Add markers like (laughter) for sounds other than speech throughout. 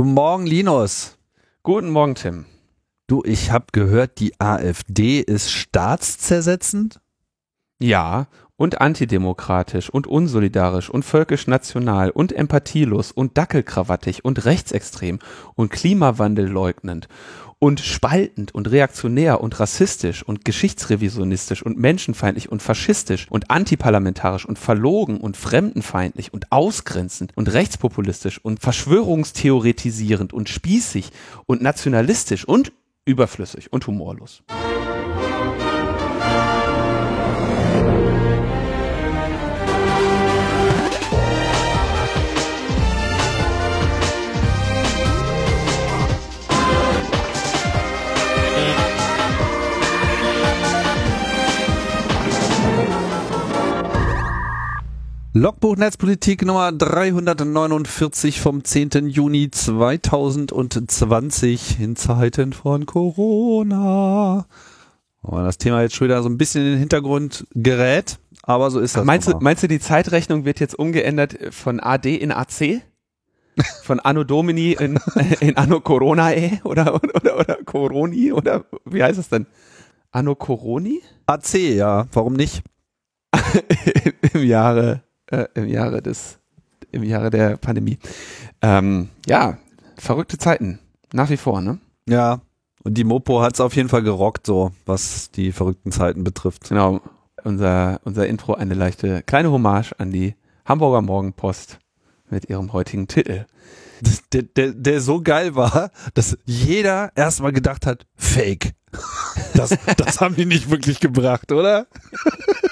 Guten Morgen, Linus. Guten Morgen, Tim. Du, ich habe gehört, die AfD ist staatszersetzend? Ja, und antidemokratisch und unsolidarisch und völkisch national und empathielos und dackelkrawattig und rechtsextrem und klimawandelleugnend und spaltend und reaktionär und rassistisch und geschichtsrevisionistisch und menschenfeindlich und faschistisch und antiparlamentarisch und verlogen und fremdenfeindlich und ausgrenzend und rechtspopulistisch und verschwörungstheoretisierend und spießig und nationalistisch und überflüssig und humorlos. Logbuch Netzpolitik Nummer 349 vom 10. Juni 2020 in Zeiten von Corona. Oh, das Thema jetzt schon wieder so ein bisschen in den Hintergrund gerät, aber so ist das. Meinst du, meinst du, die Zeitrechnung wird jetzt umgeändert von AD in AC? (laughs) Von Anno Domini in, in Anno Coronae oder, oder, oder Coroni oder wie heißt es denn? Anno Coroni? AC, ja, warum nicht? (laughs) Im Jahre äh, im Jahre des, im Jahre der Pandemie. Ähm, ja, verrückte Zeiten. Nach wie vor, ne? Ja. Und die Mopo hat es auf jeden Fall gerockt, so, was die verrückten Zeiten betrifft. Genau. Unser, unser Intro eine leichte kleine Hommage an die Hamburger Morgenpost mit ihrem heutigen Titel. Der, der, der so geil war, dass jeder erstmal gedacht hat, Fake. Das, das haben die nicht wirklich gebracht, oder? (laughs)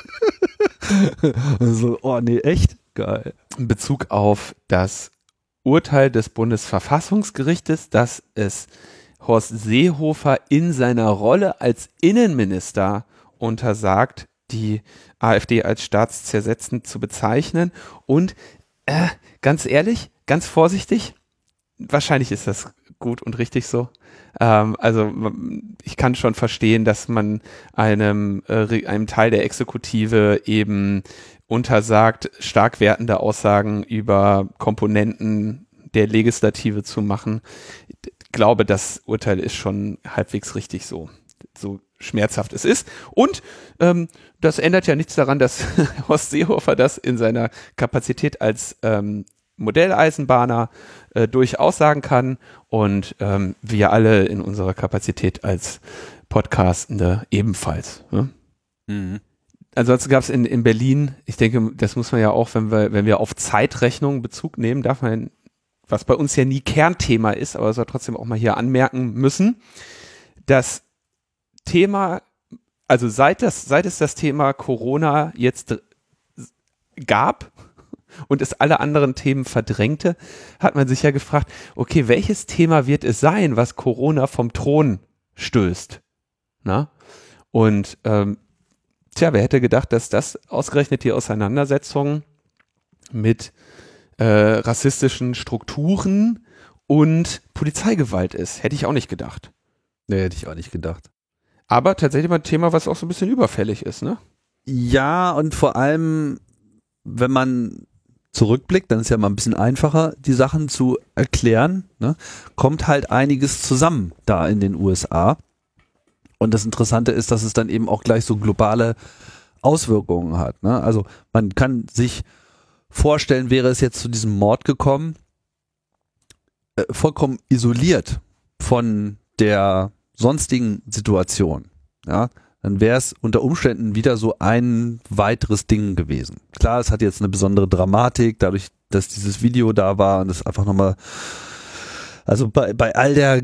(laughs) so, oh nee, echt? Geil. In Bezug auf das Urteil des Bundesverfassungsgerichtes, dass es Horst Seehofer in seiner Rolle als Innenminister untersagt, die AfD als staatszersetzend zu bezeichnen. Und äh, ganz ehrlich, ganz vorsichtig, wahrscheinlich ist das gut und richtig so. Ähm, also ich kann schon verstehen, dass man einem, äh, einem Teil der Exekutive eben untersagt, stark wertende Aussagen über Komponenten der Legislative zu machen. Ich glaube, das Urteil ist schon halbwegs richtig so. So schmerzhaft es ist. Und ähm, das ändert ja nichts daran, dass (laughs) Horst Seehofer das in seiner Kapazität als ähm, Modelleisenbahner äh, durchaus sagen kann und ähm, wir alle in unserer Kapazität als Podcastende ebenfalls. Ne? Mhm. Ansonsten gab es in, in Berlin, ich denke, das muss man ja auch, wenn wir, wenn wir auf Zeitrechnung Bezug nehmen, darf man, was bei uns ja nie Kernthema ist, aber soll trotzdem auch mal hier anmerken müssen, das Thema, also seit das, seit es das Thema Corona jetzt gab, und es alle anderen Themen verdrängte, hat man sich ja gefragt, okay, welches Thema wird es sein, was Corona vom Thron stößt? Na? Und ähm, tja, wer hätte gedacht, dass das ausgerechnet die Auseinandersetzung mit äh, rassistischen Strukturen und Polizeigewalt ist? Hätte ich auch nicht gedacht. Nee, hätte ich auch nicht gedacht. Aber tatsächlich mal ein Thema, was auch so ein bisschen überfällig ist, ne? Ja, und vor allem, wenn man zurückblickt, dann ist ja mal ein bisschen einfacher, die Sachen zu erklären, ne, kommt halt einiges zusammen da in den USA. Und das Interessante ist, dass es dann eben auch gleich so globale Auswirkungen hat. Ne? Also man kann sich vorstellen, wäre es jetzt zu diesem Mord gekommen, äh, vollkommen isoliert von der sonstigen Situation. Ja, dann wäre es unter Umständen wieder so ein weiteres Ding gewesen. Klar, es hat jetzt eine besondere Dramatik, dadurch, dass dieses Video da war und es einfach nochmal, also bei, bei all der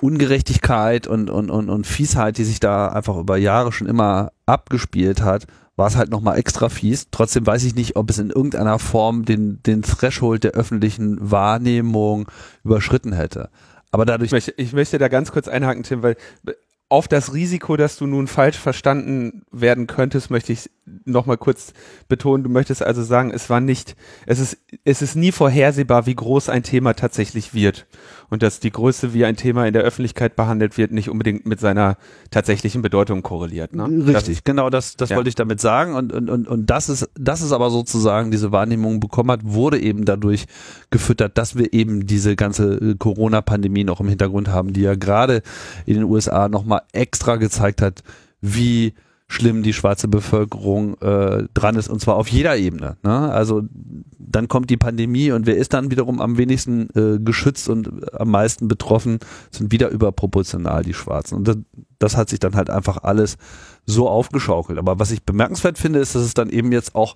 Ungerechtigkeit und, und, und, und Fiesheit, die sich da einfach über Jahre schon immer abgespielt hat, war es halt nochmal extra fies. Trotzdem weiß ich nicht, ob es in irgendeiner Form den, den Threshold der öffentlichen Wahrnehmung überschritten hätte. Aber dadurch. Ich möchte, ich möchte da ganz kurz einhaken, Tim, weil auf das Risiko, dass du nun falsch verstanden werden könntest, möchte ich nochmal kurz betonen. Du möchtest also sagen, es war nicht, es ist, es ist nie vorhersehbar, wie groß ein Thema tatsächlich wird. Und dass die Größe, wie ein Thema in der Öffentlichkeit behandelt wird, nicht unbedingt mit seiner tatsächlichen Bedeutung korreliert. Ne? Richtig, das, genau das, das ja. wollte ich damit sagen. Und, und, und, und das ist, das ist aber sozusagen diese Wahrnehmung bekommen hat, wurde eben dadurch gefüttert, dass wir eben diese ganze äh, Corona-Pandemie noch im Hintergrund haben, die ja gerade in den USA nochmal extra gezeigt hat, wie schlimm die schwarze Bevölkerung äh, dran ist und zwar auf jeder Ebene. Ne? Also dann kommt die Pandemie und wer ist dann wiederum am wenigsten äh, geschützt und am meisten betroffen, sind wieder überproportional die Schwarzen. Und das, das hat sich dann halt einfach alles so aufgeschaukelt. Aber was ich bemerkenswert finde, ist, dass es dann eben jetzt auch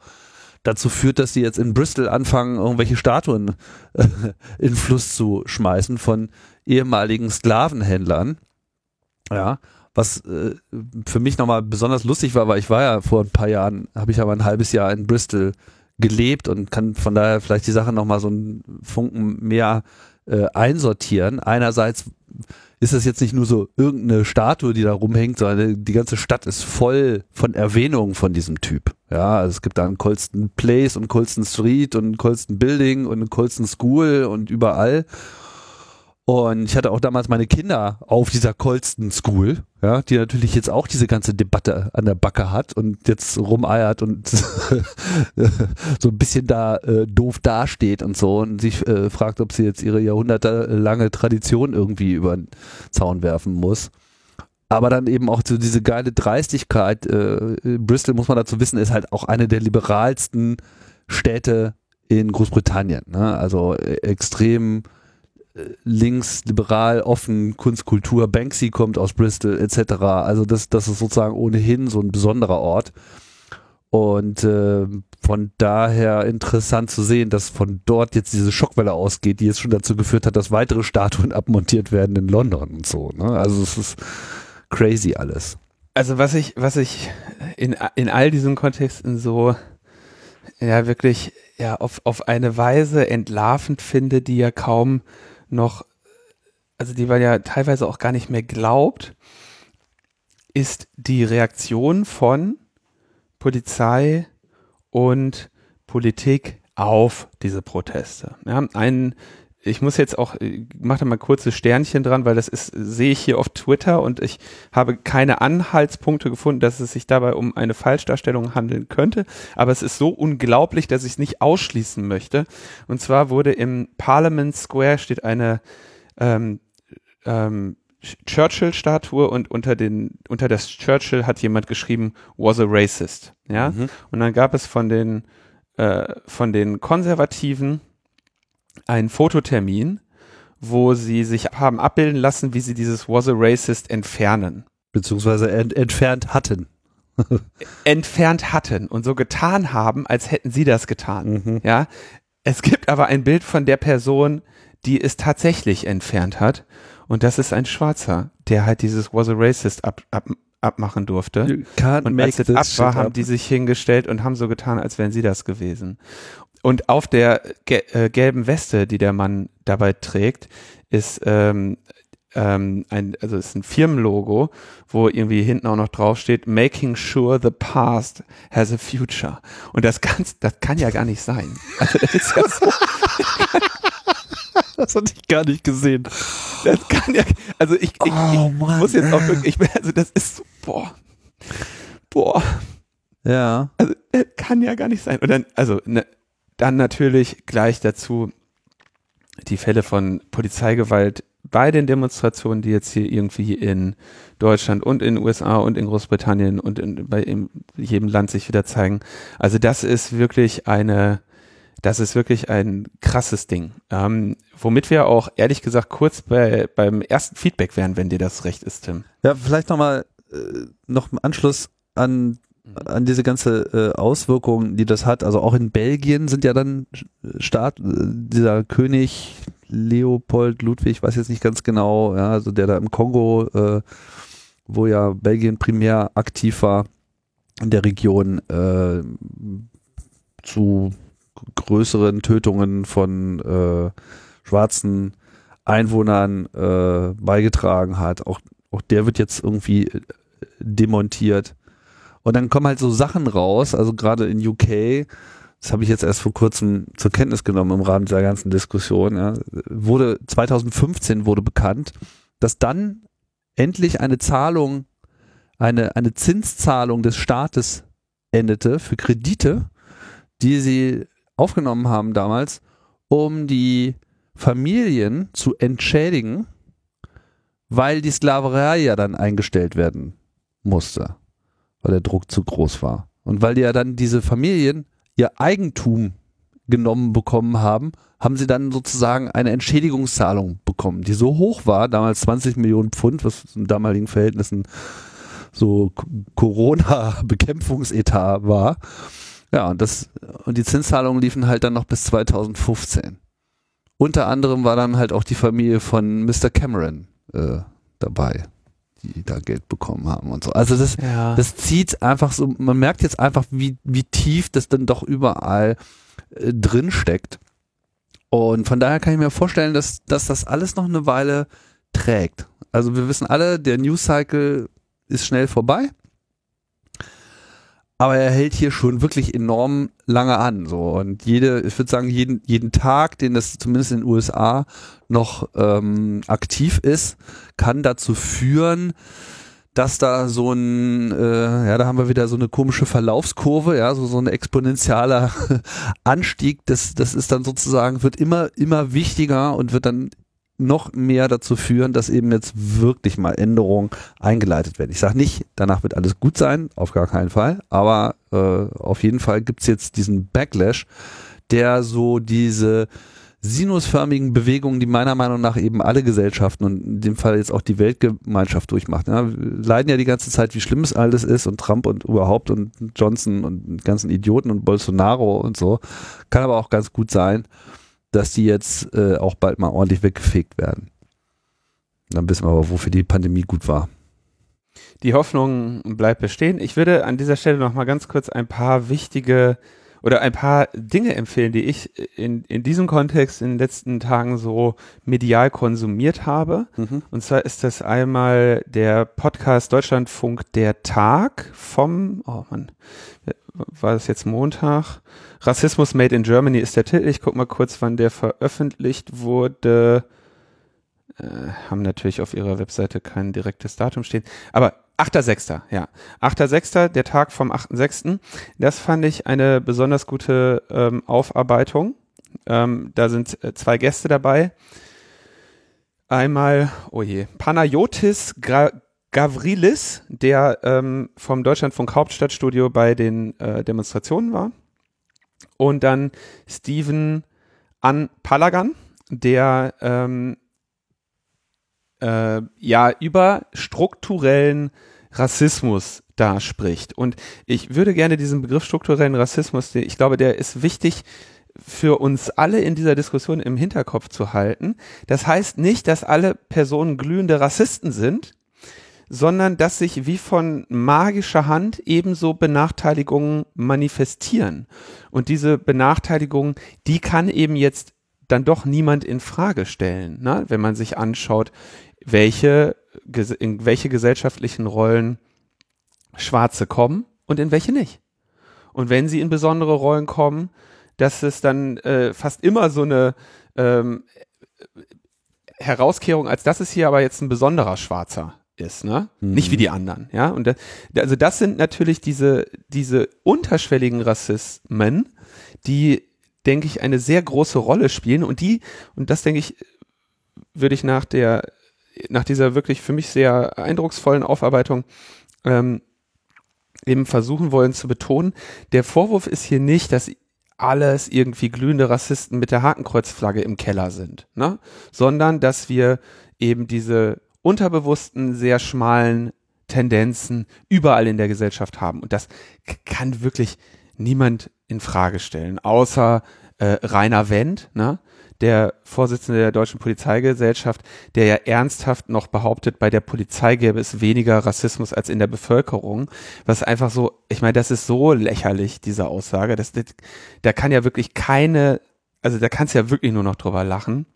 dazu führt, dass sie jetzt in Bristol anfangen, irgendwelche Statuen äh, in Fluss zu schmeißen von ehemaligen Sklavenhändlern. Ja, was äh, für mich nochmal besonders lustig war, weil ich war ja vor ein paar Jahren, habe ich aber ein halbes Jahr in Bristol gelebt und kann von daher vielleicht die Sache nochmal so einen Funken mehr äh, einsortieren. Einerseits ist es jetzt nicht nur so irgendeine Statue, die da rumhängt, sondern die ganze Stadt ist voll von Erwähnungen von diesem Typ. Ja, also es gibt da einen Colston Place und Colston Street und Colston Building und Colston School und überall. Und ich hatte auch damals meine Kinder auf dieser Colston School, ja, die natürlich jetzt auch diese ganze Debatte an der Backe hat und jetzt rumeiert und (laughs) so ein bisschen da äh, doof dasteht und so und sich äh, fragt, ob sie jetzt ihre jahrhundertelange Tradition irgendwie über den Zaun werfen muss. Aber dann eben auch so diese geile Dreistigkeit. Äh, Bristol, muss man dazu wissen, ist halt auch eine der liberalsten Städte in Großbritannien. Ne? Also äh, extrem links, liberal, offen, Kunstkultur, Banksy kommt aus Bristol etc. Also das, das ist sozusagen ohnehin so ein besonderer Ort. Und äh, von daher interessant zu sehen, dass von dort jetzt diese Schockwelle ausgeht, die jetzt schon dazu geführt hat, dass weitere Statuen (laughs) abmontiert werden in London und so. Ne? Also es ist crazy alles. Also was ich, was ich in, in all diesen Kontexten so ja wirklich ja auf, auf eine Weise entlarvend finde, die ja kaum noch, also die man ja teilweise auch gar nicht mehr glaubt, ist die Reaktion von Polizei und Politik auf diese Proteste. Ja, ein ich muss jetzt auch, ich mache da mal kurze Sternchen dran, weil das ist, sehe ich hier auf Twitter und ich habe keine Anhaltspunkte gefunden, dass es sich dabei um eine Falschdarstellung handeln könnte. Aber es ist so unglaublich, dass ich es nicht ausschließen möchte. Und zwar wurde im Parliament Square steht eine ähm, ähm, Churchill-Statue und unter den, unter das Churchill hat jemand geschrieben, was a racist. Ja. Mhm. Und dann gab es von den, äh, von den Konservativen einen Fototermin, wo sie sich haben abbilden lassen, wie sie dieses Was a Racist entfernen. Beziehungsweise ent entfernt hatten. (laughs) entfernt hatten und so getan haben, als hätten sie das getan. Mhm. Ja. Es gibt aber ein Bild von der Person, die es tatsächlich entfernt hat. Und das ist ein Schwarzer, der halt dieses Was a Racist ab, ab, abmachen durfte. Und als es ab war, haben die sich hingestellt und haben so getan, als wären sie das gewesen. Und auf der äh, gelben Weste, die der Mann dabei trägt, ist ähm, ähm, ein, also ist ein Firmenlogo, wo irgendwie hinten auch noch drauf steht, making sure the past has a future. Und das ganz, das kann ja gar nicht sein. Also das ist ja so. (laughs) das hatte ich gar nicht gesehen. Das kann ja, also ich, ich, oh, ich muss jetzt auch wirklich, ich, also das ist so, boah, boah. Ja. Also, das kann ja gar nicht sein. Und dann, also, ne, dann natürlich gleich dazu die Fälle von Polizeigewalt bei den Demonstrationen, die jetzt hier irgendwie in Deutschland und in den USA und in Großbritannien und in, bei in jedem Land sich wieder zeigen. Also das ist wirklich eine, das ist wirklich ein krasses Ding. Ähm, womit wir auch ehrlich gesagt kurz bei, beim ersten Feedback wären, wenn dir das recht ist, Tim. Ja, vielleicht nochmal äh, noch im Anschluss an an diese ganze äh, Auswirkung, die das hat. Also auch in Belgien sind ja dann Staat, äh, dieser König Leopold Ludwig, weiß jetzt nicht ganz genau, ja, also der da im Kongo, äh, wo ja Belgien primär aktiv war, in der Region äh, zu größeren Tötungen von äh, schwarzen Einwohnern äh, beigetragen hat. Auch, auch der wird jetzt irgendwie äh, demontiert. Und dann kommen halt so Sachen raus, also gerade in UK das habe ich jetzt erst vor kurzem zur Kenntnis genommen im Rahmen dieser ganzen Diskussion, ja, wurde 2015 wurde bekannt, dass dann endlich eine Zahlung, eine, eine Zinszahlung des Staates endete für Kredite, die sie aufgenommen haben damals, um die Familien zu entschädigen, weil die Sklaverei ja dann eingestellt werden musste, weil der Druck zu groß war. Und weil ja dann diese Familien ihr Eigentum genommen bekommen haben, haben sie dann sozusagen eine Entschädigungszahlung bekommen, die so hoch war, damals 20 Millionen Pfund, was in damaligen Verhältnissen so Corona-Bekämpfungsetat war. Ja, und das, und die Zinszahlungen liefen halt dann noch bis 2015. Unter anderem war dann halt auch die Familie von Mr. Cameron äh, dabei, die da Geld bekommen haben und so. Also das, Ja. das zieht einfach so, man merkt jetzt einfach, wie, wie tief das dann doch überall äh, drin steckt. Und von daher kann ich mir vorstellen, dass, dass das alles noch eine Weile trägt. Also wir wissen alle, der News Cycle ist schnell vorbei. Aber er hält hier schon wirklich enorm lange an. So. Und jede, ich würde sagen, jeden, jeden Tag, den das zumindest in den USA noch ähm, aktiv ist, kann dazu führen, dass da so ein, äh, ja, da haben wir wieder so eine komische Verlaufskurve, ja, so, so ein exponentialer (laughs) Anstieg, das, das ist dann sozusagen, wird immer, immer wichtiger und wird dann noch mehr dazu führen, dass eben jetzt wirklich mal Änderungen eingeleitet werden. Ich sage nicht, danach wird alles gut sein, auf gar keinen Fall, aber äh, auf jeden Fall gibt's jetzt diesen Backlash, der so diese sinusförmigen Bewegungen, die meiner Meinung nach eben alle Gesellschaften und in dem Fall jetzt auch die Weltgemeinschaft durchmacht. Ja, leiden ja die ganze Zeit, wie schlimm es alles ist und Trump und überhaupt und Johnson und ganzen Idioten und Bolsonaro und so. Kann aber auch ganz gut sein, dass die jetzt äh, auch bald mal ordentlich weggefegt werden. Dann wissen wir aber, wofür die Pandemie gut war. Die Hoffnung bleibt bestehen. Ich würde an dieser Stelle noch mal ganz kurz ein paar wichtige oder ein paar Dinge empfehlen, die ich in, in diesem Kontext in den letzten Tagen so medial konsumiert habe. Und zwar ist das einmal der Podcast Deutschlandfunk Der Tag vom, oh Mann, war das jetzt Montag? Rassismus Made in Germany ist der Titel. Ich guck mal kurz, wann der veröffentlicht wurde. Äh, haben natürlich auf ihrer Webseite kein direktes Datum stehen. Aber 8.6., ja. 8.6., der Tag vom 8.6., das fand ich eine besonders gute ähm, Aufarbeitung. Ähm, da sind äh, zwei Gäste dabei. Einmal, oh je, Panayotis Gra Gavrilis, der ähm, vom Deutschlandfunk Hauptstadtstudio bei den äh, Demonstrationen war. Und dann Steven An Palagan, der ähm, äh, ja über strukturellen Rassismus da spricht. Und ich würde gerne diesen Begriff strukturellen Rassismus, ich glaube, der ist wichtig für uns alle in dieser Diskussion im Hinterkopf zu halten. Das heißt nicht, dass alle Personen glühende Rassisten sind, sondern dass sich wie von magischer Hand ebenso Benachteiligungen manifestieren. Und diese Benachteiligung, die kann eben jetzt dann doch niemand in Frage stellen, ne? wenn man sich anschaut, welche, in welche gesellschaftlichen Rollen Schwarze kommen und in welche nicht. Und wenn sie in besondere Rollen kommen, dass es dann äh, fast immer so eine ähm, Herauskehrung, als dass es hier aber jetzt ein besonderer Schwarzer ist, ne? Nicht wie die anderen, ja? Und da, also das sind natürlich diese, diese unterschwelligen Rassismen, die, denke ich, eine sehr große Rolle spielen und die, und das denke ich, würde ich nach der, nach dieser wirklich für mich sehr eindrucksvollen Aufarbeitung ähm, eben versuchen wollen zu betonen. Der Vorwurf ist hier nicht, dass alles irgendwie glühende Rassisten mit der Hakenkreuzflagge im Keller sind, ne? sondern dass wir eben diese unterbewussten, sehr schmalen Tendenzen überall in der Gesellschaft haben. Und das kann wirklich niemand in Frage stellen, außer äh, Rainer Wendt, ne? der Vorsitzende der Deutschen Polizeigesellschaft, der ja ernsthaft noch behauptet, bei der Polizei gäbe es weniger Rassismus als in der Bevölkerung, was einfach so, ich meine, das ist so lächerlich, diese Aussage, das, das, da kann ja wirklich keine, also da kannst du ja wirklich nur noch drüber lachen.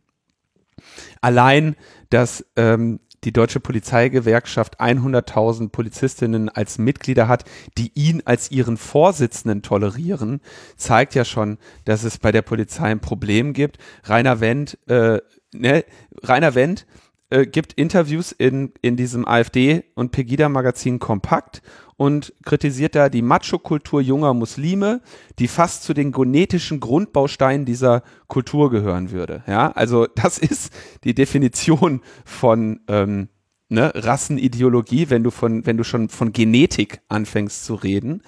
Allein, dass ähm, die deutsche Polizeigewerkschaft 100.000 Polizistinnen als Mitglieder hat, die ihn als ihren Vorsitzenden tolerieren, zeigt ja schon, dass es bei der Polizei ein Problem gibt. Rainer Wendt, äh, ne, Rainer Wendt äh, gibt Interviews in, in diesem AfD- und Pegida-Magazin Kompakt und kritisiert da die Macho-Kultur junger Muslime, die fast zu den genetischen Grundbausteinen dieser Kultur gehören würde. Ja, also das (laughs) ist die Definition von ähm, ne, Rassenideologie, wenn du von, wenn du schon von Genetik anfängst zu reden.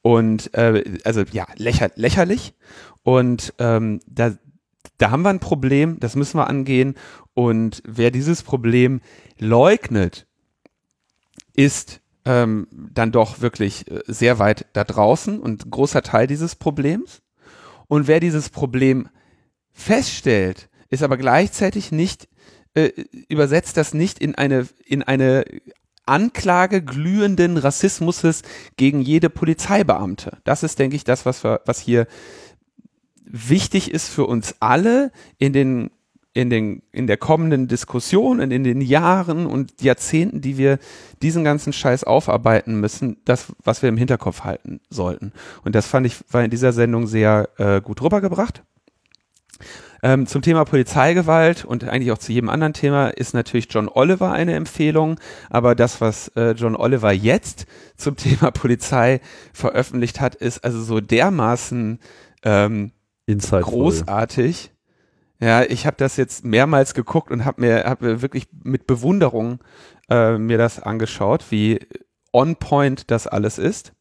Und äh, also ja, lächer, lächerlich. Und ähm, da, da haben wir ein Problem, das müssen wir angehen. Und wer dieses Problem leugnet, ist ähm, dann doch wirklich äh, sehr weit da draußen und großer Teil dieses Problems. Und wer dieses Problem feststellt, ist aber gleichzeitig nicht, äh, übersetzt das nicht in eine, in eine Anklage glühenden Rassismus gegen jede Polizeibeamte. Das ist, denke ich, das, was, wir, was hier wichtig ist für uns alle in den in, den, in der kommenden Diskussion und in den Jahren und Jahrzehnten, die wir diesen ganzen Scheiß aufarbeiten müssen, das, was wir im Hinterkopf halten sollten. Und das fand ich, war in dieser Sendung sehr äh, gut rübergebracht. Ähm, zum Thema Polizeigewalt und eigentlich auch zu jedem anderen Thema ist natürlich John Oliver eine Empfehlung. Aber das, was äh, John Oliver jetzt zum (laughs) Thema Polizei veröffentlicht hat, ist also so dermaßen ähm, großartig. Ja, ich habe das jetzt mehrmals geguckt und habe mir, hab wirklich mit Bewunderung äh, mir das angeschaut, wie on point das alles ist.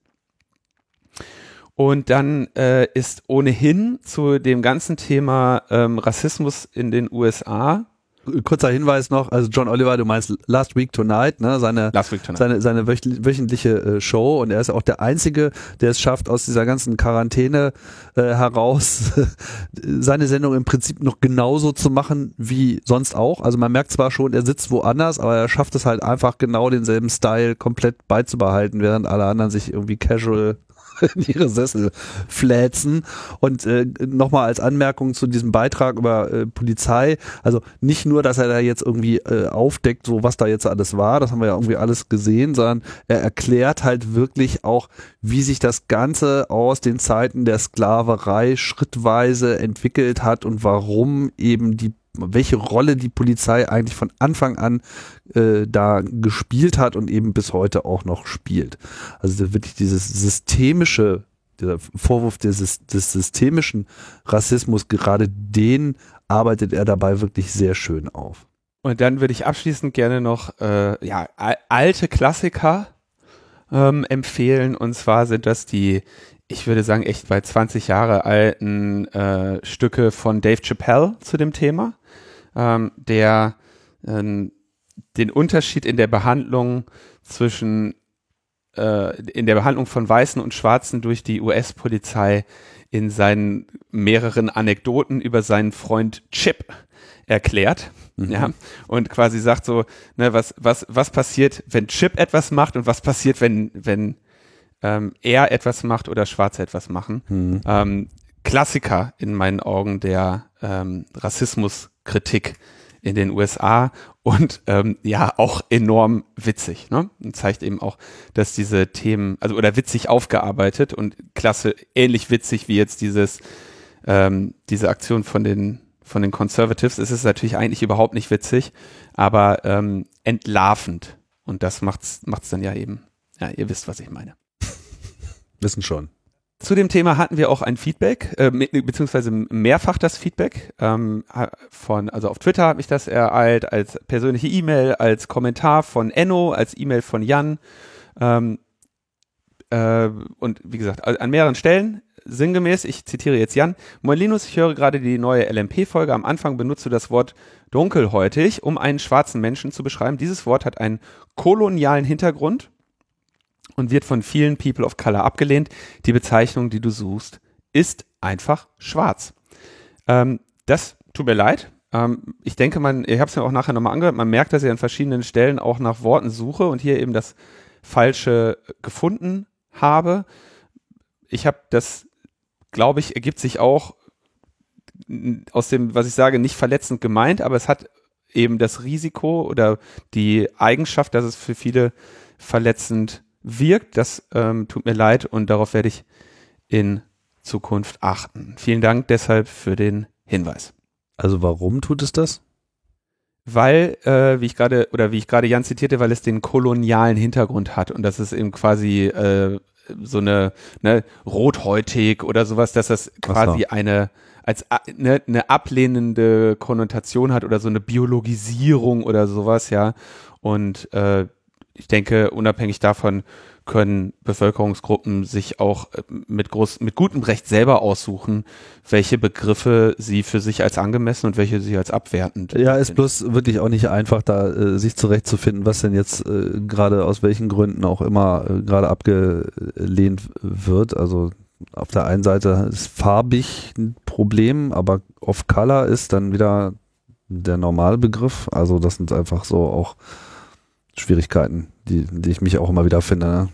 Und dann äh, ist ohnehin zu dem ganzen Thema ähm, Rassismus in den USA kurzer Hinweis noch, also John Oliver, du meinst Last Week Tonight, ne? Seine, Tonight. seine, seine wöchentliche äh, Show und er ist auch der Einzige, der es schafft, aus dieser ganzen Quarantäne äh, heraus (laughs) seine Sendung im Prinzip noch genauso zu machen wie sonst auch. Also man merkt zwar schon, er sitzt woanders, aber er schafft es halt einfach genau denselben Style komplett beizubehalten, während alle anderen sich irgendwie casual (laughs) in ihre Sessel fläzen. Und äh, nochmal als Anmerkung zu diesem Beitrag über äh, Polizei, also nicht nur, dass er da jetzt irgendwie äh, aufdeckt, so was da jetzt alles war, das haben wir ja irgendwie alles gesehen, sondern er erklärt halt wirklich auch, wie sich das Ganze aus den Zeiten der Sklaverei schrittweise entwickelt hat und warum eben die welche Rolle die Polizei eigentlich von Anfang an äh, da gespielt hat und eben bis heute auch noch spielt. Also wirklich dieses systemische, dieser Vorwurf des, des systemischen Rassismus, gerade den arbeitet er dabei wirklich sehr schön auf. Und dann würde ich abschließend gerne noch äh, ja, alte Klassiker ähm, empfehlen. Und zwar sind das die, ich würde sagen, echt bei 20 Jahre alten äh, Stücke von Dave Chappelle zu dem Thema ähm, der ähm, den Unterschied in der Behandlung zwischen äh, in der Behandlung von Weißen und Schwarzen durch die US-Polizei in seinen mehreren Anekdoten über seinen Freund Chip erklärt. Mhm. Ja, und quasi sagt so, ne, was, was, was passiert, wenn Chip etwas macht und was passiert, wenn, wenn ähm, er etwas macht oder Schwarze etwas machen. Mhm. Ähm, Klassiker in meinen Augen der ähm, Rassismuskritik in den USA und ähm, ja auch enorm witzig. Ne? Und zeigt eben auch, dass diese Themen, also oder witzig aufgearbeitet und klasse, ähnlich witzig wie jetzt dieses ähm, diese Aktion von den von den Conservatives. Es ist natürlich eigentlich überhaupt nicht witzig, aber ähm, entlarvend und das macht's macht's dann ja eben. Ja, ihr wisst, was ich meine. Wissen schon. Zu dem Thema hatten wir auch ein Feedback, äh, beziehungsweise mehrfach das Feedback ähm, von, also auf Twitter habe ich das ereilt, als persönliche E-Mail, als Kommentar von Enno, als E-Mail von Jan ähm, äh, und wie gesagt, an mehreren Stellen. Sinngemäß, ich zitiere jetzt Jan, Moin Linus, ich höre gerade die neue LMP-Folge. Am Anfang benutzt du das Wort dunkelhäutig, um einen schwarzen Menschen zu beschreiben. Dieses Wort hat einen kolonialen Hintergrund und wird von vielen People of Color abgelehnt. Die Bezeichnung, die du suchst, ist einfach schwarz. Ähm, das tut mir leid. Ähm, ich denke, man, ich habe es mir auch nachher nochmal angehört, man merkt, dass ich an verschiedenen Stellen auch nach Worten suche und hier eben das Falsche gefunden habe. Ich habe das, glaube ich, ergibt sich auch aus dem, was ich sage, nicht verletzend gemeint, aber es hat eben das Risiko oder die Eigenschaft, dass es für viele verletzend wirkt. Das ähm, tut mir leid und darauf werde ich in Zukunft achten. Vielen Dank deshalb für den Hinweis. Also warum tut es das? Weil, äh, wie ich gerade, oder wie ich gerade Jan zitierte, weil es den kolonialen Hintergrund hat und das ist eben quasi äh, so eine ne, rothäutig oder sowas, dass das quasi so. eine als ne, eine ablehnende Konnotation hat oder so eine Biologisierung oder sowas, ja. Und äh, ich denke, unabhängig davon können Bevölkerungsgruppen sich auch äh, mit groß, mit gutem Recht selber aussuchen, welche Begriffe sie für sich als angemessen und welche sie als abwertend. Ja, ist bloß wirklich auch nicht einfach, da äh, sich zurechtzufinden, was denn jetzt äh, gerade aus welchen Gründen auch immer äh, gerade abgelehnt wird. Also auf der einen Seite ist farbig ein Problem, aber off color ist dann wieder der Normalbegriff. Also das sind einfach so auch Schwierigkeiten, die, die ich mich auch immer wieder finde. Ne?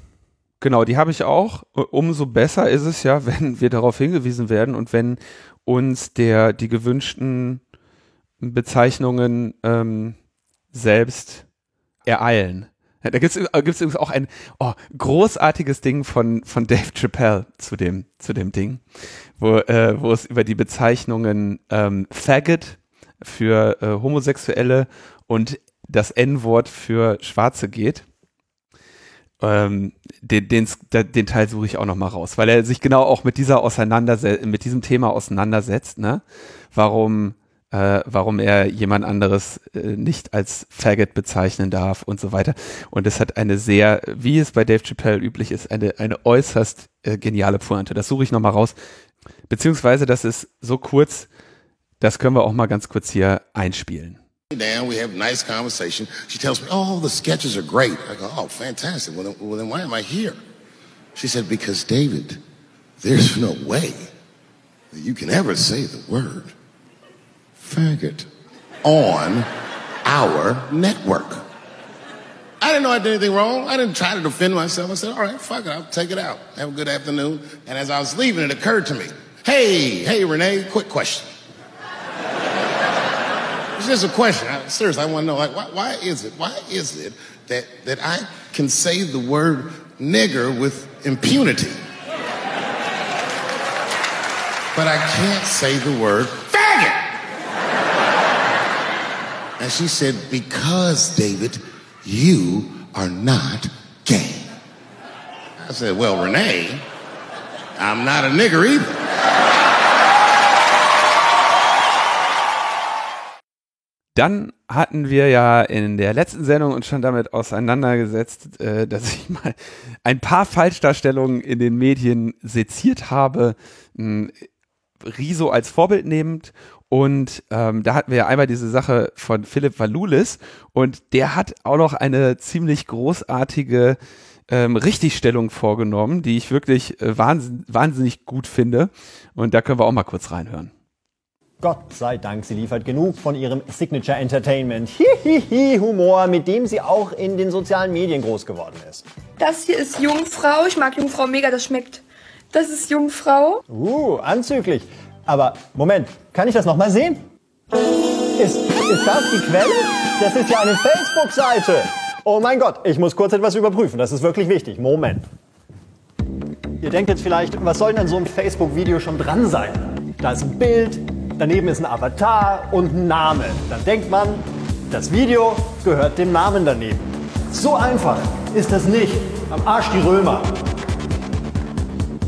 Genau, die habe ich auch. Umso besser ist es ja, (laughs) wenn wir darauf hingewiesen werden und wenn uns der die gewünschten Bezeichnungen ähm, selbst ereilen. Da gibt es äh, übrigens auch ein oh, großartiges Ding von, von Dave Chappelle zu dem, zu dem Ding, wo, äh, wo es über die Bezeichnungen ähm, Faggot für äh, Homosexuelle und das N-Wort für Schwarze geht ähm, den, den, den Teil suche ich auch noch mal raus, weil er sich genau auch mit dieser auseinandersetzt, mit diesem Thema auseinandersetzt, ne? Warum, äh, warum er jemand anderes äh, nicht als Faggot bezeichnen darf und so weiter. Und es hat eine sehr, wie es bei Dave Chappelle üblich ist, eine, eine äußerst äh, geniale Pointe. Das suche ich noch mal raus. Beziehungsweise, das ist so kurz, das können wir auch mal ganz kurz hier einspielen. Down. We have nice conversation. She tells me, oh, the sketches are great. I go, oh, fantastic. Well then, well, then why am I here? She said, because David, there's no way that you can ever say the word faggot on our network. I didn't know I did anything wrong. I didn't try to defend myself. I said, all right, fuck it. I'll take it out. Have a good afternoon. And as I was leaving, it occurred to me, hey, hey, Renee, quick question. It's just a question. I, seriously, I want to know, like, why, why is it, why is it that, that I can say the word nigger with impunity, but I can't say the word faggot? And she said, because, David, you are not gay. I said, well, Renee, I'm not a nigger either. Dann hatten wir ja in der letzten Sendung uns schon damit auseinandergesetzt, äh, dass ich mal ein paar Falschdarstellungen in den Medien seziert habe, Riso als Vorbild nehmend. Und ähm, da hatten wir ja einmal diese Sache von Philipp Valulis und der hat auch noch eine ziemlich großartige ähm, Richtigstellung vorgenommen, die ich wirklich äh, wahnsinnig, wahnsinnig gut finde. Und da können wir auch mal kurz reinhören. Gott sei Dank, sie liefert genug von ihrem Signature Entertainment. Hihihi Humor, mit dem sie auch in den sozialen Medien groß geworden ist. Das hier ist Jungfrau. Ich mag Jungfrau mega, das schmeckt. Das ist Jungfrau. Uh, anzüglich. Aber Moment, kann ich das noch mal sehen? Ist, ist das die Quelle? Das ist ja eine Facebook-Seite. Oh mein Gott, ich muss kurz etwas überprüfen. Das ist wirklich wichtig. Moment. Ihr denkt jetzt vielleicht, was soll denn an so einem Facebook-Video schon dran sein? Da ist ein Bild, daneben ist ein Avatar und ein Name. Dann denkt man, das Video gehört dem Namen daneben. So einfach ist das nicht. Am Arsch die Römer.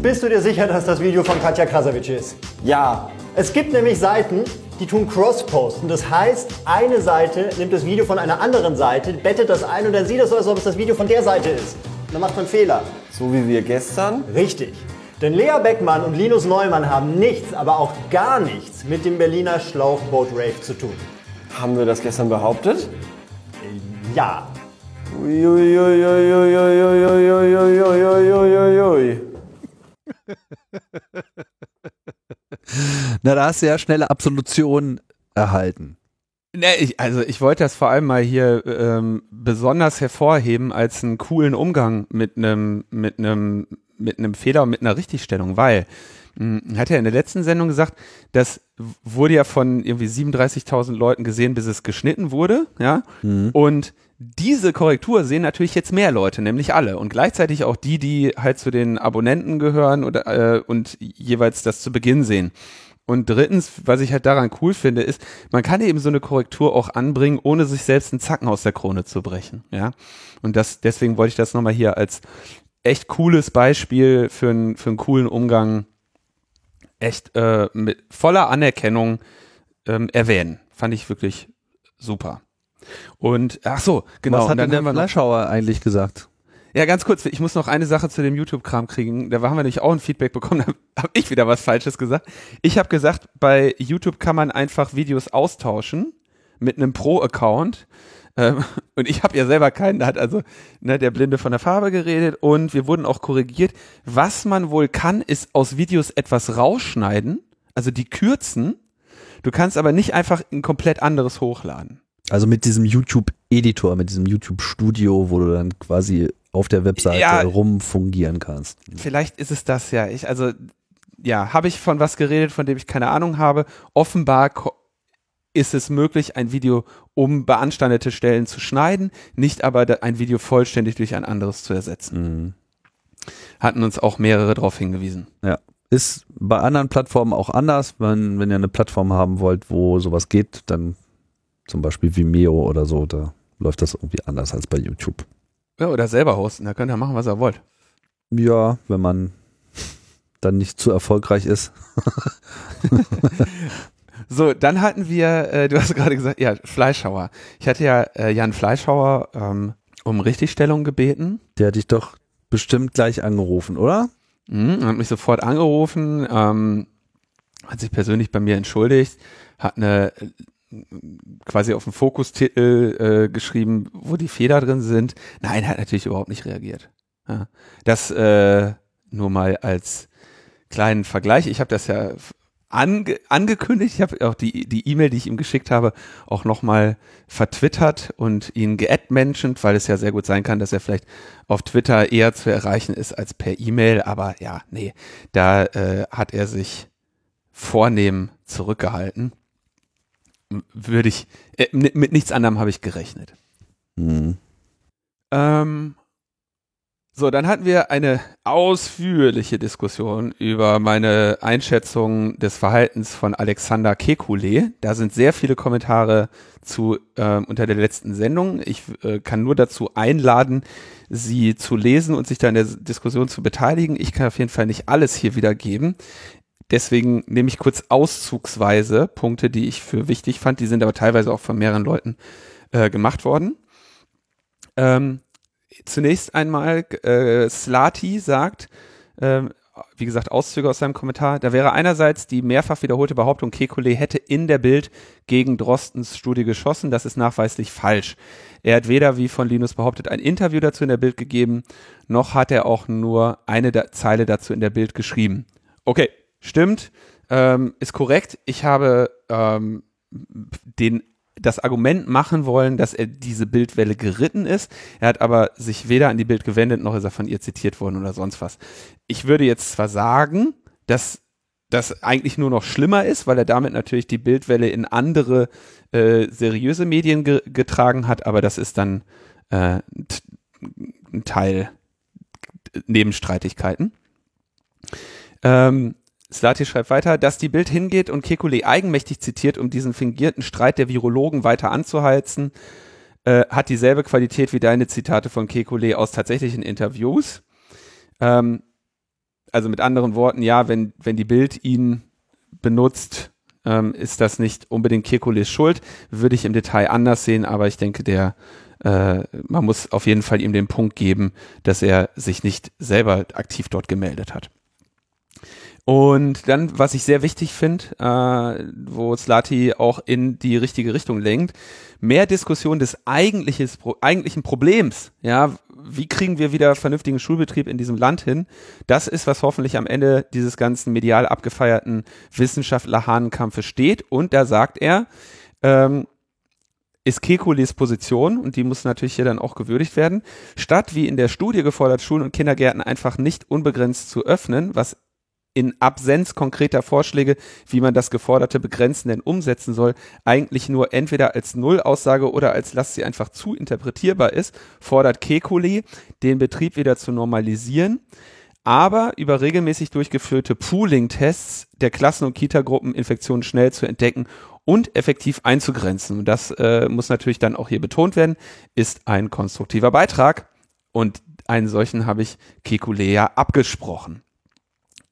Bist du dir sicher, dass das Video von Katja Krasavitsch ist? Ja. Es gibt nämlich Seiten, die tun Cross-Posten. Das heißt, eine Seite nimmt das Video von einer anderen Seite, bettet das ein und dann sieht es so, als ob es das Video von der Seite ist. Dann macht man Fehler. So wie wir gestern? Richtig. Denn Lea Beckmann und Linus Neumann haben nichts, aber auch gar nichts mit dem Berliner Schlauchboot-Rave zu tun. Haben wir das gestern behauptet? Ja. Na, da hast du ja schnelle Absolution erhalten. Ne, ich, also ich wollte das vor allem mal hier ähm, besonders hervorheben als einen coolen Umgang mit einem mit einem mit einem Fehler und mit einer Richtigstellung, weil mh, hat er in der letzten Sendung gesagt, das wurde ja von irgendwie 37.000 Leuten gesehen, bis es geschnitten wurde, ja. Und diese Korrektur sehen natürlich jetzt mehr Leute, nämlich alle und gleichzeitig auch die, die halt zu den Abonnenten gehören oder äh, und jeweils das zu Beginn sehen. Und drittens, was ich halt daran cool finde, ist, man kann eben so eine Korrektur auch anbringen, ohne sich selbst einen Zacken aus der Krone zu brechen. Ja. Und das, deswegen wollte ich das nochmal hier als echt cooles Beispiel für, einen für einen coolen Umgang echt äh, mit voller Anerkennung ähm, erwähnen. Fand ich wirklich super. Und ach so, genau. Was hat denn der Fleischhauer eigentlich gesagt? ja, ganz kurz, ich muss noch eine Sache zu dem YouTube-Kram kriegen. Da haben wir nämlich auch ein Feedback bekommen, (laughs) da habe ich wieder was Falsches gesagt. Ich habe gesagt, bei YouTube kann man einfach Videos austauschen mit einem Pro-Account. Ähm, (laughs) und ich habe ja selber keinen, da hat also ne, der Blinde von der Farbe geredet und wir wurden auch korrigiert. Was man wohl kann, ist aus Videos etwas rausschneiden, also die kürzen. Du kannst aber nicht einfach ein komplett anderes hochladen. Also mit diesem YouTube-Editor, mit diesem YouTube-Studio, wo du dann quasi auf der Webseite Ja. rumfungieren kannst. Vielleicht ist es das ja. Ich, also, ja, habe ich von was geredet, von dem ich keine Ahnung habe. Offenbar ist es möglich, ein Video um beanstandete Stellen zu schneiden, nicht aber ein Video vollständig durch ein anderes zu ersetzen. Mhm. Hatten uns auch mehrere darauf hingewiesen. Ja. Ist bei anderen Plattformen auch anders. Wenn, wenn ihr eine Plattform haben wollt, wo sowas geht, dann zum Beispiel Vimeo oder so, da läuft das irgendwie anders als bei YouTube. Ja, oder selber hosten, da könnt ihr machen, was ihr wollt. Ja, wenn man dann nicht zu erfolgreich ist. (laughs) So, dann hatten wir, äh, du hast (laughs) gerade gesagt, ja, Fleischhauer. Ich hatte ja äh, Jan Fleischhauer ähm, um Richtigstellung gebeten. Der hat dich doch bestimmt gleich angerufen, oder? Mhm, hat mich sofort angerufen, ähm, hat sich persönlich bei mir entschuldigt, hat eine äh, quasi auf den Fokustitel äh, geschrieben, wo die Fehler drin sind. Nein, hat natürlich überhaupt nicht reagiert. Ja. Das äh, nur mal als kleinen Vergleich. Ich habe das ja ange angekündigt. Ich habe auch die die E-Mail, die ich ihm geschickt habe, auch nochmal vertwittert und ihn geadmentioned, weil es ja sehr gut sein kann, dass er vielleicht auf Twitter eher zu erreichen ist als per E-Mail. Aber ja, nee, da äh, hat er sich vornehm zurückgehalten. Würde ich, äh, mit nichts anderem habe ich gerechnet. Hm. Ähm, so, dann hatten wir eine ausführliche Diskussion über meine Einschätzung des Verhaltens von Alexander Kekulé. Da sind sehr viele Kommentare zu ähm, unter der letzten Sendung. Ich äh, kann nur dazu einladen, sie zu lesen und sich da in der Diskussion zu beteiligen. Ich kann auf jeden Fall nicht alles hier wiedergeben. Deswegen nehme ich kurz auszugsweise Punkte, die ich für wichtig fand. Die sind aber teilweise auch von mehreren Leuten äh, gemacht worden. Ähm, zunächst einmal, äh, Slati sagt, ähm, wie gesagt, Auszüge aus seinem Kommentar, da wäre einerseits die mehrfach wiederholte Behauptung, Kekulé hätte in der Bild gegen Drostens Studie geschossen. Das ist nachweislich falsch. Er hat weder, wie von Linus behauptet, ein Interview dazu in der Bild gegeben, noch hat er auch nur eine da Zeile dazu in der Bild geschrieben. Okay, stimmt, ähm, ist korrekt. Ich habe ähm, den das Argument machen wollen, dass er diese Bildwelle geritten ist. Er hat aber sich weder an die Bild gewendet, noch ist er von ihr zitiert worden oder sonst was. Ich würde jetzt zwar sagen, dass das eigentlich nur noch schlimmer ist, weil er damit natürlich die Bildwelle in andere äh, seriöse Medien ge getragen hat, aber das ist dann äh, ein Teil Nebenstreitigkeiten. Ähm, Slati schreibt weiter, dass die Bild hingeht und Kekulé eigenmächtig zitiert, um diesen fingierten Streit der Virologen weiter anzuheizen, äh, hat dieselbe Qualität wie deine Zitate von Kekulé aus tatsächlichen Interviews. Ähm, also mit anderen Worten, ja, wenn, wenn die Bild ihn benutzt, ähm, ist das nicht unbedingt Kekulés Schuld. Würde ich im Detail anders sehen, aber ich denke, der äh, man muss auf jeden Fall ihm den Punkt geben, dass er sich nicht selber aktiv dort gemeldet hat. Und dann, was ich sehr wichtig finde, äh, wo Slati auch in die richtige Richtung lenkt, mehr Diskussion des eigentliches, eigentlichen Problems. Ja, wie kriegen wir wieder vernünftigen Schulbetrieb in diesem Land hin? Das ist, was hoffentlich am Ende dieses ganzen medial abgefeierten Wissenschaftler-Hahnenkampfes steht. Und da sagt er, ähm, ist Kekules Position, und die muss natürlich hier dann auch gewürdigt werden, statt wie in der Studie gefordert, Schulen und Kindergärten einfach nicht unbegrenzt zu öffnen, was in Absenz konkreter Vorschläge, wie man das geforderte Begrenzen denn umsetzen soll, eigentlich nur entweder als Nullaussage oder als Last sie einfach zu interpretierbar ist, fordert Kekulé, den Betrieb wieder zu normalisieren, aber über regelmäßig durchgeführte Pooling-Tests der Klassen- und Kitagruppen Infektionen schnell zu entdecken und effektiv einzugrenzen. Und das äh, muss natürlich dann auch hier betont werden, ist ein konstruktiver Beitrag und einen solchen habe ich Kekulé ja abgesprochen.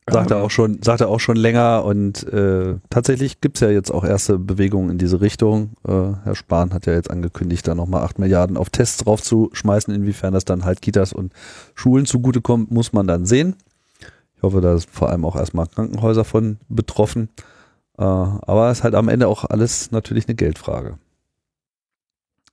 Sagt er Ähm, auch schon, sagt er auch schon länger und äh, tatsächlich gibt's ja jetzt auch erste Bewegungen in diese Richtung. Äh, Herr Spahn hat ja jetzt angekündigt, da nochmal acht Milliarden auf Tests draufzuschmeißen. Inwiefern das dann halt Kitas und Schulen zugutekommt, muss man dann sehen. Ich hoffe, da ist vor allem auch erstmal Krankenhäuser von betroffen. Äh, aber es ist halt am Ende auch alles natürlich eine Geldfrage.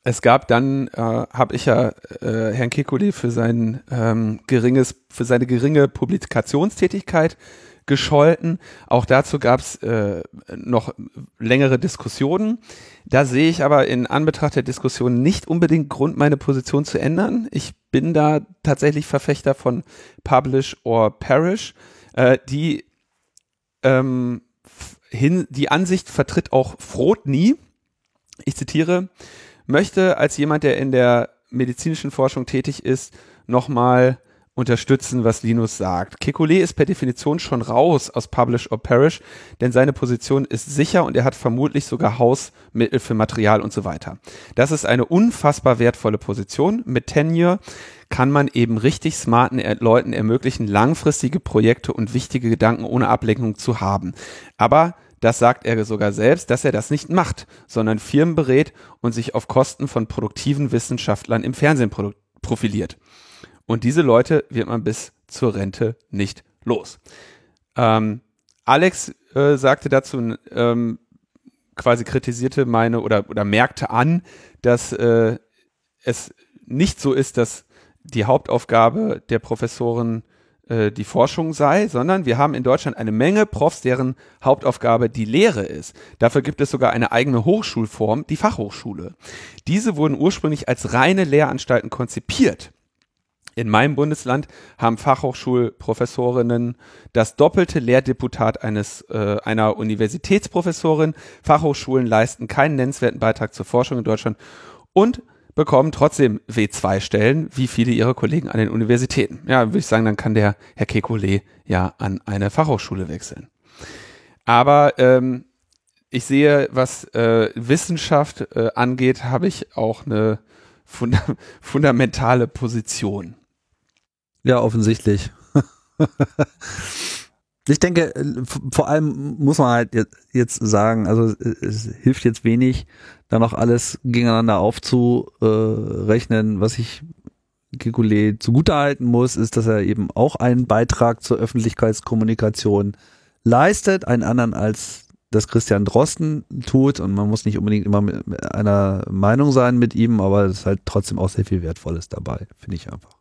Es gab dann, äh, habe ich ja äh, Herrn Kekulé für sein ähm, geringes, für seine geringe Publikationstätigkeit gescholten. Auch dazu gab es äh, noch längere Diskussionen. Da sehe ich aber in Anbetracht der Diskussion nicht unbedingt Grund, meine Position zu ändern. Ich bin da tatsächlich Verfechter von Publish or Perish. Äh, die ähm, hin, die Ansicht vertritt auch Froth nie. Ich zitiere, möchte als jemand, der in der medizinischen Forschung tätig ist, nochmal unterstützen, was Linus sagt. Kekulé ist per Definition schon raus aus Publish or Perish, denn seine Position ist sicher und er hat vermutlich sogar Hausmittel für Material und so weiter. Das ist eine unfassbar wertvolle Position. Mit Tenure kann man eben richtig smarten Leuten ermöglichen, langfristige Projekte und wichtige Gedanken ohne Ablenkung zu haben. Aber das sagt er sogar selbst, dass er das nicht macht, sondern Firmen berät und sich auf Kosten von produktiven Wissenschaftlern im Fernsehen profiliert. Und diese Leute wird man bis zur Rente nicht los. Ähm, Alex äh, sagte dazu, ähm, quasi kritisierte meine oder, oder merkte an, dass äh, es nicht so ist, dass die Hauptaufgabe der Professoren äh, die Forschung sei, sondern wir haben in Deutschland eine Menge Profs, deren Hauptaufgabe die Lehre ist. Dafür gibt es sogar eine eigene Hochschulform, die Fachhochschule. Diese wurden ursprünglich als reine Lehranstalten konzipiert. In meinem Bundesland haben Fachhochschulprofessorinnen das doppelte Lehrdeputat eines äh, einer Universitätsprofessorin. Fachhochschulen leisten keinen nennenswerten Beitrag zur Forschung in Deutschland und bekommen trotzdem W2-Stellen, wie viele ihrer Kollegen an den Universitäten. Ja, würde ich sagen, dann kann der Herr Kekulé ja an eine Fachhochschule wechseln. Aber ähm, ich sehe, was äh, Wissenschaft äh, angeht, habe ich auch eine funda (laughs) fundamentale Position. Ja, offensichtlich. (laughs) ich denke, äh, vor allem muss man halt jetzt- jetzt sagen, also äh, es hilft jetzt wenig, da noch alles gegeneinander aufzurechnen. Was ich Kekulé zugutehalten muss, ist, dass er eben auch einen Beitrag zur Öffentlichkeitskommunikation leistet, einen anderen als das Christian Drosten tut und man muss nicht unbedingt immer mit einer Meinung sein mit ihm, aber es ist halt trotzdem auch sehr viel Wertvolles dabei, finde ich einfach.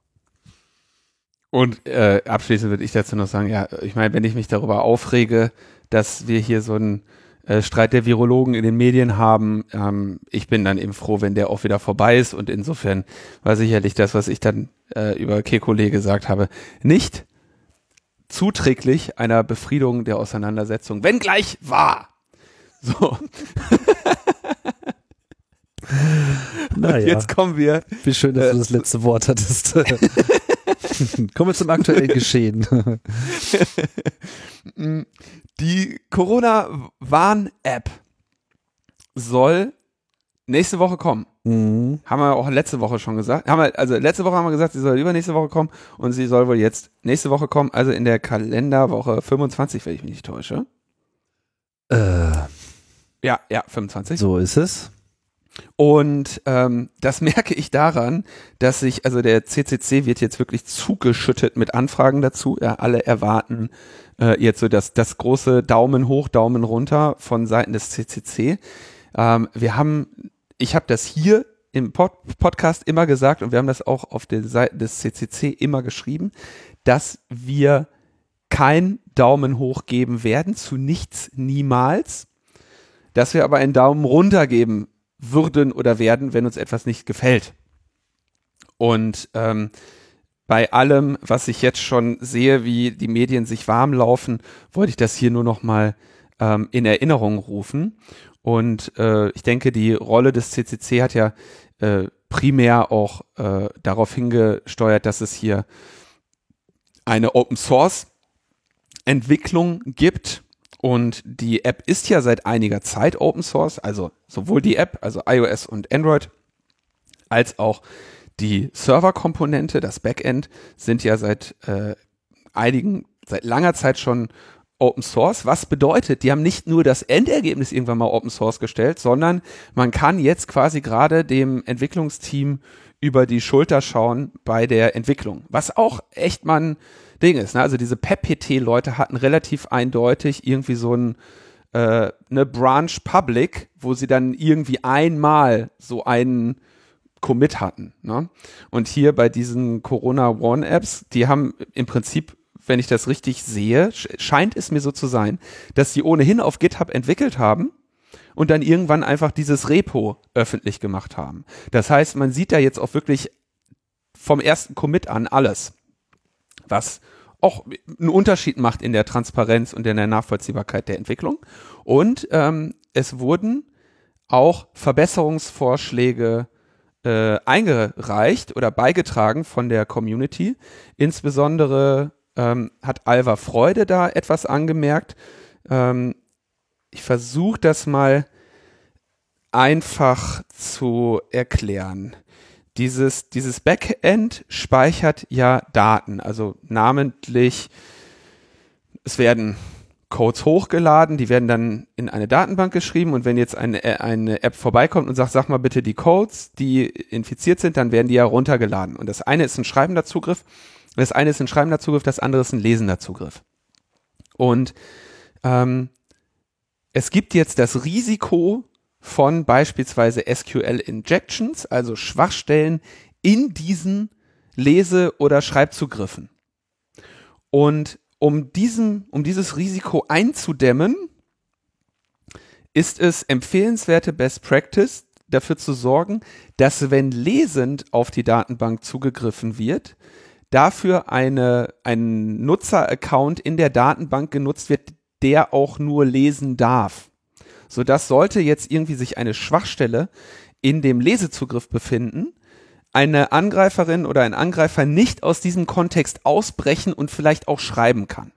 Und äh, abschließend würde ich dazu noch sagen, ja, ich meine, wenn ich mich darüber aufrege, dass wir hier so einen äh, Streit der Virologen in den Medien haben, ähm, ich bin dann eben froh, wenn der auch wieder vorbei ist und insofern war sicherlich das, was ich dann äh, über Kekulé gesagt habe, nicht zuträglich einer Befriedung der Auseinandersetzung, wenngleich wahr. So, (laughs) Naja. jetzt kommen wir Wie schön, dass du das letzte Wort hattest. (laughs) (laughs) Kommen wir zum aktuellen Geschehen. (laughs) Die Corona-Warn-App soll nächste Woche kommen. Mhm. Haben wir auch letzte Woche schon gesagt. Haben wir, also letzte Woche haben wir gesagt, sie soll übernächste Woche kommen und sie soll wohl jetzt nächste Woche kommen, also in der Kalenderwoche 25, wenn ich mich nicht täusche. Äh, Ja, ja, 25. so ist es. Und ähm, das (laughs) merke ich daran, dass sich, also der CCC wird jetzt wirklich zugeschüttet mit Anfragen dazu. Ja, alle erwarten äh, jetzt so das, das große Daumen hoch, Daumen runter von Seiten des CCC. Ähm, wir haben, ich habe das hier im Pod Podcast immer gesagt und wir haben das auch auf den Seiten des CCC immer geschrieben, dass wir kein Daumen hoch geben werden, zu nichts niemals, dass wir aber einen Daumen runter geben würden oder werden, wenn uns etwas nicht gefällt. Und ähm, bei allem, was ich jetzt schon sehe, wie die Medien sich warm laufen, wollte ich das hier nur noch mal ähm, in Erinnerung rufen. Und äh, ich denke, die Rolle des CCC hat ja äh, primär auch äh, darauf hingesteuert, dass es hier eine Open Source Entwicklung gibt. Und die App ist ja seit einiger Zeit Open Source, also sowohl die App, also iOS und Android, als auch die Serverkomponente, das Backend, sind ja seit äh, einigen, seit langer Zeit schon Open Source, was bedeutet, die haben nicht nur das Endergebnis irgendwann mal Open Source gestellt, sondern man kann jetzt quasi gerade dem Entwicklungsteam über die Schulter schauen bei der Entwicklung, was auch echt mal ein Ding ist. Ne? Also diese PEPPT-Leute hatten relativ eindeutig irgendwie so ein äh, eine Branch Public, wo sie dann irgendwie einmal so einen Commit hatten. Ne? Und hier bei diesen Corona One Apps, die haben im Prinzip wenn ich das richtig sehe, scheint es mir so zu sein, dass sie ohnehin auf GitHub entwickelt haben und dann irgendwann einfach dieses Repo öffentlich gemacht haben. Das heißt, man sieht da jetzt auch wirklich vom ersten Commit an alles, was auch einen Unterschied macht in der Transparenz und in der Nachvollziehbarkeit der Entwicklung. Und ähm, es wurden auch Verbesserungsvorschläge äh, eingereicht oder beigetragen von der Community, insbesondere ähm, hat Alva Freude da etwas angemerkt. Ähm, ich versuche das mal einfach zu erklären. Dieses, dieses Backend speichert ja Daten, also namentlich, es werden Codes hochgeladen, die werden dann in eine Datenbank geschrieben und wenn jetzt eine, eine App vorbeikommt und sagt, sag mal bitte die Codes, die infiziert sind, dann werden die ja runtergeladen. Und das eine ist ein schreibender Zugriff das eine ist ein schreibender Zugriff, das andere ist ein lesender Zugriff. Und ähm, es gibt jetzt das Risiko von beispielsweise SQL-Injections, also Schwachstellen in diesen Lese- oder Schreibzugriffen. Und um, diesem, um dieses Risiko einzudämmen, ist es empfehlenswerte Best Practice, dafür zu sorgen, dass wenn lesend auf die Datenbank zugegriffen wird, dafür eine, ein Nutzeraccount in der Datenbank genutzt wird, der auch nur lesen darf. So dass sollte jetzt irgendwie sich eine Schwachstelle in dem Lesezugriff befinden, eine Angreiferin oder ein Angreifer nicht aus diesem Kontext ausbrechen und vielleicht auch schreiben kann.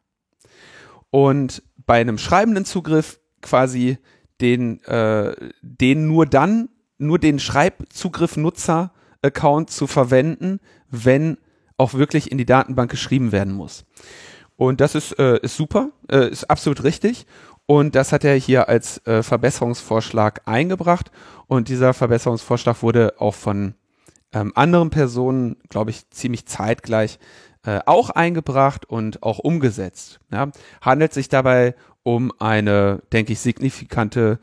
Und bei einem schreibenden Zugriff quasi den, äh, den nur dann, nur den Schreibzugriff-Nutzer-Account zu verwenden, wenn auch wirklich in die Datenbank geschrieben werden muss. Und das ist, äh, ist super, äh, ist absolut richtig. Und das hat er hier als äh, Verbesserungsvorschlag eingebracht. Und dieser Verbesserungsvorschlag wurde auch von ähm, anderen Personen, glaube ich, ziemlich zeitgleich äh, auch eingebracht und auch umgesetzt. Ja. Handelt sich dabei um eine, denke ich, signifikante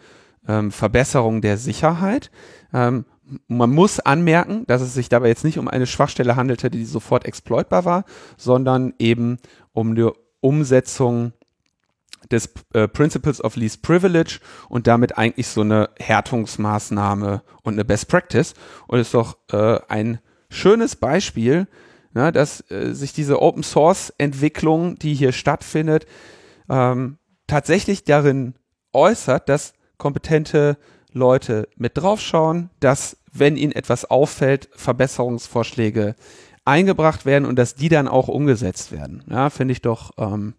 ähm, Verbesserung der Sicherheit. Ähm, man muss anmerken, dass es sich dabei jetzt nicht um eine Schwachstelle handelte, die sofort exploitbar war, sondern eben um die Umsetzung des äh, Principles of Least Privilege und damit eigentlich so eine Härtungsmaßnahme und eine Best Practice. Und ist doch äh, ein schönes Beispiel, na, dass äh, sich diese Open Source Entwicklung, die hier stattfindet, ähm, tatsächlich darin äußert, dass kompetente Leute mit draufschauen, dass wenn ihnen etwas auffällt, Verbesserungsvorschläge eingebracht werden und dass die dann auch umgesetzt werden. Ja, finde ich doch, ähm,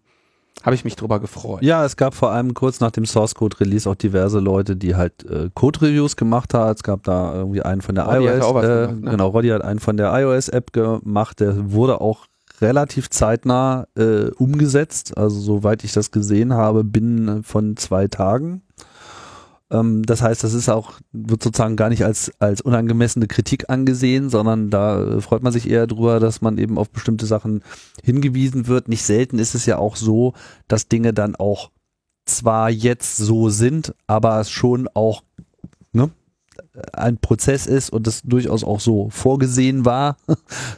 habe ich mich drüber gefreut. Ja, es gab vor allem kurz nach dem Source Code Release auch diverse Leute, die halt äh, Code Reviews gemacht haben. Es gab da irgendwie einen von der Roddy iOS, was äh, gemacht, ne? genau, Roddy hat einen von der iOS App gemacht, der wurde auch relativ zeitnah äh, umgesetzt, also soweit ich das gesehen habe, binnen von zwei Tagen. Ähm, das heißt, das ist auch, wird sozusagen gar nicht als, als unangemessene Kritik angesehen, sondern da äh, freut man sich eher drüber, dass man eben auf bestimmte Sachen hingewiesen wird. Nicht selten ist es ja auch so, dass Dinge dann auch zwar jetzt so sind, aber es schon auch ne, ein Prozess ist und das durchaus auch so vorgesehen war. (laughs)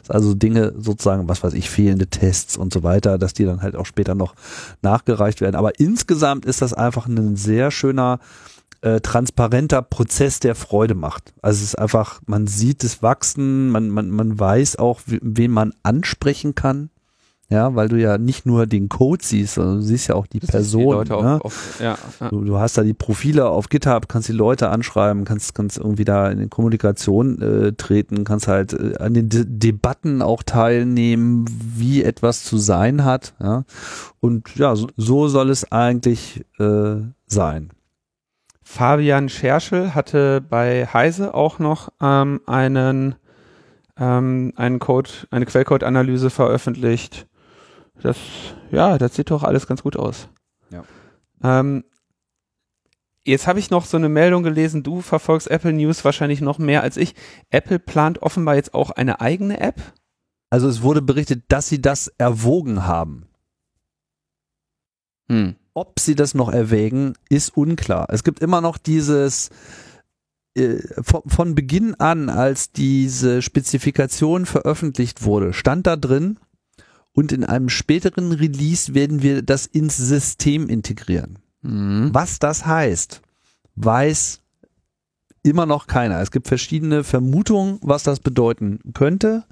Also Dinge sozusagen, was weiß ich, fehlende Tests und so weiter, dass die dann halt auch später noch nachgereicht werden. Aber insgesamt ist das einfach ein sehr schöner äh, transparenter Prozess der Freude macht. Also es ist einfach, man sieht es wachsen, man, man, man weiß auch, wen man ansprechen kann. Ja, weil du ja nicht nur den Code siehst, sondern du siehst ja auch die Das Person. die ne? auf, auf, ja, ja. Du, du hast da die Profile auf GitHub, kannst die Leute anschreiben, kannst, kannst irgendwie da in die Kommunikation äh, treten, kannst halt äh, an den De Debatten auch teilnehmen, wie etwas zu sein hat. Ja? Und ja, so, so soll es eigentlich äh, sein. Fabian Scherschel hatte bei Heise auch noch ähm, einen, ähm, einen Code, eine Quellcode-Analyse veröffentlicht. Das, ja, das sieht doch alles ganz gut aus. Ja. Ähm, jetzt habe ich noch so eine Meldung gelesen, du verfolgst Apple News wahrscheinlich noch mehr als ich. Apple plant offenbar jetzt auch eine eigene App. Also es wurde berichtet, dass sie das erwogen haben. Hm. Ob sie das noch erwägen, ist unklar. Es gibt immer noch dieses äh, von, von Beginn an, als diese Spezifikation veröffentlicht wurde, stand da drin und in einem späteren Release werden wir das ins System integrieren. Mhm. Was das heißt, weiß immer noch keiner. Es gibt verschiedene Vermutungen, was das bedeuten könnte.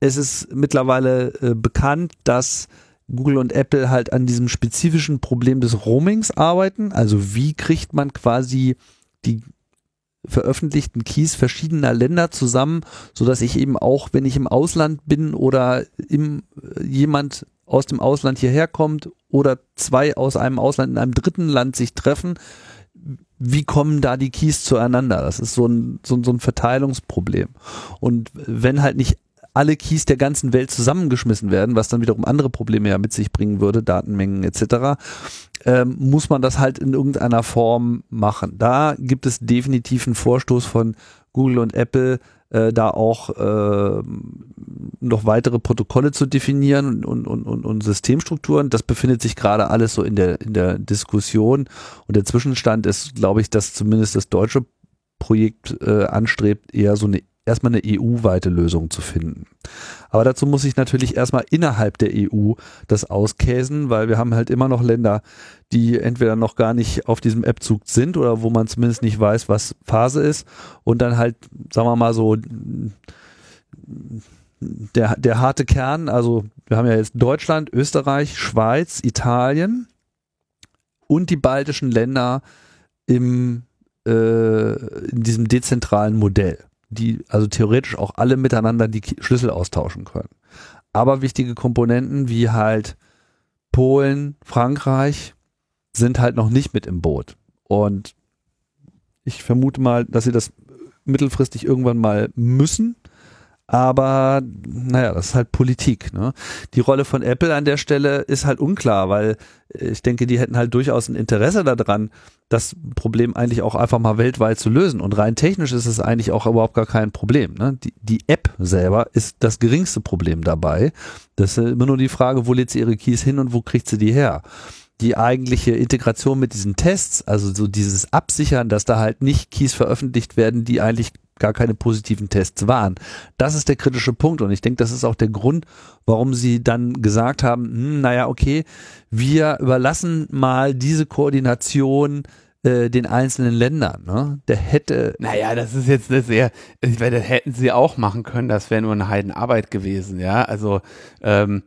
Es ist mittlerweile äh, bekannt, dass Google und Apple halt an diesem spezifischen Problem des Roamings arbeiten. Also wie kriegt man quasi die veröffentlichten Keys verschiedener Länder zusammen, so dass ich eben auch, wenn ich im Ausland bin oder im, jemand aus dem Ausland hierher kommt oder zwei aus einem Ausland in einem dritten Land sich treffen, wie kommen da die Keys zueinander? Das ist so ein, so, so ein Verteilungsproblem. Und wenn halt nicht alle Keys der ganzen Welt zusammengeschmissen werden, was dann wiederum andere Probleme ja mit sich bringen würde, Datenmengen etc., ähm, muss man das halt in irgendeiner Form machen. Da gibt es definitiv einen Vorstoß von Google und Apple, äh, da auch äh, noch weitere Protokolle zu definieren und, und, und, und, Systemstrukturen. Das befindet sich gerade alles so in der, in der Diskussion. Und der Zwischenstand ist, glaube ich, dass zumindest das deutsche Projekt äh, anstrebt, eher so eine erstmal eine EU-weite Lösung zu finden. Aber dazu muss ich natürlich erstmal innerhalb der EU das auskäsen, weil wir haben halt immer noch Länder, die entweder noch gar nicht auf diesem App-Zug sind oder wo man zumindest nicht weiß, was Phase ist und dann halt, sagen wir mal so, der, der harte Kern, also wir haben ja jetzt Deutschland, Österreich, Schweiz, Italien und die baltischen Länder im, äh, in diesem dezentralen Modell, die also theoretisch auch alle miteinander die Schlüssel austauschen können. Aber wichtige Komponenten wie halt Polen, Frankreich sind halt noch nicht mit im Boot. Und ich vermute mal, dass sie das mittelfristig irgendwann mal müssen. Aber naja, das ist halt Politik. Ne? Die Rolle von Apple an der Stelle ist halt unklar, weil äh, ich denke, die hätten halt durchaus ein Interesse daran, das Problem eigentlich auch einfach mal weltweit zu lösen. Und rein technisch ist es eigentlich auch überhaupt gar kein Problem. Ne? Die, die App selber ist das geringste Problem dabei. Das ist immer nur die Frage, wo lädt sie ihre Keys hin und wo kriegt sie die her? die eigentliche Integration mit diesen Tests, also so dieses Absichern, dass da halt nicht Keys veröffentlicht werden, die eigentlich gar keine positiven Tests waren. Das ist der kritische Punkt und ich denke, das ist auch der Grund, warum sie dann gesagt haben, hm, naja, okay, wir überlassen mal diese Koordination äh, den einzelnen Ländern. Ne? Der hätte Naja, das ist jetzt eine sehr, ich meine, das hätten sie auch machen können, das wäre nur eine Heidenarbeit gewesen, ja. Also, ähm,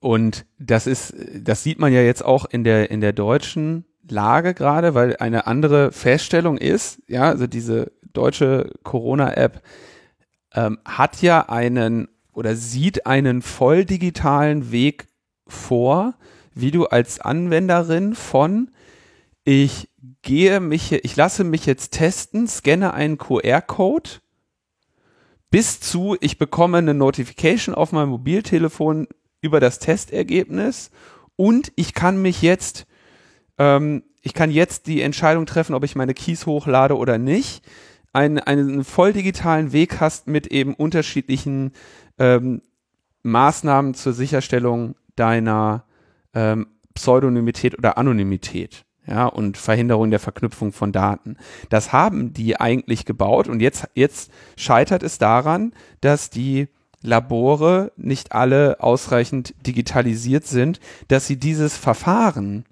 und das ist, das sieht man ja jetzt auch in der, in der deutschen Lage gerade, weil eine andere Feststellung ist, ja, also diese deutsche Corona-App ähm, hat ja einen oder sieht einen voll digitalen Weg vor, wie du als Anwenderin von ich gehe mich, ich lasse mich jetzt testen, scanne einen QR-Code bis zu ich bekomme eine Notification auf meinem Mobiltelefon über das Testergebnis und ich kann mich jetzt, ähm, ich kann jetzt die Entscheidung treffen, ob ich meine Keys hochlade oder nicht. Ein, einen voll digitalen Weg hast mit eben unterschiedlichen ähm, Maßnahmen zur Sicherstellung deiner ähm, Pseudonymität oder Anonymität. Ja, und Verhinderung der Verknüpfung von Daten. Das haben die eigentlich gebaut und jetzt, jetzt scheitert es daran, dass die Labore nicht alle ausreichend digitalisiert sind, dass sie dieses Verfahren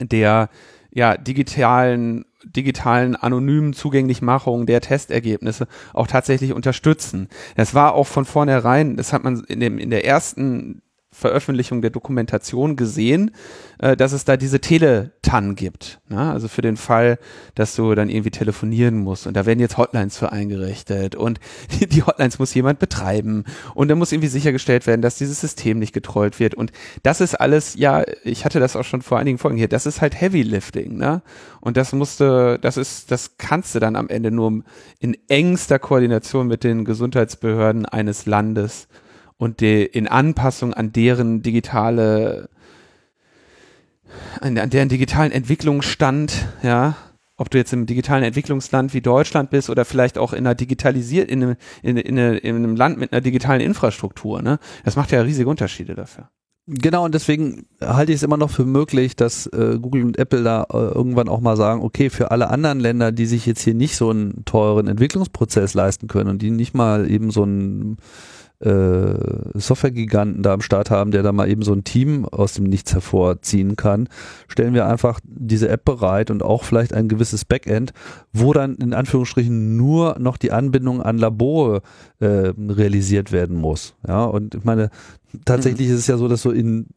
der ja, digitalen, digitalen anonymen Zugänglichmachung der Testergebnisse auch tatsächlich unterstützen. Das war auch von vornherein, das hat man in dem, in der ersten Veröffentlichung der Dokumentation gesehen, äh, dass es da diese Teletan gibt. Ne? Also für den Fall, dass du dann irgendwie telefonieren musst. Und da werden jetzt Hotlines für eingerichtet. Und (laughs) die, die Hotlines muss jemand betreiben. Und da muss irgendwie sichergestellt werden, dass dieses System nicht getrollt wird. Und das ist alles, ja, ich hatte das auch schon vor einigen Folgen hier, das ist halt Heavy Lifting. Ne? Und das musste, das ist, das kannst du dann am Ende nur in engster Koordination mit den Gesundheitsbehörden eines Landes und de, in Anpassung an deren digitale, an, an deren digitalen Entwicklungsstand, ja, ob du jetzt im digitalen Entwicklungsland wie Deutschland bist oder vielleicht auch in einer digitalisiert, in einem, in, in, in einem Land mit einer digitalen Infrastruktur, ne? Das macht ja riesige Unterschiede dafür. Genau, und deswegen halte ich es immer noch für möglich, dass äh, Google und Apple da äh, irgendwann auch mal sagen, okay, für alle anderen Länder, die sich jetzt hier nicht so einen teuren Entwicklungsprozess leisten können und die nicht mal eben so einen äh, Software-Giganten da am Start haben, der da mal eben so ein Team aus dem Nichts hervorziehen kann, stellen wir einfach diese App bereit und auch vielleicht ein gewisses Backend, wo dann in Anführungsstrichen nur noch die Anbindung an Labore äh, realisiert werden muss. Ja, und ich meine, tatsächlich mhm. ist es ja so, dass so in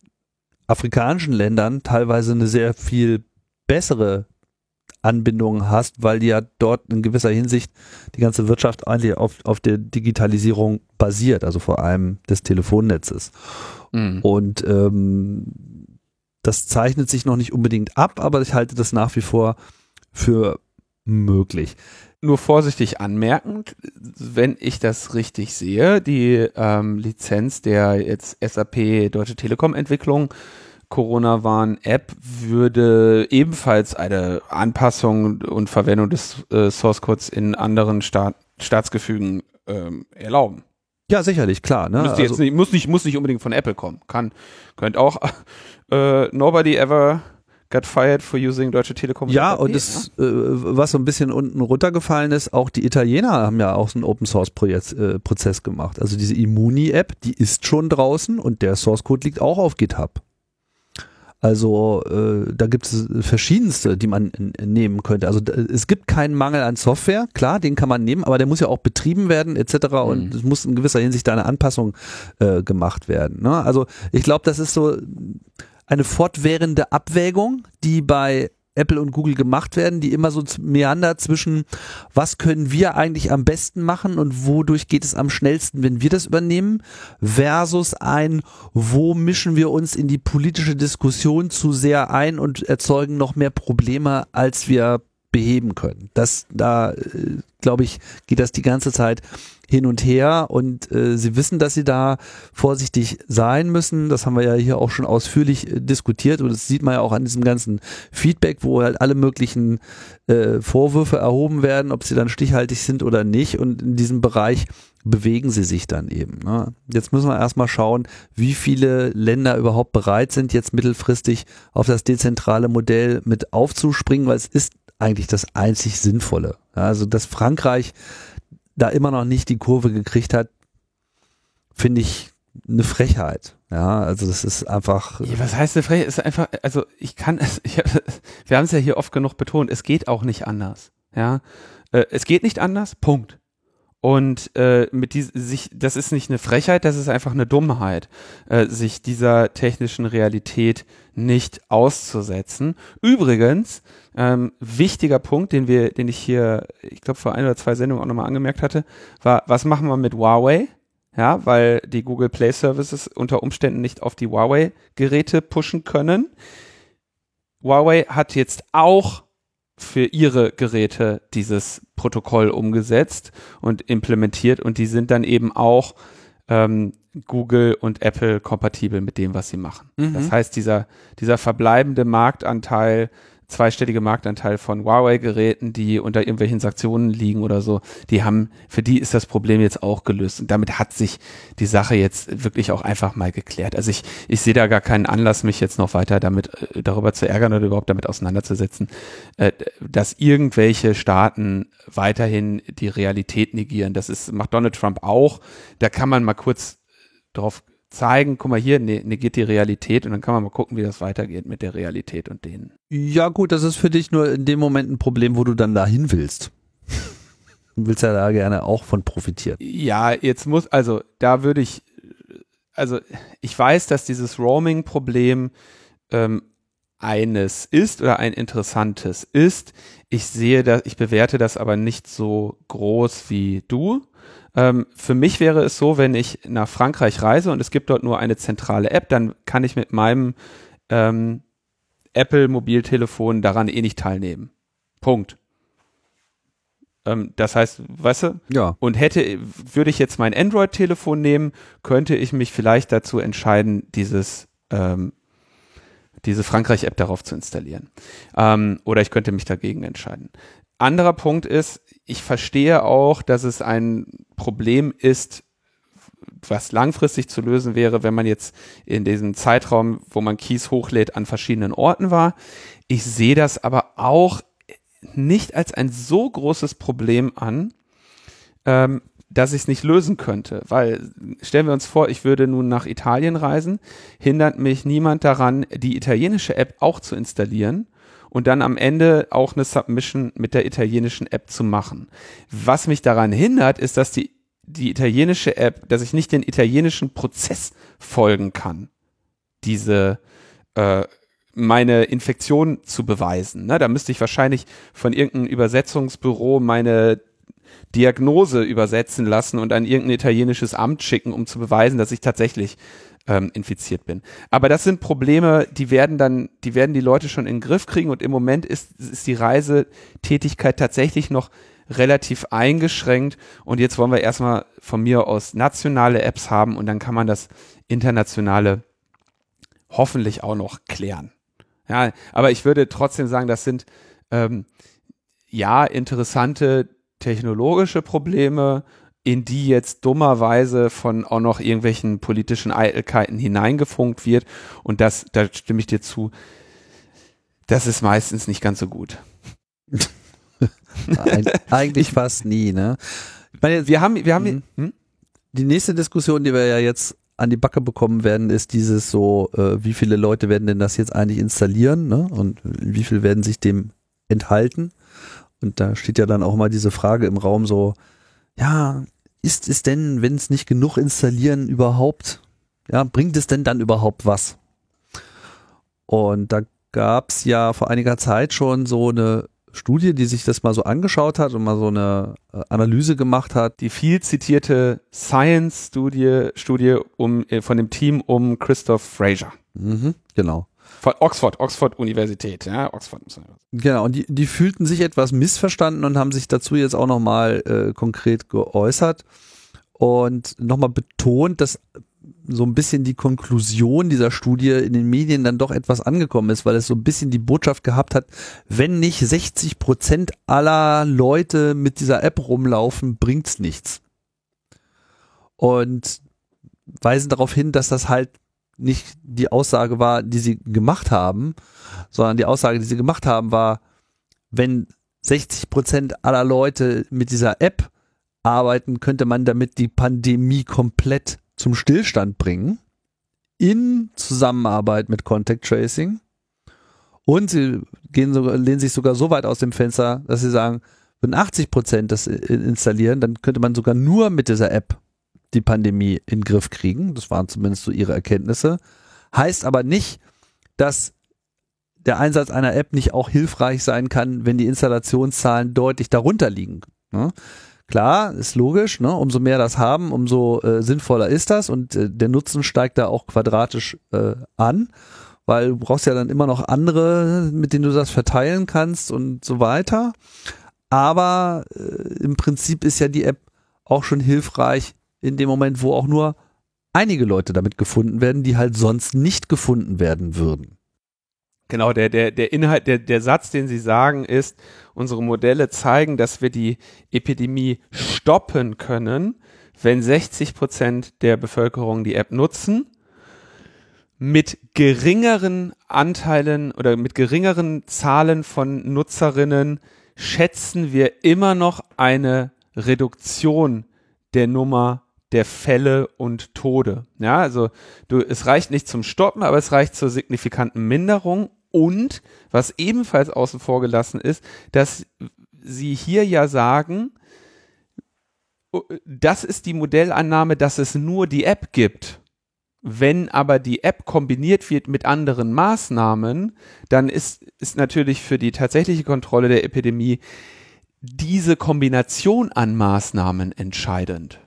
afrikanischen Ländern teilweise eine sehr viel bessere Anbindungen hast, weil ja dort in gewisser Hinsicht die ganze Wirtschaft eigentlich auf, auf der Digitalisierung basiert, also vor allem des Telefonnetzes. Mhm. Und ähm, das zeichnet sich noch nicht unbedingt ab, aber ich halte das nach wie vor für möglich. Nur vorsichtig anmerkend, wenn ich das richtig sehe, die ähm, Lizenz der jetzt SAP Deutsche Telekom Entwicklung Corona-Warn-App würde ebenfalls eine Anpassung und Verwendung des äh, Source-Codes in anderen Staat, Staatsgefügen ähm, erlauben. Ja, sicherlich, klar. Ne? Also, jetzt nicht, muss, nicht, muss nicht unbedingt von Apple kommen. Kann, könnte auch äh, Nobody ever got fired for using Deutsche Telekom. Ja, und das, ja? Äh, was so ein bisschen unten runtergefallen ist, auch die Italiener haben ja auch so einen Open Source Projekt, äh, Prozess gemacht. Also diese Immuni-App, die ist schon draußen und der Source Code liegt auch auf GitHub. Also äh, da gibt es verschiedenste, die man nehmen könnte. Also es gibt keinen Mangel an Software, klar, den kann man nehmen, aber der muss ja auch betrieben werden etc. Mhm. Und es muss in gewisser Hinsicht da eine Anpassung äh, gemacht werden. Ne? Also ich glaube, das ist so eine fortwährende Abwägung, die bei Apple und Google gemacht werden, die immer so meander zwischen, was können wir eigentlich am besten machen und wodurch geht es am schnellsten, wenn wir das übernehmen, versus ein, wo mischen wir uns in die politische Diskussion zu sehr ein und erzeugen noch mehr Probleme, als wir beheben können. Das, da, äh, glaube ich, geht das die ganze Zeit hin und her und äh, sie wissen, dass sie da vorsichtig sein müssen. Das haben wir ja hier auch schon ausführlich äh, diskutiert und das sieht man ja auch an diesem ganzen Feedback, wo halt alle möglichen äh, Vorwürfe erhoben werden, ob sie dann stichhaltig sind oder nicht und in diesem Bereich bewegen sie sich dann eben. Ne? Jetzt müssen wir erstmal schauen, wie viele Länder überhaupt bereit sind, jetzt mittelfristig auf das dezentrale Modell mit aufzuspringen, weil es ist eigentlich das einzig Sinnvolle. Also, dass Frankreich da immer noch nicht die Kurve gekriegt hat, finde ich eine Frechheit. Ja, also das ist einfach. Ja, was heißt eine Frechheit? Ist einfach, also ich kann es, (laughs) ich, wir haben es ja hier oft genug betont, es geht auch nicht anders. Ja, äh, es geht nicht anders. Punkt. Und äh, mit dies, sich, das ist nicht eine Frechheit, das ist einfach eine Dummheit, äh, sich dieser technischen Realität nicht auszusetzen. Übrigens, ähm, wichtiger Punkt, den wir, den ich hier, ich glaube vor ein oder zwei Sendungen auch nochmal angemerkt hatte, war, was machen wir mit Huawei? Ja, weil die Google Play Services unter Umständen nicht auf die Huawei-Geräte pushen können. Huawei hat jetzt auch für ihre Geräte dieses Protokoll umgesetzt und implementiert und die sind dann eben auch ähm, Google und Apple kompatibel mit dem, was sie machen. Mhm. Das heißt, dieser, dieser verbleibende Marktanteil zweistellige Marktanteil von Huawei-Geräten, die unter irgendwelchen Sanktionen liegen oder so, die haben, für die ist das Problem jetzt auch gelöst. Und damit hat sich die Sache jetzt wirklich auch einfach mal geklärt. Also ich, ich sehe da gar keinen Anlass, mich jetzt noch weiter damit, äh, darüber zu ärgern oder überhaupt damit auseinanderzusetzen, äh, dass irgendwelche Staaten weiterhin die Realität negieren. Das ist, macht Donald Trump auch. Da kann man mal kurz drauf zeigen, guck mal hier, ne, negiert die Realität und dann kann man mal gucken, wie das weitergeht mit der Realität und denen. Ja, gut, das ist für dich nur in dem Moment ein Problem, wo du dann dahin willst. Du willst ja da gerne auch von profitieren. Ja, jetzt muss, also da würde ich, also ich weiß, dass dieses Roaming-Problem ähm, eines ist oder ein interessantes ist. Ich sehe das, ich bewerte das aber nicht so groß wie du. Ähm, für mich wäre es so, wenn ich nach Frankreich reise und es gibt dort nur eine zentrale App, dann kann ich mit meinem ähm, Apple Mobiltelefon daran eh nicht teilnehmen. Punkt. Ähm, das heißt, weißt du? Ja. Und hätte, würde ich jetzt mein Android-Telefon nehmen, könnte ich mich vielleicht dazu entscheiden, dieses ähm, diese Frankreich-App darauf zu installieren. Ähm, oder ich könnte mich dagegen entscheiden. Anderer Punkt ist, ich verstehe auch, dass es ein Problem ist, was langfristig zu lösen wäre, wenn man jetzt in diesem Zeitraum, wo man Keys hochlädt, an verschiedenen Orten war. Ich sehe das aber auch nicht als ein so großes Problem an, ähm, dass ich es nicht lösen könnte. Weil stellen wir uns vor, ich würde nun nach Italien reisen, hindert mich niemand daran, die italienische App auch zu installieren und dann am Ende auch eine Submission mit der italienischen App zu machen. Was mich daran hindert, ist, dass die, die italienische App, dass ich nicht den italienischen Prozess folgen kann. Diese äh, meine Infektion zu beweisen. Ne? Da müsste ich wahrscheinlich von irgendeinem Übersetzungsbüro meine Diagnose übersetzen lassen und an irgendein italienisches Amt schicken, um zu beweisen, dass ich tatsächlich ähm, infiziert bin. Aber das sind Probleme, die werden dann, die werden die Leute schon in den Griff kriegen und im Moment ist, ist die Reisetätigkeit tatsächlich noch relativ eingeschränkt und jetzt wollen wir erstmal von mir aus nationale Apps haben und dann kann man das internationale hoffentlich auch noch klären. Ja, aber ich würde trotzdem sagen, das sind ähm, ja interessante technologische Probleme, in die jetzt dummerweise von auch noch irgendwelchen politischen Eitelkeiten hineingefunkt wird. Und das, da stimme ich dir zu, das ist meistens nicht ganz so gut. (laughs) Eig eigentlich fast nie, ne? Meine, wir haben, wir haben, Mhm. hm? Die nächste Diskussion, die wir ja jetzt an die Backe bekommen werden, ist dieses so, äh, wie viele Leute werden denn das jetzt eigentlich installieren, ne? Und wie viel werden sich dem enthalten? Und da steht ja dann auch mal diese Frage im Raum so, ja, ist es denn, wenn es nicht genug installieren, überhaupt, ja, bringt es denn dann überhaupt was? Und da gab es ja vor einiger Zeit schon so eine Studie, die sich das mal so angeschaut hat und mal so eine äh, Analyse gemacht hat. die viel zitierte Science-Studie Studie um, äh, von dem Team um Christoph Fraser. Mhm, genau. Von Oxford, Oxford Universität, ja, Oxford. Genau, und die, die fühlten sich etwas missverstanden und haben sich dazu jetzt auch nochmal äh, konkret geäußert und nochmal betont, dass so ein bisschen die Konklusion dieser Studie in den Medien dann doch etwas angekommen ist, weil es so ein bisschen die Botschaft gehabt hat, wenn nicht 60 Prozent aller Leute mit dieser App rumlaufen, bringt's nichts. Und weisen darauf hin, dass das halt nicht die Aussage war, die sie gemacht haben, sondern die Aussage, die sie gemacht haben, war, wenn 60 Prozent aller Leute mit dieser App arbeiten, könnte man damit die Pandemie komplett zum Stillstand bringen. In Zusammenarbeit mit Contact Tracing. Und sie gehen sogar, lehnen sich sogar so weit aus dem Fenster, dass sie sagen, wenn 80 Prozent das installieren, dann könnte man sogar nur mit dieser App die Pandemie in den Griff kriegen. Das waren zumindest so ihre Erkenntnisse. Heißt aber nicht, dass der Einsatz einer App nicht auch hilfreich sein kann, wenn die Installationszahlen deutlich darunter liegen. Ne? Klar, ist logisch, ne? umso mehr das haben, umso äh, sinnvoller ist das und äh, der Nutzen steigt da auch quadratisch äh, an, weil du brauchst ja dann immer noch andere, mit denen du das verteilen kannst und so weiter. Aber äh, im Prinzip ist ja die App auch schon hilfreich in dem Moment, wo auch nur einige Leute damit gefunden werden, die halt sonst nicht gefunden werden würden. Genau, der, der, der Inhalt, der, der Satz, den Sie sagen, ist, unsere Modelle zeigen, dass wir die Epidemie stoppen können, wenn 60 Prozent der Bevölkerung die App nutzen, mit geringeren Anteilen oder mit geringeren Zahlen von Nutzerinnen schätzen wir immer noch eine Reduktion der Nummer der Fälle und Tode. Ja, also du, es reicht nicht zum Stoppen, aber es reicht zur signifikanten Minderung und was ebenfalls außen vor gelassen ist, dass sie hier ja sagen, das ist die Modellannahme, dass es nur die App gibt. Wenn aber die App kombiniert wird mit anderen Maßnahmen, dann ist, ist natürlich für die tatsächliche Kontrolle der Epidemie diese Kombination an Maßnahmen entscheidend.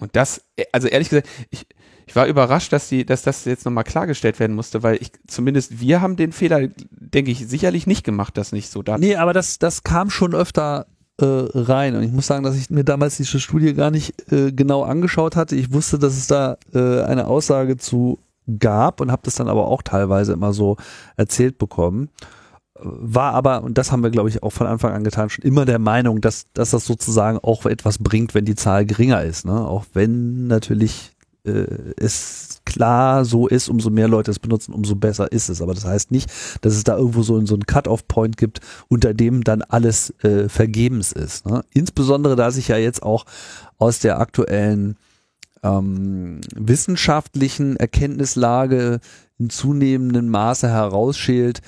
Und das, also ehrlich gesagt, ich, ich war überrascht, dass, die, dass das jetzt nochmal klargestellt werden musste, weil ich, zumindest wir haben den Fehler, denke ich, sicherlich nicht gemacht, das nicht so da. Nee, aber das, das kam schon öfter äh, rein. Und ich muss sagen, dass ich mir damals diese Studie gar nicht äh, genau angeschaut hatte. Ich wusste, dass es da äh, eine Aussage zu gab und habe das dann aber auch teilweise immer so erzählt bekommen. War aber, und das haben wir, glaube ich, auch von Anfang an getan, schon immer der Meinung, dass, dass das sozusagen auch etwas bringt, wenn die Zahl geringer ist. Ne? Auch wenn natürlich äh, es klar so ist, umso mehr Leute es benutzen, umso besser ist es. Aber das heißt nicht, dass es da irgendwo so, so einen Cut-off-Point gibt, unter dem dann alles äh, vergebens ist. Ne? Insbesondere, da sich ja jetzt auch aus der aktuellen ähm, wissenschaftlichen Erkenntnislage in zunehmendem Maße herausschält,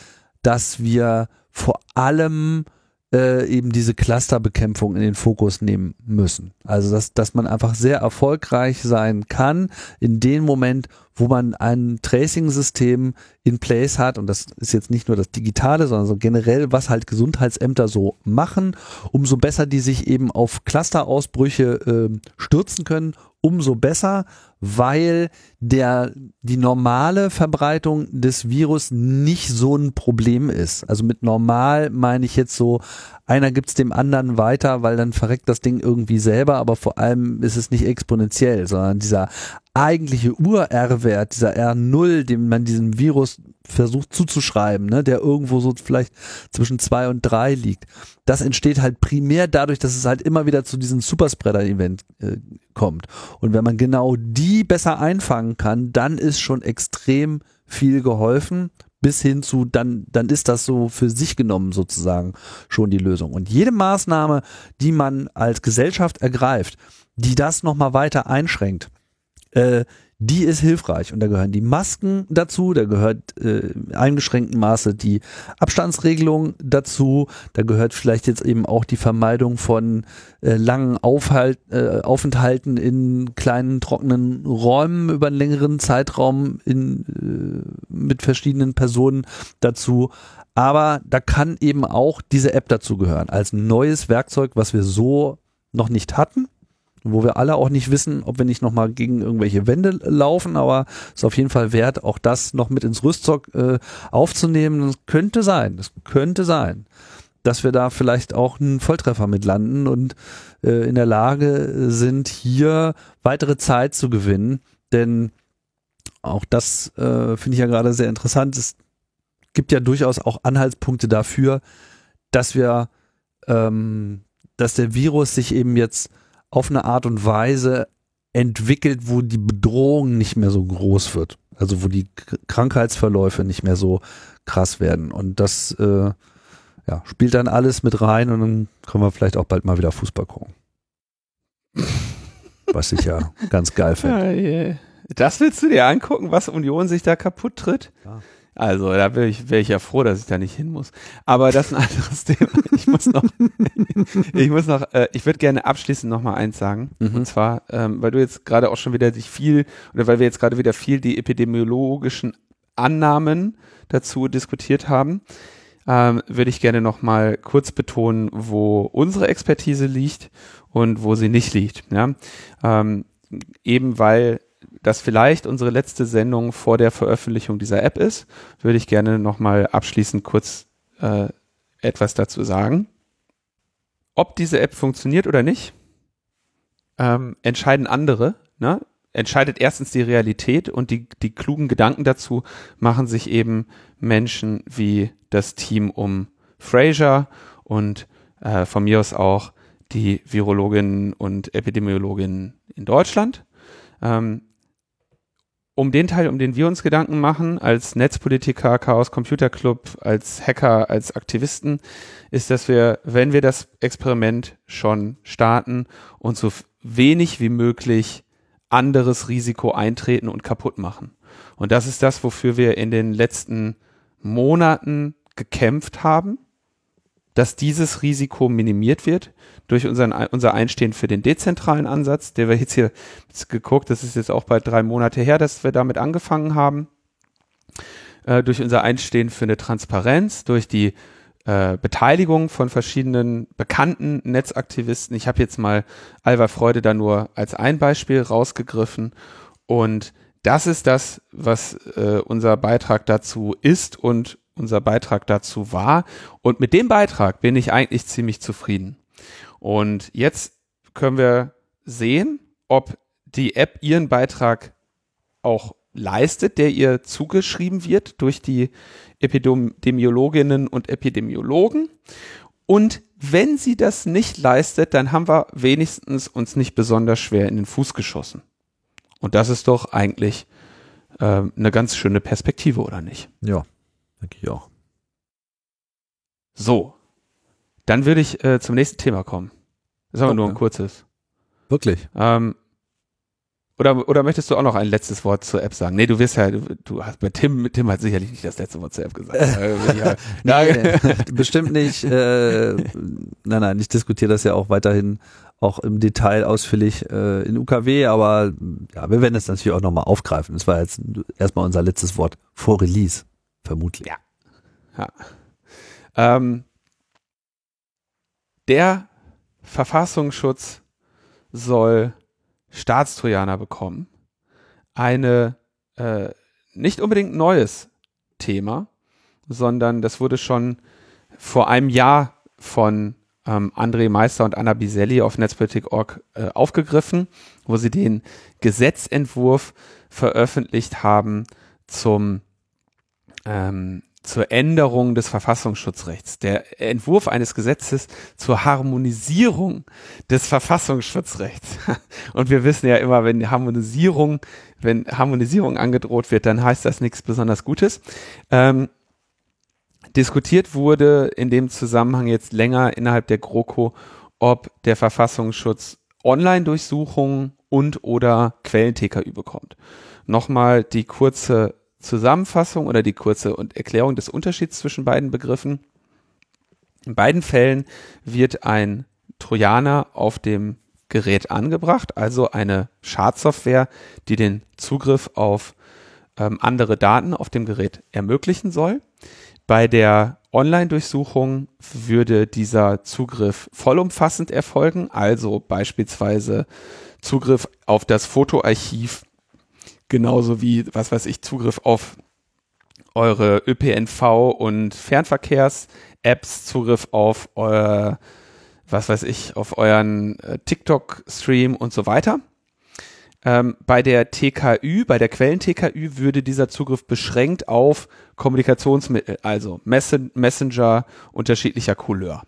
dass wir vor allem äh, eben diese Clusterbekämpfung in den Fokus nehmen müssen. Also dass, dass man einfach sehr erfolgreich sein kann in dem Moment, wo man ein Tracing-System in place hat, und das ist jetzt nicht nur das Digitale, sondern so generell, was halt Gesundheitsämter so machen, umso besser die sich eben auf Clusterausbrüche äh, stürzen können, umso besser, weil der, die normale Verbreitung des Virus nicht so ein Problem ist. Also mit normal meine ich jetzt so, einer gibt's dem anderen weiter, weil dann verreckt das Ding irgendwie selber, aber vor allem ist es nicht exponentiell, sondern dieser eigentliche Ur-R-Wert, dieser R0, dem man diesem Virus versucht zuzuschreiben, ne, der irgendwo so vielleicht zwischen zwei und drei liegt. Das entsteht halt primär dadurch, dass es halt immer wieder zu diesem Superspreader-Event äh, kommt. Und wenn man genau die besser einfangen kann, dann ist schon extrem viel geholfen bis hin zu, dann, dann ist das so für sich genommen sozusagen schon die Lösung. Und jede Maßnahme, die man als Gesellschaft ergreift, die das nochmal weiter einschränkt, äh, die ist hilfreich. Und da gehören die Masken dazu, da gehört äh, eingeschränkten Maße die Abstandsregelung dazu, da gehört vielleicht jetzt eben auch die Vermeidung von äh, langen Aufhalt, äh, Aufenthalten in kleinen trockenen Räumen über einen längeren Zeitraum in, äh, mit verschiedenen Personen dazu. Aber da kann eben auch diese App dazu gehören, als neues Werkzeug, was wir so noch nicht hatten wo wir alle auch nicht wissen, ob wir nicht nochmal gegen irgendwelche Wände laufen, aber es ist auf jeden Fall wert, auch das noch mit ins Rüstzeug äh, aufzunehmen. Das könnte sein, das könnte sein, dass wir da vielleicht auch einen Volltreffer mit landen und äh, in der Lage sind, hier weitere Zeit zu gewinnen, denn auch das äh, finde ich ja gerade sehr interessant. Es gibt ja durchaus auch Anhaltspunkte dafür, dass wir, ähm, dass der Virus sich eben jetzt auf eine Art und Weise entwickelt, wo die Bedrohung nicht mehr so groß wird. Also wo die Krankheitsverläufe nicht mehr so krass werden. Und das äh, ja, spielt dann alles mit rein und dann können wir vielleicht auch bald mal wieder Fußball gucken. Was ich ja (laughs) ganz geil finde. Das willst du dir angucken, was Union sich da kaputt tritt? Ja. Also, da wäre ich, wär ich ja froh, dass ich da nicht hin muss. Aber das ist ein anderes (laughs) Thema. Ich muss noch, (laughs) ich muss noch, äh, ich würde gerne abschließend noch mal eins sagen. Mhm. Und zwar, ähm, weil du jetzt gerade auch schon wieder dich viel, oder weil wir jetzt gerade wieder viel die epidemiologischen Annahmen dazu diskutiert haben, ähm, würde ich gerne noch mal kurz betonen, wo unsere Expertise liegt und wo sie nicht liegt. Ja? Ähm, eben weil das vielleicht unsere letzte Sendung vor der Veröffentlichung dieser App ist, würde ich gerne nochmal abschließend kurz äh, etwas dazu sagen. Ob diese App funktioniert oder nicht, ähm, entscheiden andere. Ne? Entscheidet erstens die Realität und die, die klugen Gedanken dazu machen sich eben Menschen wie das Team um Fraser und äh, von mir aus auch die Virologinnen und Epidemiologinnen in Deutschland. Ähm, um den Teil, um den wir uns Gedanken machen, als Netzpolitiker, Chaos Computer Club, als Hacker, als Aktivisten, ist, dass wir, wenn wir das Experiment schon starten, uns so wenig wie möglich anderes Risiko eintreten und kaputt machen. Und das ist das, wofür wir in den letzten Monaten gekämpft haben, dass dieses Risiko minimiert wird durch unseren, unser Einstehen für den dezentralen Ansatz, der wir jetzt hier jetzt geguckt, das ist jetzt auch bald drei Monate her, dass wir damit angefangen haben, äh, durch unser Einstehen für eine Transparenz, durch die äh, Beteiligung von verschiedenen bekannten Netzaktivisten. Ich habe jetzt mal Alva Freude da nur als ein Beispiel rausgegriffen und das ist das, was äh, unser Beitrag dazu ist und unser Beitrag dazu war. Und mit dem Beitrag bin ich eigentlich ziemlich zufrieden. Und jetzt können wir sehen, ob die App ihren Beitrag auch leistet, der ihr zugeschrieben wird durch die Epidemiologinnen und Epidemiologen. Und wenn sie das nicht leistet, dann haben wir wenigstens uns nicht besonders schwer in den Fuß geschossen. Und das ist doch eigentlich äh, eine ganz schöne Perspektive, oder nicht? Ja, denke ich auch. So, dann würde ich äh, zum nächsten Thema kommen. Das ist aber Oh, nur ein ja. kurzes. Wirklich. Ähm, oder, oder möchtest du auch noch ein letztes Wort zur App sagen? Nee, du wirst ja, du, du hast bei Tim, Tim hat sicherlich nicht das letzte Wort zur App gesagt. (laughs) Ja, Nein, bestimmt nicht. Äh, nein, nein, ich diskutiere das ja auch weiterhin auch im Detail ausführlich äh, in UKW, aber ja, wir werden es natürlich auch nochmal aufgreifen. Das war jetzt erstmal unser letztes Wort vor Release, vermutlich. Ja. Ja. Ähm, der Verfassungsschutz soll Staatstrojaner bekommen. Eine äh, nicht unbedingt neues Thema, sondern das wurde schon vor einem Jahr von ähm, André Meister und Anna Biselli auf Netzpolitik.org äh, aufgegriffen, wo sie den Gesetzentwurf veröffentlicht haben zum ähm, zur Änderung des Verfassungsschutzrechts. Der Entwurf eines Gesetzes zur Harmonisierung des Verfassungsschutzrechts. (laughs) Und wir wissen ja immer, wenn Harmonisierung, wenn Harmonisierung angedroht wird, dann heißt das nichts besonders Gutes. Ähm, diskutiert wurde in dem Zusammenhang jetzt länger innerhalb der GroKo, ob der Verfassungsschutz Online-Durchsuchungen und oder Quellen-TKÜ bekommt. Nochmal die kurze Zusammenfassung oder die kurze Erklärung des Unterschieds zwischen beiden Begriffen. In beiden Fällen wird ein Trojaner auf dem Gerät angebracht, also eine Schadsoftware, die den Zugriff auf ähm, andere Daten auf dem Gerät ermöglichen soll. Bei der Online-Durchsuchung würde dieser Zugriff vollumfassend erfolgen, also beispielsweise Zugriff auf das Fotoarchiv, genauso wie, was weiß ich, Zugriff auf eure ÖPNV und Fernverkehrs-Apps, Zugriff auf euer, was weiß ich, auf euren äh, TikTok-Stream und so weiter. Ähm, bei der TKÜ, bei der Quellen-TKÜ würde dieser Zugriff beschränkt auf Kommunikationsmittel, also Messen Messenger unterschiedlicher Couleur.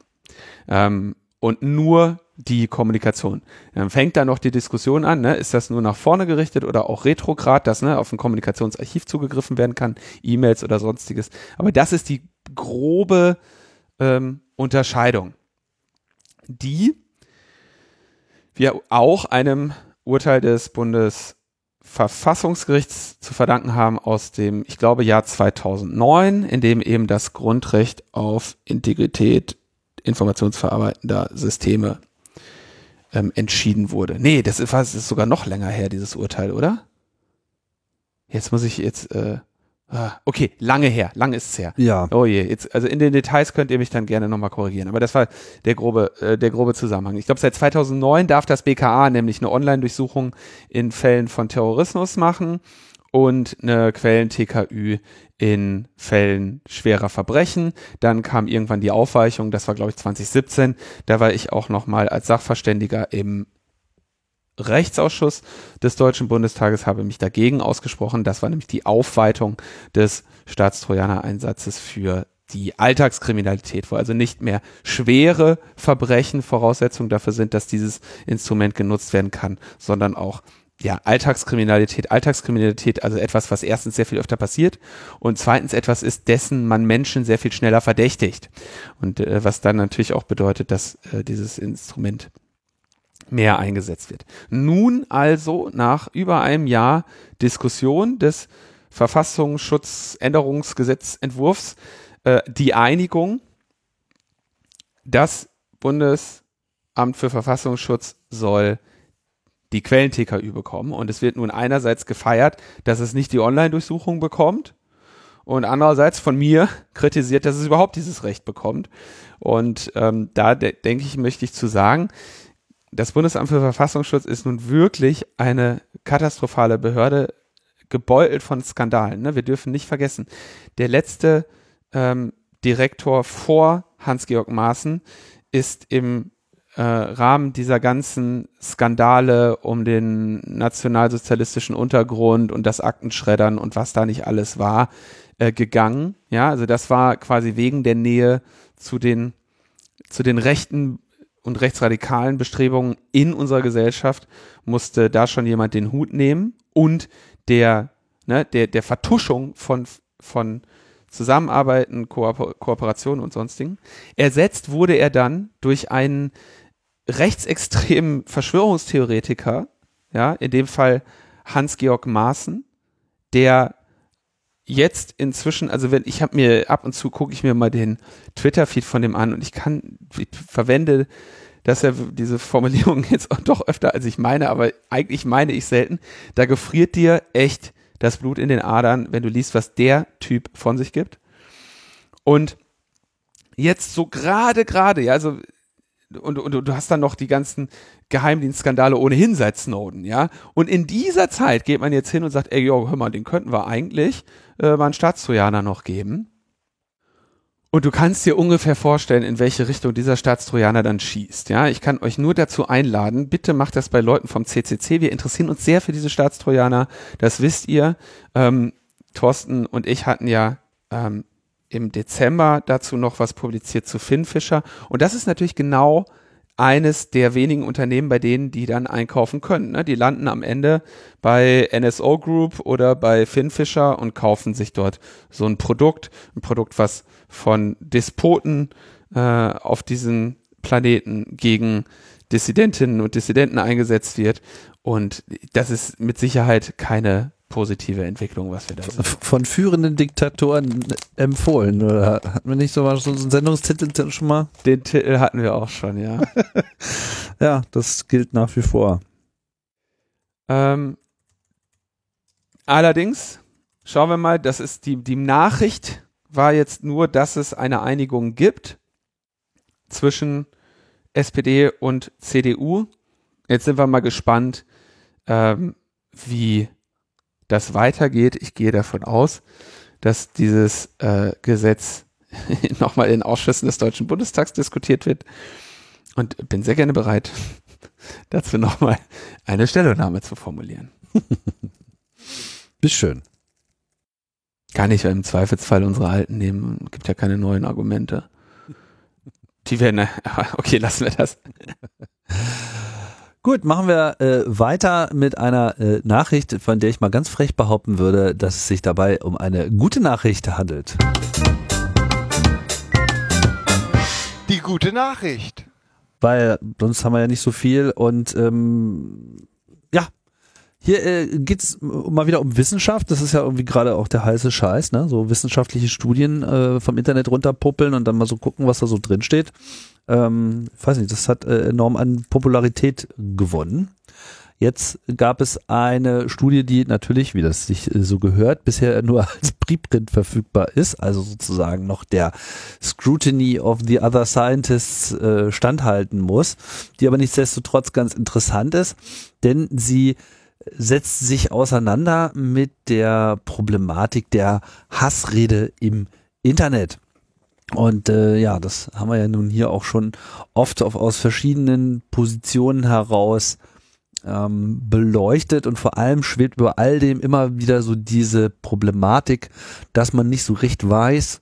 Ähm, und nur die Kommunikation. Dann fängt da noch die Diskussion an, ne? ist das nur nach vorne gerichtet oder auch retrograd, dass ne, auf ein Kommunikationsarchiv zugegriffen werden kann, E-Mails oder sonstiges. Aber das ist die grobe ähm, Unterscheidung, die wir auch einem Urteil des Bundesverfassungsgerichts zu verdanken haben aus dem, ich glaube, Jahr 2009, in dem eben das Grundrecht auf Integrität informationsverarbeitender Systeme ähm, entschieden wurde. Nee, das ist, das ist sogar noch länger her, dieses Urteil, oder? Jetzt muss ich jetzt, äh, ah, okay, lange her, lange ist es her. Ja. Oh je, jetzt, also in den Details könnt ihr mich dann gerne nochmal korrigieren. Aber das war der grobe, äh, der grobe Zusammenhang. Ich glaube, seit 2009 darf das BKA nämlich eine Online-Durchsuchung in Fällen von Terrorismus machen und eine Quellen-TKÜ in Fällen schwerer Verbrechen. Dann kam irgendwann die Aufweichung, das war glaube ich 2017. Da war ich auch nochmal als Sachverständiger im Rechtsausschuss des Deutschen Bundestages habe mich dagegen ausgesprochen. Das war nämlich die Aufweitung des Staatstrojaner-Einsatzes für die Alltagskriminalität, wo also nicht mehr schwere Verbrechen Voraussetzung dafür sind, dass dieses Instrument genutzt werden kann, sondern auch ja, Alltagskriminalität, Alltagskriminalität, also etwas, was erstens sehr viel öfter passiert und zweitens etwas ist, dessen man Menschen sehr viel schneller verdächtigt. Und äh, was dann natürlich auch bedeutet, dass äh, dieses Instrument mehr eingesetzt wird. Nun also nach über einem Jahr Diskussion des Verfassungsschutzänderungsgesetzentwurfs äh, die Einigung, das Bundesamt für Verfassungsschutz soll die Quellen-TKÜ bekommen. Und es wird nun einerseits gefeiert, dass es nicht die Online-Durchsuchung bekommt und andererseits von mir (laughs) kritisiert, dass es überhaupt dieses Recht bekommt. Und ähm, da de denke ich, möchte ich zu sagen, das Bundesamt für Verfassungsschutz ist nun wirklich eine katastrophale Behörde, gebeutelt von Skandalen. Ne? Wir dürfen nicht vergessen, der letzte ähm, Direktor vor Hans-Georg Maaßen ist im äh, Rahmen dieser ganzen Skandale um den nationalsozialistischen Untergrund und das Aktenschreddern und was da nicht alles war, äh, gegangen. Ja, also das war quasi wegen der Nähe zu den, zu den rechten und rechtsradikalen Bestrebungen in unserer Gesellschaft musste da schon jemand den Hut nehmen und der, ne, der, der Vertuschung von, von Zusammenarbeiten, Kooper Kooperationen und sonstigen. Ersetzt wurde er dann durch einen rechtsextremen Verschwörungstheoretiker, ja, in dem Fall Hans-Georg Maaßen, der jetzt inzwischen, also wenn ich habe mir ab und zu gucke ich mir mal den Twitter-Feed von dem an und ich kann, ich verwende dass er diese Formulierung (laughs) jetzt doch öfter als ich meine, aber eigentlich meine ich selten. Da gefriert dir echt das Blut in den Adern, wenn du liest, was der Typ von sich gibt. Und jetzt so gerade, gerade, ja, also und, und, und du hast dann noch die ganzen Geheimdienstskandale ohnehin seit Snowden, ja. Und in dieser Zeit geht man jetzt hin und sagt, ey, jo, hör mal, den könnten wir eigentlich äh, mal einen Staatstrojaner noch geben. Und du kannst dir ungefähr vorstellen, in welche Richtung dieser Staatstrojaner dann schießt. Ja, ich kann euch nur dazu einladen. Bitte macht das bei Leuten vom CCC. Wir interessieren uns sehr für diese Staatstrojaner. Das wisst ihr. Ähm, Thorsten und ich hatten ja ähm, im Dezember dazu noch was publiziert zu Finfisher. Und das ist natürlich genau eines der wenigen Unternehmen, bei denen die dann einkaufen können. Ne? Die landen am Ende bei NSO Group oder bei Finfisher und kaufen sich dort so ein Produkt, ein Produkt, was von Despoten äh, auf diesen Planeten gegen Dissidentinnen und Dissidenten eingesetzt wird. Und das ist mit Sicherheit keine positive Entwicklung, was wir da sehen. Von führenden Diktatoren empfohlen, oder hatten wir nicht so so einen Sendungstitel schon mal? Den Titel hatten wir auch schon, ja. (laughs) ja, das gilt nach wie vor. Ähm, allerdings, schauen wir mal, das ist die, die Nachricht war jetzt nur, dass es eine Einigung gibt zwischen SPD und CDU. Jetzt sind wir mal gespannt, ähm, wie das weitergeht. Ich gehe davon aus, dass dieses äh, Gesetz (laughs) nochmal in Ausschüssen des Deutschen Bundestags diskutiert wird und bin sehr gerne bereit, (laughs) dazu nochmal eine Stellungnahme zu formulieren. (laughs) Bis schön. Kann ich ja im Zweifelsfall unsere alten nehmen. Gibt ja keine neuen Argumente. Die werden, okay, lassen wir das. Gut, machen wir äh, weiter mit einer äh, Nachricht, von der ich mal ganz frech behaupten würde, dass es sich dabei um eine gute Nachricht handelt. Die gute Nachricht. Weil sonst haben wir ja nicht so viel und ähm, hier äh, geht's mal wieder um Wissenschaft. Das ist ja irgendwie gerade auch der heiße Scheiß, ne? So wissenschaftliche Studien äh, vom Internet runterpuppeln und dann mal so gucken, was da so drin steht ähm, weiß nicht, das hat äh, enorm an Popularität gewonnen. Jetzt gab es eine Studie, die natürlich, wie das sich äh, so gehört, bisher nur (laughs) als Preprint verfügbar ist, also sozusagen noch der Scrutiny of the Other Scientists äh, standhalten muss, die aber nichtsdestotrotz ganz interessant ist, denn sie setzt sich auseinander mit der Problematik der Hassrede im Internet. Und äh, ja, das haben wir ja nun hier auch schon oft auf, aus verschiedenen Positionen heraus ähm, beleuchtet und vor allem schwebt über all dem immer wieder so diese Problematik, dass man nicht so recht weiß,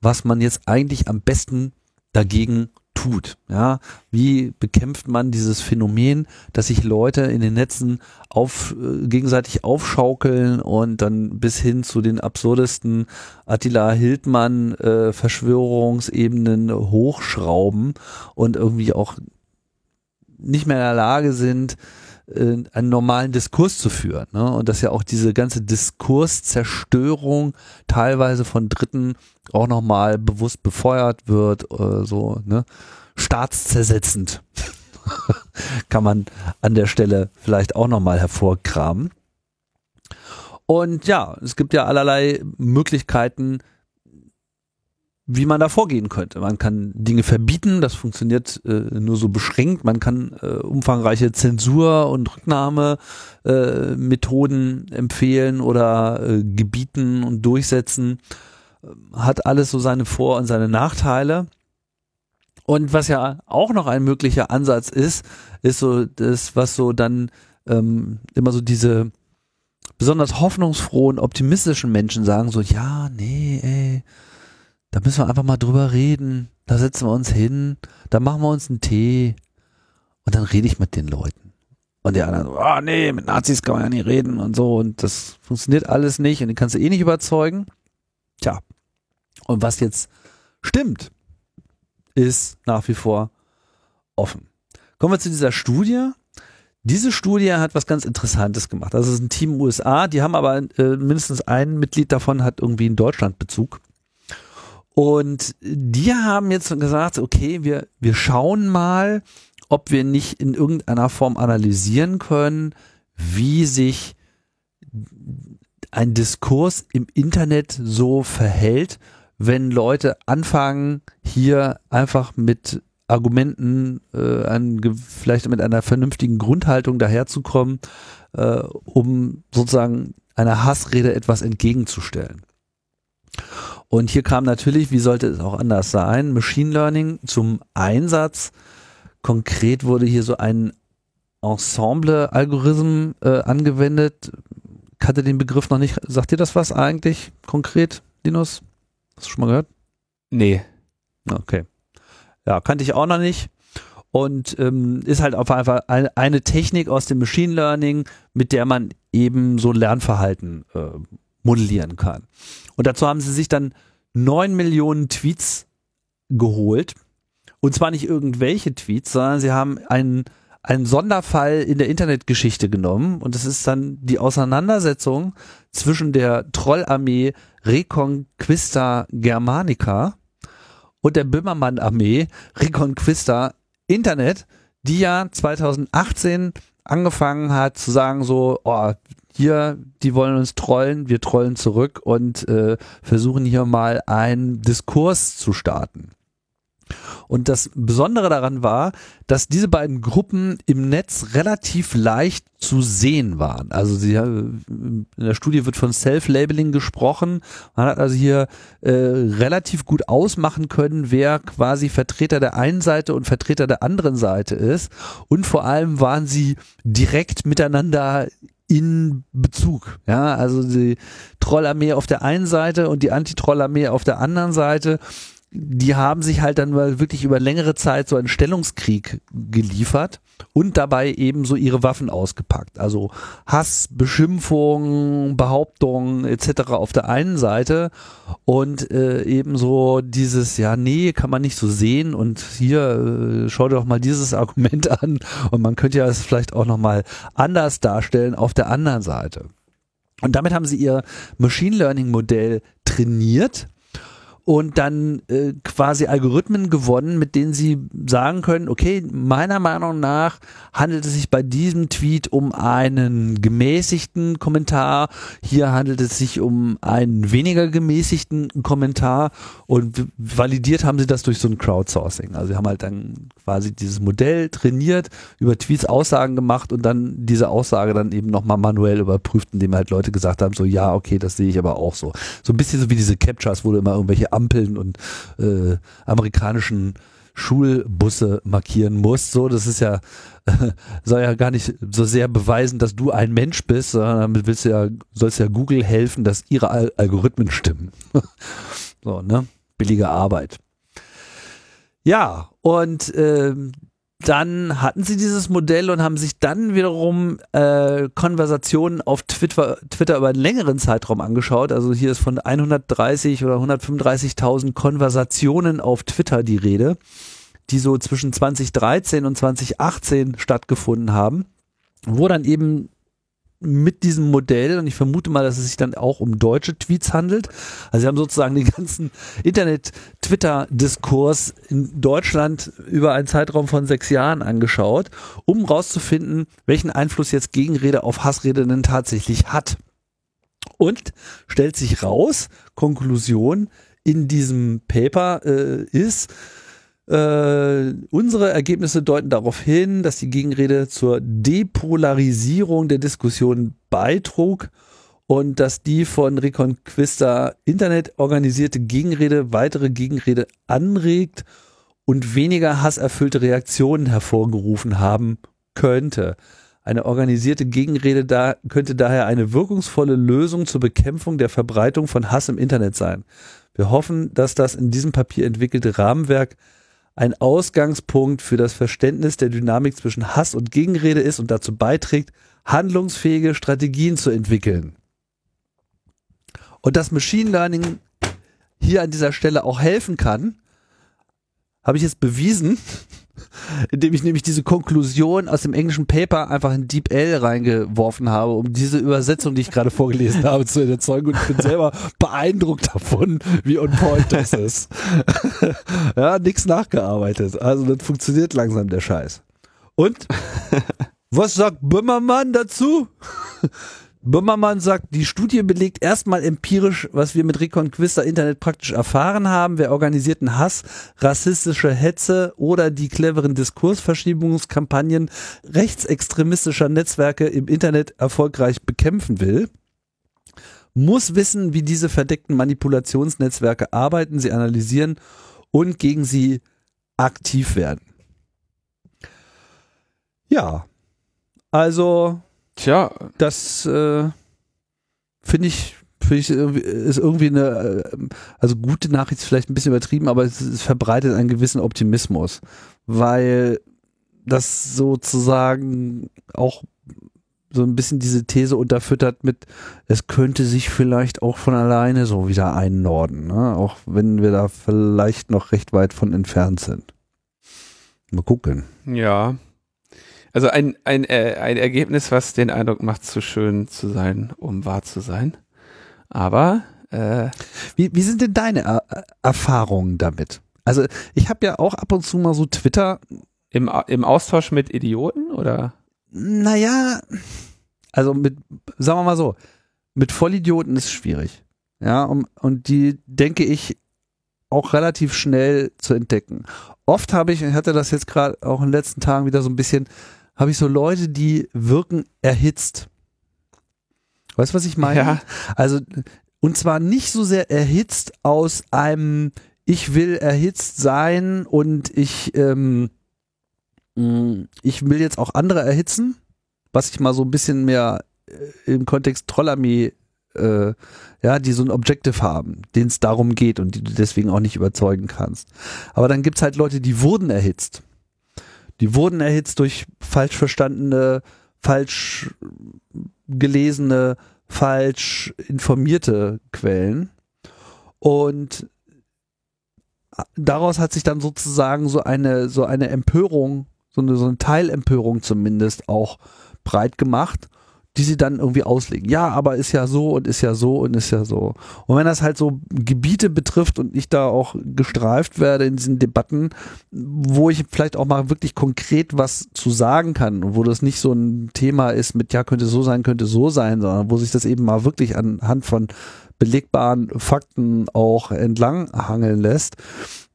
was man jetzt eigentlich am besten dagegen tut. Ja, wie bekämpft man dieses Phänomen, dass sich Leute in den Netzen auf, äh, gegenseitig aufschaukeln und dann bis hin zu den absurdesten Attila Hildmann äh, Verschwörungsebenen hochschrauben und irgendwie auch nicht mehr in der Lage sind, äh, einen normalen Diskurs zu führen. Ne? Und dass ja auch diese ganze Diskurszerstörung teilweise von Dritten auch nochmal bewusst befeuert wird, äh, so, ne? Staatszersetzend. (laughs) Kann man an der Stelle vielleicht auch nochmal hervorkramen. Und ja, es gibt ja allerlei Möglichkeiten, wie man da vorgehen könnte. Man kann Dinge verbieten, das funktioniert äh, nur so beschränkt. Man kann äh, umfangreiche Zensur- und Rücknahmemethoden äh, empfehlen oder äh, gebieten und durchsetzen. Hat alles so seine Vor- und seine Nachteile. Und was ja auch noch ein möglicher Ansatz ist, ist so das, was so dann ähm, immer so diese besonders hoffnungsfrohen, optimistischen Menschen sagen, so, ja, nee, ey, da müssen wir einfach mal drüber reden. Da setzen wir uns hin, da machen wir uns einen Tee und dann rede ich mit den Leuten. Und die anderen so, ah nee, mit Nazis kann man ja nicht reden und so und das funktioniert alles nicht und den kannst du eh nicht überzeugen. Tja. Und was jetzt stimmt, ist nach wie vor offen. Kommen wir zu dieser Studie. Diese Studie hat was ganz Interessantes gemacht. Das ist ein Team USA, die haben aber äh, mindestens ein Mitglied davon hat irgendwie einen Deutschlandbezug. Und die haben jetzt gesagt, okay, wir, wir schauen mal, ob wir nicht in irgendeiner Form analysieren können, wie sich ein Diskurs im Internet so verhält, wenn Leute anfangen, hier einfach mit Argumenten, äh, an, vielleicht mit einer vernünftigen Grundhaltung daherzukommen, äh, um sozusagen einer Hassrede etwas entgegenzustellen. Und hier kam natürlich, wie sollte es auch anders sein, Machine Learning zum Einsatz. Konkret wurde hier so ein Ensemble-Algorithm äh, angewendet. Kannte den Begriff noch nicht. Sagt dir das was eigentlich konkret, Linus? Hast du schon mal gehört? Nee. Okay. Ja, kannte ich auch noch nicht. Und ähm, ist halt auf einfach eine, eine Technik aus dem Machine Learning, mit der man eben so Lernverhalten äh, modellieren kann. Und dazu haben sie sich dann neun Millionen Tweets geholt. Und zwar nicht irgendwelche Tweets, sondern sie haben einen, einen Sonderfall in der Internetgeschichte genommen. Und das ist dann die Auseinandersetzung zwischen der Trollarmee Reconquista Germanica und der Böhmermann-Armee Reconquista Internet, die ja 2018 angefangen hat zu sagen so, oh, hier, die wollen uns trollen, wir trollen zurück und äh, versuchen hier mal einen Diskurs zu starten. Und das Besondere daran war, dass diese beiden Gruppen im Netz relativ leicht zu sehen waren. Also sie, in der Studie wird von Self-Labeling gesprochen. Man hat also hier äh, relativ gut ausmachen können, wer quasi Vertreter der einen Seite und Vertreter der anderen Seite ist. Und vor allem waren sie direkt miteinander in Bezug. Ja, also die Trollarmee auf der einen Seite und die Anti-Trollarmee auf der anderen Seite die haben sich halt dann mal wirklich über längere Zeit so einen Stellungskrieg geliefert und dabei eben so ihre Waffen ausgepackt. Also Hass, Beschimpfung, Behauptungen etc. auf der einen Seite und äh, eben so dieses, ja, nee, kann man nicht so sehen und hier äh, schau dir doch mal dieses (laughs) Argument an und man könnte ja es vielleicht auch nochmal anders darstellen auf der anderen Seite. Und damit haben sie ihr Machine Learning Modell trainiert und dann äh, quasi Algorithmen gewonnen, mit denen sie sagen können, okay, meiner Meinung nach handelt es sich bei diesem Tweet um einen gemäßigten Kommentar, hier handelt es sich um einen weniger gemäßigten Kommentar und validiert haben sie das durch so ein Crowdsourcing. Also sie haben halt dann quasi dieses Modell trainiert, über Tweets Aussagen gemacht und dann diese Aussage dann eben nochmal manuell überprüft, indem halt Leute gesagt haben, so ja, okay, das sehe ich aber auch so. So ein bisschen so wie diese Captures, wo du immer irgendwelche Ampeln und äh, amerikanischen Schulbusse markieren musst. So, das ist ja, äh, (laughs) soll ja gar nicht so sehr beweisen, dass du ein Mensch bist, sondern damit willst du ja, sollst ja Google helfen, dass ihre Al Algorithmen stimmen. (laughs) so, ne? Billige Arbeit. Ja, und ähm, dann hatten sie dieses Modell und haben sich dann wiederum äh, Konversationen auf Twitter, Twitter über einen längeren Zeitraum angeschaut. Also hier ist von 130 oder 135.000 Konversationen auf Twitter die Rede, die so zwischen 2013 und 2018 stattgefunden haben, wo dann eben mit diesem Modell, und ich vermute mal, dass es sich dann auch um deutsche Tweets handelt. Also sie haben sozusagen den ganzen Internet-Twitter-Diskurs in Deutschland über einen Zeitraum von sechs Jahren angeschaut, um rauszufinden, welchen Einfluss jetzt Gegenrede auf Hassrede denn tatsächlich hat. Und stellt sich raus, Konklusion in diesem Paper äh, ist, äh, unsere Ergebnisse deuten darauf hin, dass die Gegenrede zur Depolarisierung der Diskussion beitrug und dass die von Reconquista Internet organisierte Gegenrede weitere Gegenrede anregt und weniger hasserfüllte Reaktionen hervorgerufen haben könnte. Eine organisierte Gegenrede da könnte daher eine wirkungsvolle Lösung zur Bekämpfung der Verbreitung von Hass im Internet sein. Wir hoffen, dass das in diesem Papier entwickelte Rahmenwerk ein Ausgangspunkt für das Verständnis der Dynamik zwischen Hass und Gegenrede ist und dazu beiträgt, handlungsfähige Strategien zu entwickeln. Und dass Machine Learning hier an dieser Stelle auch helfen kann, habe ich jetzt bewiesen, indem ich nämlich diese Konklusion aus dem englischen Paper einfach in DeepL reingeworfen habe, um diese Übersetzung, die ich gerade vorgelesen habe, zu erzeugen. Und ich bin selber beeindruckt davon, wie on point das ist. (laughs) ja, nichts nachgearbeitet. Also das funktioniert langsam der Scheiß. Und (laughs) was sagt Böhmermann dazu? Böhmermann sagt, die Studie belegt erstmal empirisch, was wir mit Reconquista Internet praktisch erfahren haben. Wer organisierten Hass, rassistische Hetze oder die cleveren Diskursverschiebungskampagnen rechtsextremistischer Netzwerke im Internet erfolgreich bekämpfen will, muss wissen, wie diese verdeckten Manipulationsnetzwerke arbeiten, sie analysieren und gegen sie aktiv werden. Ja, also Tja, das äh, finde ich, finde ich ist irgendwie eine, äh, also gute Nachricht ist vielleicht ein bisschen übertrieben, aber es, es verbreitet einen gewissen Optimismus, weil das sozusagen auch so ein bisschen diese These unterfüttert mit, es könnte sich vielleicht auch von alleine so wieder einnorden, ne? auch wenn wir da vielleicht noch recht weit von entfernt sind. Mal gucken. ja. Also ein, ein, äh, ein Ergebnis, was den Eindruck macht, zu schön zu sein, um wahr zu sein. Aber äh, Wie, wie sind denn deine er Erfahrungen damit? Also ich habe ja auch ab und zu mal so Twitter, im, im Austausch mit Idioten oder? naja, also mit, sagen wir mal so, mit Vollidioten ist schwierig. Ja, und, und die denke ich auch relativ schnell zu entdecken. Oft habe ich, ich hatte das jetzt gerade auch in den letzten Tagen wieder so ein bisschen, habe ich so Leute, die wirken erhitzt. Weißt du, was ich meine? Ja. Also, und zwar nicht so sehr erhitzt aus einem, ich will erhitzt sein und ich, ähm, mh, ich will jetzt auch andere erhitzen, was ich mal so ein bisschen mehr äh, im Kontext Trollarmee, äh, ja, die so ein Objective haben, denen es darum geht und die du deswegen auch nicht überzeugen kannst. Aber dann gibt's halt Leute, die wurden erhitzt. Die wurden erhitzt durch falsch verstandene, falsch gelesene, falsch informierte Quellen. Und daraus hat sich dann sozusagen so eine, so eine Empörung, so eine, so eine Teilempörung zumindest auch breit gemacht, die sie dann irgendwie auslegen. Ja, aber ist ja so und ist ja so und ist ja so. Und wenn das halt so Gebiete betrifft und ich da auch gestreift werde in diesen Debatten, wo ich vielleicht auch mal wirklich konkret was zu sagen kann und wo das nicht so ein Thema ist mit, ja, könnte so sein, könnte so sein, sondern wo sich das eben mal wirklich anhand von belegbaren Fakten auch entlang hangeln lässt,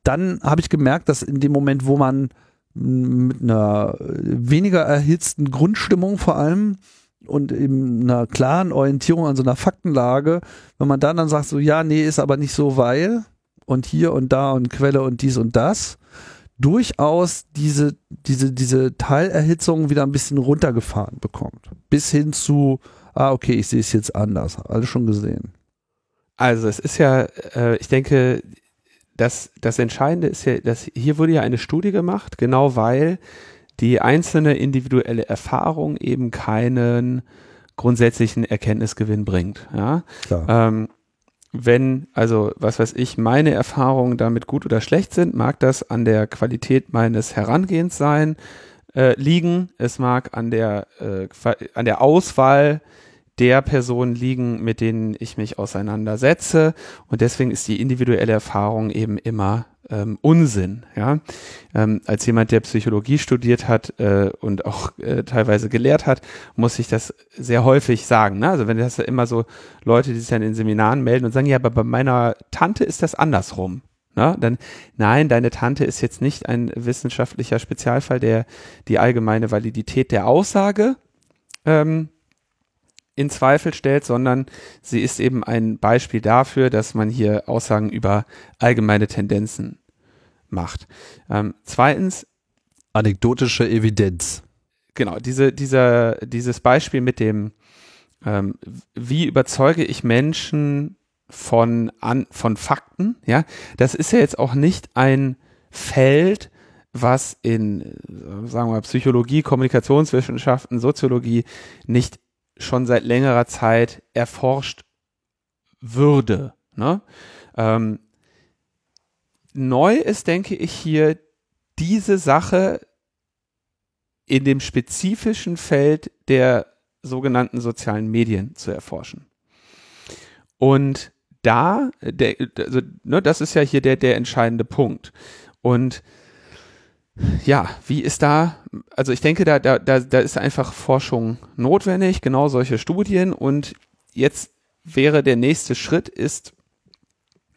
dann habe ich gemerkt, dass in dem Moment, wo man mit einer weniger erhitzten Grundstimmung vor allem und eben einer klaren Orientierung an so einer Faktenlage, wenn man dann dann sagt, so ja, nee, ist aber nicht so, weil und hier und da und Quelle und dies und das, durchaus diese, diese, diese Teilerhitzung wieder ein bisschen runtergefahren bekommt. Bis hin zu, ah, okay, ich sehe es jetzt anders. Alles schon gesehen. Also es ist ja, äh, ich denke, das, das Entscheidende ist ja, dass hier wurde ja eine Studie gemacht, genau weil die einzelne individuelle Erfahrung eben keinen grundsätzlichen Erkenntnisgewinn bringt. Ja? Ähm, wenn, also was weiß ich, meine Erfahrungen damit gut oder schlecht sind, mag das an der Qualität meines Herangehens sein, äh, liegen. Es mag an der, äh, an der Auswahl der Personen liegen, mit denen ich mich auseinandersetze. Und deswegen ist die individuelle Erfahrung eben immer ähm, Unsinn. Ja? Ähm, als jemand, der Psychologie studiert hat äh, und auch äh, teilweise gelehrt hat, muss ich das sehr häufig sagen. Ne? Also wenn das ja immer so Leute, die sich dann in Seminaren melden und sagen, ja, aber bei meiner Tante ist das andersrum. Ne? Dann, nein, deine Tante ist jetzt nicht ein wissenschaftlicher Spezialfall, der die allgemeine Validität der Aussage ähm, in Zweifel stellt, sondern sie ist eben ein Beispiel dafür, dass man hier Aussagen über allgemeine Tendenzen macht. Ähm, zweitens, Anekdotische Evidenz. genau, diese, dieser, dieses Beispiel mit dem, ähm, wie überzeuge ich Menschen von, an, von Fakten, ja, das ist ja jetzt auch nicht ein Feld, was in, sagen wir mal, Psychologie, Kommunikationswissenschaften, Soziologie nicht schon seit längerer Zeit erforscht würde. Ne? Ähm, neu ist, denke ich, hier diese Sache in dem spezifischen Feld der sogenannten sozialen Medien zu erforschen. Und da, der, also, ne, das ist ja hier der, der entscheidende Punkt. Und ja, wie ist da, also ich denke, da, da, da, da ist einfach Forschung notwendig, genau solche Studien. Und jetzt wäre der nächste Schritt ist,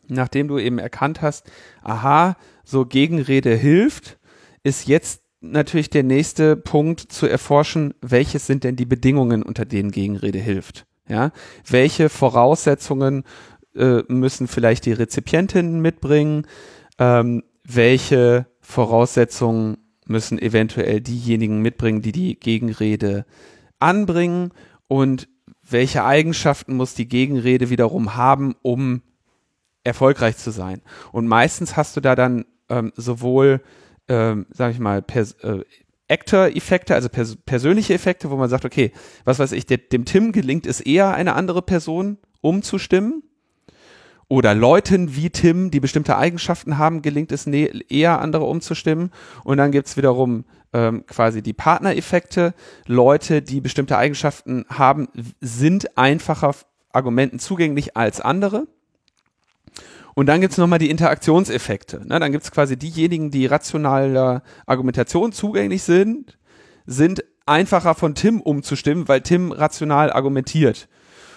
nachdem du eben erkannt hast, aha, so Gegenrede hilft, ist jetzt natürlich der nächste Punkt zu erforschen, welches sind denn die Bedingungen, unter denen Gegenrede hilft. Ja, welche Voraussetzungen äh, müssen vielleicht die Rezipientinnen mitbringen? Ähm, welche Voraussetzungen müssen eventuell diejenigen mitbringen, die die Gegenrede anbringen? Und welche Eigenschaften muss die Gegenrede wiederum haben, um erfolgreich zu sein? Und meistens hast du da dann ähm, sowohl, ähm, sag ich mal, pers äh, Actor-Effekte, also pers persönliche Effekte, wo man sagt, okay, was weiß ich, der, dem Tim gelingt es eher, eine andere Person umzustimmen. Oder Leuten wie Tim, die bestimmte Eigenschaften haben, gelingt es ne eher, andere umzustimmen. Und dann gibt's wiederum ähm, quasi die Partnereffekte. Leute, die bestimmte Eigenschaften haben, sind einfacher Argumenten zugänglich als andere. Und dann gibt's nochmal die Interaktionseffekte. Ne? Dann gibt's quasi diejenigen, die rationaler Argumentation zugänglich sind, sind einfacher von Tim umzustimmen, weil Tim rational argumentiert.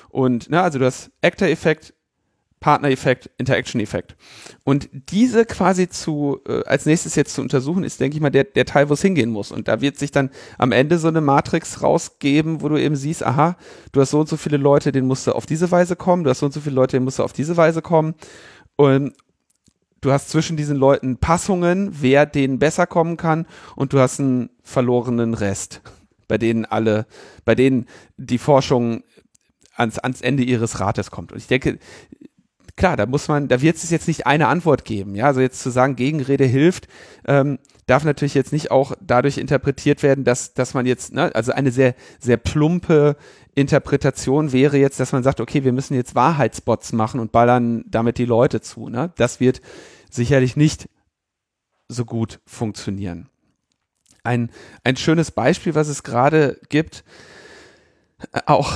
Und ne, also du hast Actor-Effekt, Partner-Effekt, Interaction-Effekt. Und diese quasi zu, äh, als nächstes jetzt zu untersuchen, ist, denke ich mal, der, der Teil, wo es hingehen muss. Und da wird sich dann am Ende so eine Matrix rausgeben, wo du eben siehst, aha, du hast so und so viele Leute, denen musst du auf diese Weise kommen, du hast so und so viele Leute, denen musst du auf diese Weise kommen. Und du hast zwischen diesen Leuten Passungen, wer denen besser kommen kann, und du hast einen verlorenen Rest, bei denen alle, bei denen die Forschung ans, ans Ende ihres Rates kommt. Und ich denke, klar, da muss man, da wird es jetzt nicht eine Antwort geben. Ja, also jetzt zu sagen, Gegenrede hilft, ähm, darf natürlich jetzt nicht auch dadurch interpretiert werden, dass, dass man jetzt, ne, also eine sehr, sehr plumpe Interpretation wäre jetzt, dass man sagt, okay, wir müssen jetzt Wahrheitsbots machen und ballern damit die Leute zu. Ne? Das wird sicherlich nicht so gut funktionieren. Ein, ein schönes Beispiel, was es gerade gibt, äh, auch,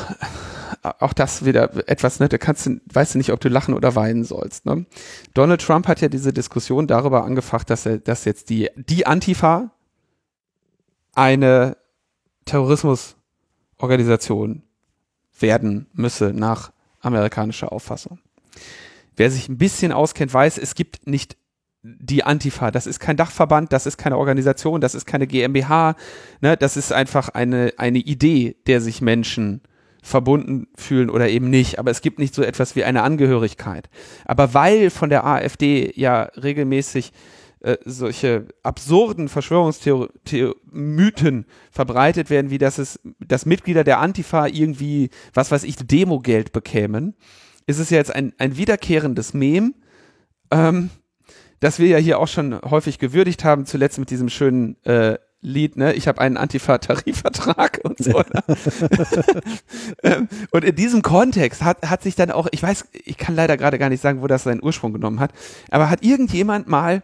auch das wieder etwas, ne, da kannst du, weißt du nicht, ob du lachen oder weinen sollst. Ne? Donald Trump hat ja diese Diskussion darüber angefacht, dass er, dass jetzt die, die Antifa eine Terrorismusorganisation werden müsse nach amerikanischer Auffassung. Wer sich ein bisschen auskennt, weiß, es gibt nicht die Antifa, das ist kein Dachverband, das ist keine Organisation, das ist keine GmbH, ne, das ist einfach eine, eine Idee, der sich Menschen verbunden fühlen oder eben nicht. Aber es gibt nicht so etwas wie eine Angehörigkeit. Aber weil von der AfD ja regelmäßig äh, solche absurden Verschwörungsmythen verbreitet werden, wie dass es, dass Mitglieder der Antifa irgendwie, was weiß ich, Demogeld bekämen, ist es ja jetzt ein, ein wiederkehrendes Mem, ähm, das wir ja hier auch schon häufig gewürdigt haben, zuletzt mit diesem schönen äh, Lied, ne, ich habe einen Antifa-Tarifvertrag und so. Ne? (laughs) Ähm, und in diesem Kontext hat, hat sich dann auch, ich weiß, ich kann leider gerade gar nicht sagen, wo das seinen Ursprung genommen hat, aber hat irgendjemand mal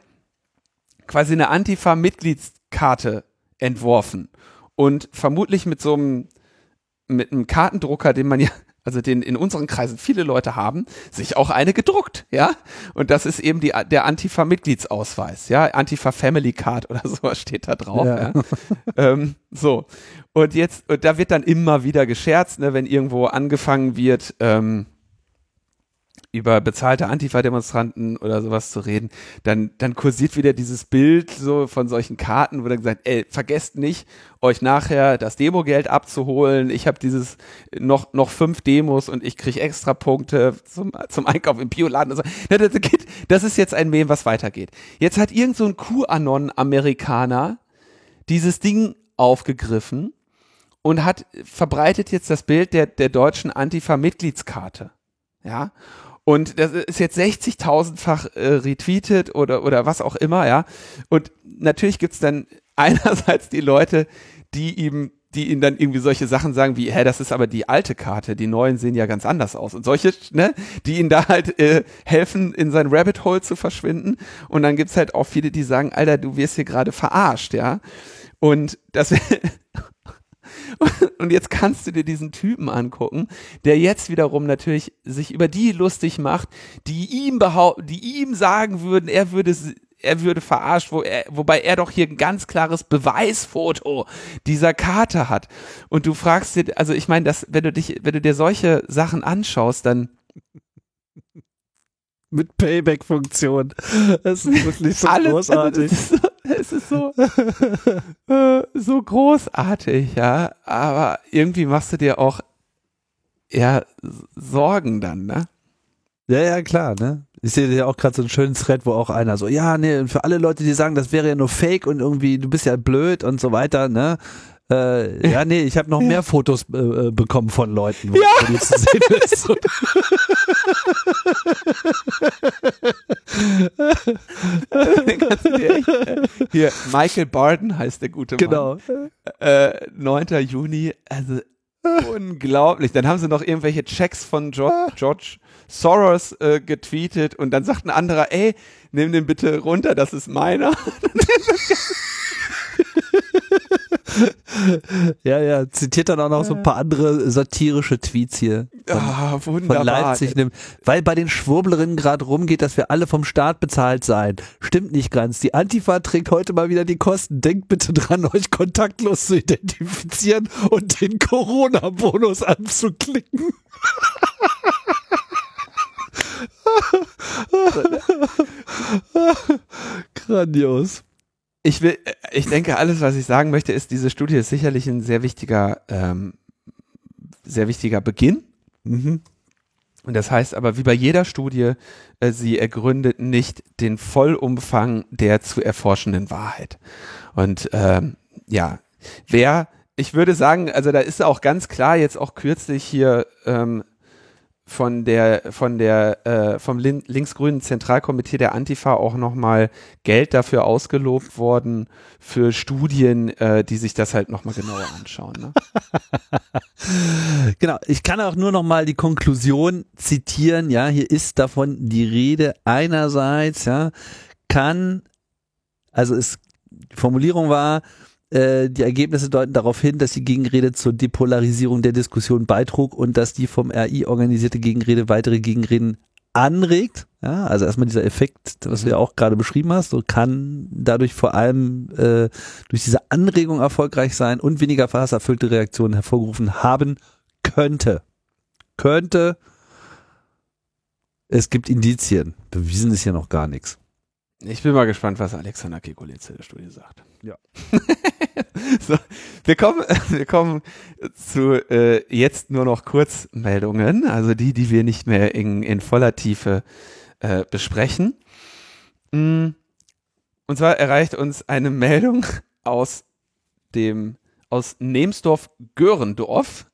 quasi eine Antifa-Mitgliedskarte entworfen und vermutlich mit so einem mit einem Kartendrucker, den man ja also den in unseren Kreisen viele Leute haben, sich auch eine gedruckt, ja. Und das ist eben die, der Antifa-Mitgliedsausweis, ja. Antifa-Family Card oder (laughs) sowas steht da drauf. Ja. ja. ähm, so. Und jetzt, und da wird dann immer wieder gescherzt, ne, wenn irgendwo angefangen wird, ähm, über bezahlte Antifa-Demonstranten oder sowas zu reden, dann, dann kursiert wieder dieses Bild so von solchen Karten, wo dann gesagt, ey, vergesst nicht, euch nachher das Demogeld abzuholen. Ich habe dieses noch, noch fünf Demos und ich kriege extra Punkte zum, zum Einkauf im Bioladen. Und so. Das ist jetzt ein Meme, was weitergeht. Jetzt hat irgend so ein QAnon-Amerikaner dieses Ding aufgegriffen und hat verbreitet jetzt das Bild der, der deutschen Antifa-Mitgliedskarte. Ja, und das ist jetzt 60.000-fach äh, retweetet oder, oder was auch immer, ja. Und natürlich gibt's dann (laughs) einerseits die Leute, die ihm die ihnen dann irgendwie solche Sachen sagen wie, hä, das ist aber die alte Karte, die neuen sehen ja ganz anders aus. Und solche, ne, die ihn da halt äh, helfen, in sein Rabbit Hole zu verschwinden. Und dann gibt's halt auch viele, die sagen, Alter, du wirst hier gerade verarscht, ja. Und das (laughs) (laughs) Und jetzt kannst du dir diesen Typen angucken, der jetzt wiederum natürlich sich über die lustig macht, die ihm behaupten, die ihm sagen würden, er würde er würde verarscht, wo er, wobei er doch hier ein ganz klares Beweisfoto dieser Karte hat. Und du fragst dir, also ich meine, dass, wenn du dich, wenn du dir solche Sachen anschaust, dann mit Payback-Funktion. Das ist wirklich so (laughs) Alles, großartig. es ist so, äh, so großartig, ja. Aber irgendwie machst du dir auch ja Sorgen dann, ne? Ja, ja, klar, ne? Ich sehe ja auch gerade so einen schönen Thread, wo auch einer so, ja, nee, für alle Leute, die sagen, das wäre ja nur Fake und irgendwie, du bist ja blöd und so weiter, ne? Äh, ja, nee, ich habe noch mehr Fotos äh, äh, bekommen von Leuten, wo, ja. die zu sehen ist. (laughs) Hier, Michael Barden heißt der gute Mann. Genau. Äh, 9. Juni, also unglaublich. Dann haben sie noch irgendwelche Checks von George, George Soros äh, getweetet und dann sagt ein anderer, ey, nimm den bitte runter, das ist meiner. (laughs) (laughs) (laughs) ja, ja, zitiert dann auch noch so ein paar andere satirische Tweets hier. Von, ah, wunderbar. Von Leipzig. Weil bei den Schwurblerinnen gerade rumgeht, dass wir alle vom Staat bezahlt seien. Stimmt nicht ganz. Die Antifa trägt heute mal wieder die Kosten. Denkt bitte dran, euch kontaktlos zu identifizieren und den Corona-Bonus anzuklicken. (laughs) (laughs) Grandios ich will, ich denke, alles, was ich sagen möchte, ist, diese Studie ist sicherlich ein sehr wichtiger, ähm, sehr wichtiger Beginn. Mhm. Und das heißt aber, wie bei jeder Studie, äh, sie ergründet nicht den Vollumfang der zu erforschenden Wahrheit. Und ähm, ja, wer, ich würde sagen, also da ist auch ganz klar jetzt auch kürzlich hier ähm, von der von der äh, vom Lin linksgrünen Zentralkomitee der Antifa auch nochmal Geld dafür ausgelobt worden für Studien, äh, die sich das halt nochmal genauer anschauen. Ne? (laughs) genau, ich kann auch nur nochmal die Konklusion zitieren. Ja, hier ist davon die Rede. Einerseits, ja, kann also es die Formulierung war äh, die Ergebnisse deuten darauf hin, dass die Gegenrede zur Depolarisierung der Diskussion beitrug und dass die vom RI organisierte Gegenrede weitere Gegenreden anregt. Ja, also erstmal dieser Effekt, was du ja auch gerade beschrieben hast, so kann dadurch vor allem äh, durch diese Anregung erfolgreich sein und weniger verhasserfüllte Reaktionen hervorgerufen haben könnte. Könnte. Es gibt Indizien. Bewiesen ist ja noch gar nichts. Ich bin mal gespannt, was Alexander Kekulitz in der Studie sagt. Ja. (laughs) so, wir kommen, (laughs) wir kommen zu äh, jetzt nur noch Kurzmeldungen, also die, die wir nicht mehr in, in voller Tiefe äh, besprechen. Mm, und zwar erreicht uns eine Meldung aus dem aus Nemsdorf-Görendorf.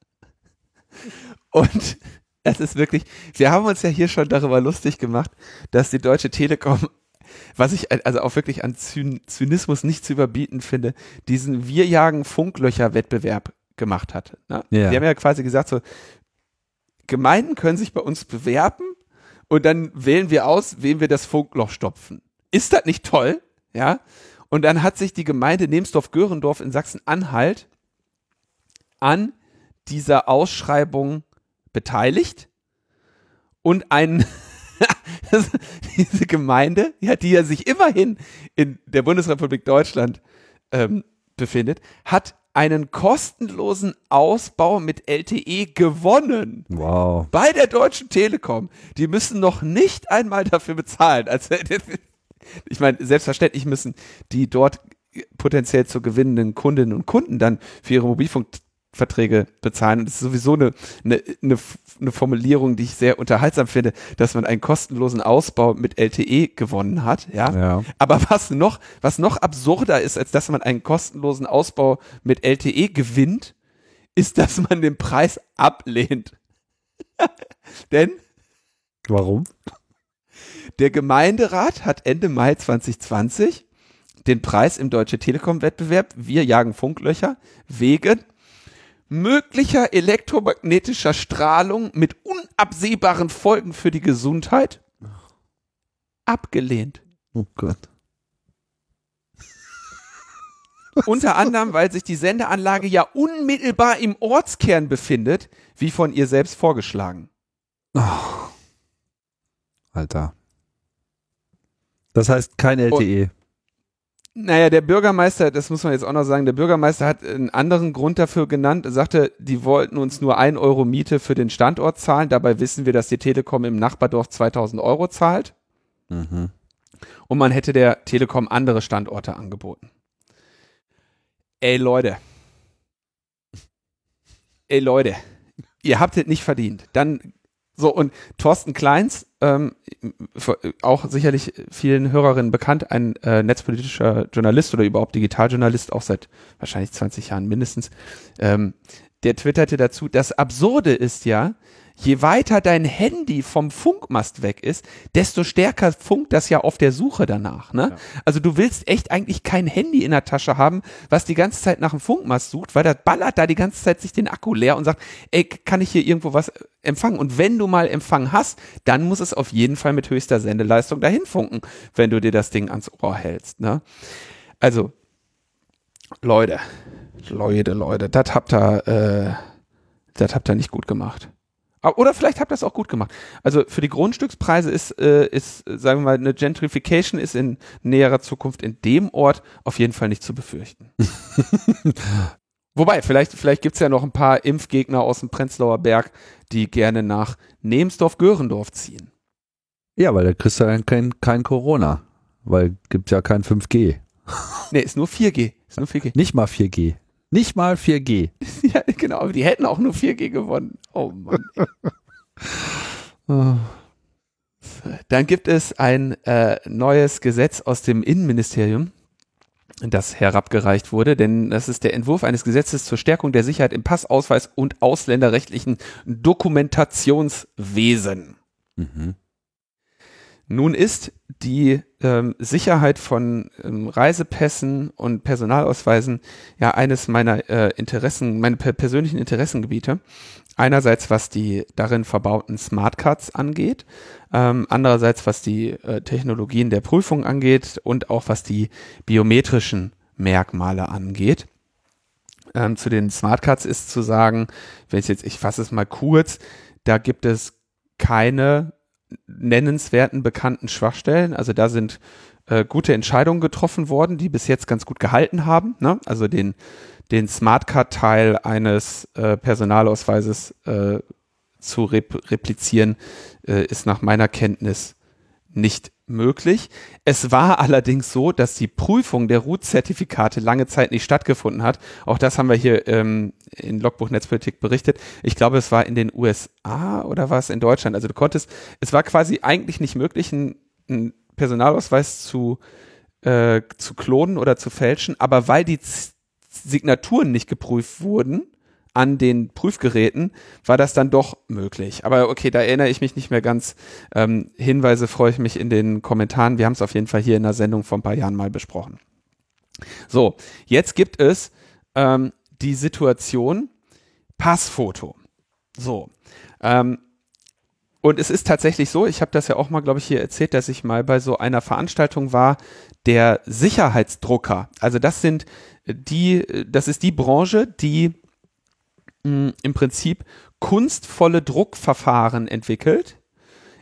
Und (laughs) es ist wirklich, wir haben uns ja hier schon darüber lustig gemacht, dass die Deutsche Telekom was ich also auch wirklich an Zyn Zynismus nicht zu überbieten finde, diesen Wir jagen Funklöcher-Wettbewerb gemacht hat. Ne? Ja. Die haben ja quasi gesagt, so, Gemeinden können sich bei uns bewerben und dann wählen wir aus, wem wir das Funkloch stopfen. Ist das nicht toll? Ja. Und dann hat sich die Gemeinde Nemsdorf-Görendorf in Sachsen-Anhalt an dieser Ausschreibung beteiligt und ein (laughs) diese Gemeinde, ja, die ja sich immerhin in der Bundesrepublik Deutschland ähm, befindet, hat einen kostenlosen Ausbau mit LTE gewonnen Wow. bei der Deutschen Telekom. Die müssen noch nicht einmal dafür bezahlen. Also, (laughs) ich meine, selbstverständlich müssen die dort potenziell zu gewinnenden Kundinnen und Kunden dann für ihre Mobilfunkverträge bezahlen. Und das ist sowieso eine, eine, eine, eine Formulierung, die ich sehr unterhaltsam finde, dass man einen kostenlosen Ausbau mit LTE gewonnen hat. Ja. Ja. Aber was noch, was noch absurder ist, als dass man einen kostenlosen Ausbau mit LTE gewinnt, ist, dass man den Preis ablehnt. (laughs) Denn Warum? der Gemeinderat hat Ende Mai 2020 den Preis im Deutsche Telekom-Wettbewerb Wir jagen Funklöcher wegen möglicher elektromagnetischer Strahlung mit unabsehbaren Folgen für die Gesundheit abgelehnt. Oh Gott. Unter anderem, weil sich die Sendeanlage ja unmittelbar im Ortskern befindet, wie von ihr selbst vorgeschlagen. Alter. Das heißt kein. LTE. Naja, der Bürgermeister, das muss man jetzt auch noch sagen, der Bürgermeister hat einen anderen Grund dafür genannt. Er sagte, die wollten uns nur ein Euro Miete für den Standort zahlen. Dabei wissen wir, dass die Telekom im Nachbardorf 2000 Euro zahlt. Mhm. Und man hätte der Telekom andere Standorte angeboten. Ey Leute. Ey Leute. Ihr habt es nicht verdient. Dann so und Thorsten Kleins, ähm, auch sicherlich vielen Hörerinnen bekannt, ein äh, netzpolitischer Journalist oder überhaupt Digitaljournalist, auch seit wahrscheinlich 20 Jahren mindestens, ähm, der twitterte dazu, das Absurde ist ja, je weiter dein Handy vom Funkmast weg ist, desto stärker funkt das ja auf der Suche danach. Ne? Also du willst echt eigentlich kein Handy in der Tasche haben, was die ganze Zeit nach dem Funkmast sucht, weil das ballert da die ganze Zeit sich den Akku leer und sagt, ey, kann ich hier irgendwo was empfangen? Und wenn du mal Empfang hast, dann muss es auf jeden Fall mit höchster Sendeleistung dahin funken, wenn du dir das Ding ans Ohr hältst. Ne? Also, Leute, Leute, Leute, das habt ihr, äh, das habt ihr nicht gut gemacht. Ah, Oder vielleicht habt ihr es auch gut gemacht. Also für die Grundstückspreise ist, äh, ist, äh, sagen wir mal, eine Gentrification ist in näherer Zukunft in dem Ort auf jeden Fall nicht zu befürchten. (laughs) Wobei, vielleicht, vielleicht gibt's ja noch ein paar Impfgegner aus dem Prenzlauer Berg, die gerne nach Nemsdorf-Görendorf ziehen. Ja, weil da kriegst du dann kein, kein Corona. Weil gibt ja kein 5G. Nee, ist nur 4G. Ist nur 4G. Nicht mal 4G. Nicht mal 4G. (laughs) ja, genau, aber die hätten auch nur 4G gewonnen. Oh Mann. (laughs) Dann gibt es ein äh, neues Gesetz aus dem Innenministerium, das herabgereicht wurde, denn das ist der Entwurf eines Gesetzes zur Stärkung der Sicherheit im Passausweis und ausländerrechtlichen Dokumentationswesen. Nun ist die ähm, Sicherheit von ähm, Reisepässen und Personalausweisen ja eines meiner äh, Interessen, meine per persönlichen Interessengebiete. Einerseits was die darin verbauten Smartcards angeht, ähm, andererseits was die äh, Technologien der Prüfung angeht und auch was die biometrischen Merkmale angeht. Ähm, zu den Smartcards ist zu sagen, wenn ich jetzt, ich fasse es mal kurz, da gibt es keine nennenswerten bekannten Schwachstellen. Also da sind äh, gute Entscheidungen getroffen worden, die bis jetzt ganz gut gehalten haben. Ne? Also den, den Smartcard-Teil eines äh, Personalausweises äh, zu rep replizieren, äh, ist nach meiner Kenntnis nicht möglich. Es war allerdings so, dass die Prüfung der Root-Zertifikate lange Zeit nicht stattgefunden hat. Auch das haben wir hier ähm, in Logbuch Netzpolitik berichtet. Ich glaube, es war in den USA oder war es in Deutschland. Also du konntest, es war quasi eigentlich nicht möglich, einen, einen Personalausweis zu, äh, zu klonen oder zu fälschen, aber weil die Z Signaturen nicht geprüft wurden, an den Prüfgeräten war das dann doch möglich. Aber okay, da erinnere ich mich nicht mehr ganz. Ähm, Hinweise freue ich mich in den Kommentaren. Wir haben es auf jeden Fall hier in der Sendung vor ein paar Jahren mal besprochen. So, jetzt gibt es ähm, die Situation Passfoto. So. Ähm, und es ist tatsächlich so, ich habe das ja auch mal, glaube ich, hier erzählt, dass ich mal bei so einer Veranstaltung war, der Sicherheitsdrucker. Also das sind die, das ist die Branche, die mh, im Prinzip kunstvolle Druckverfahren entwickelt,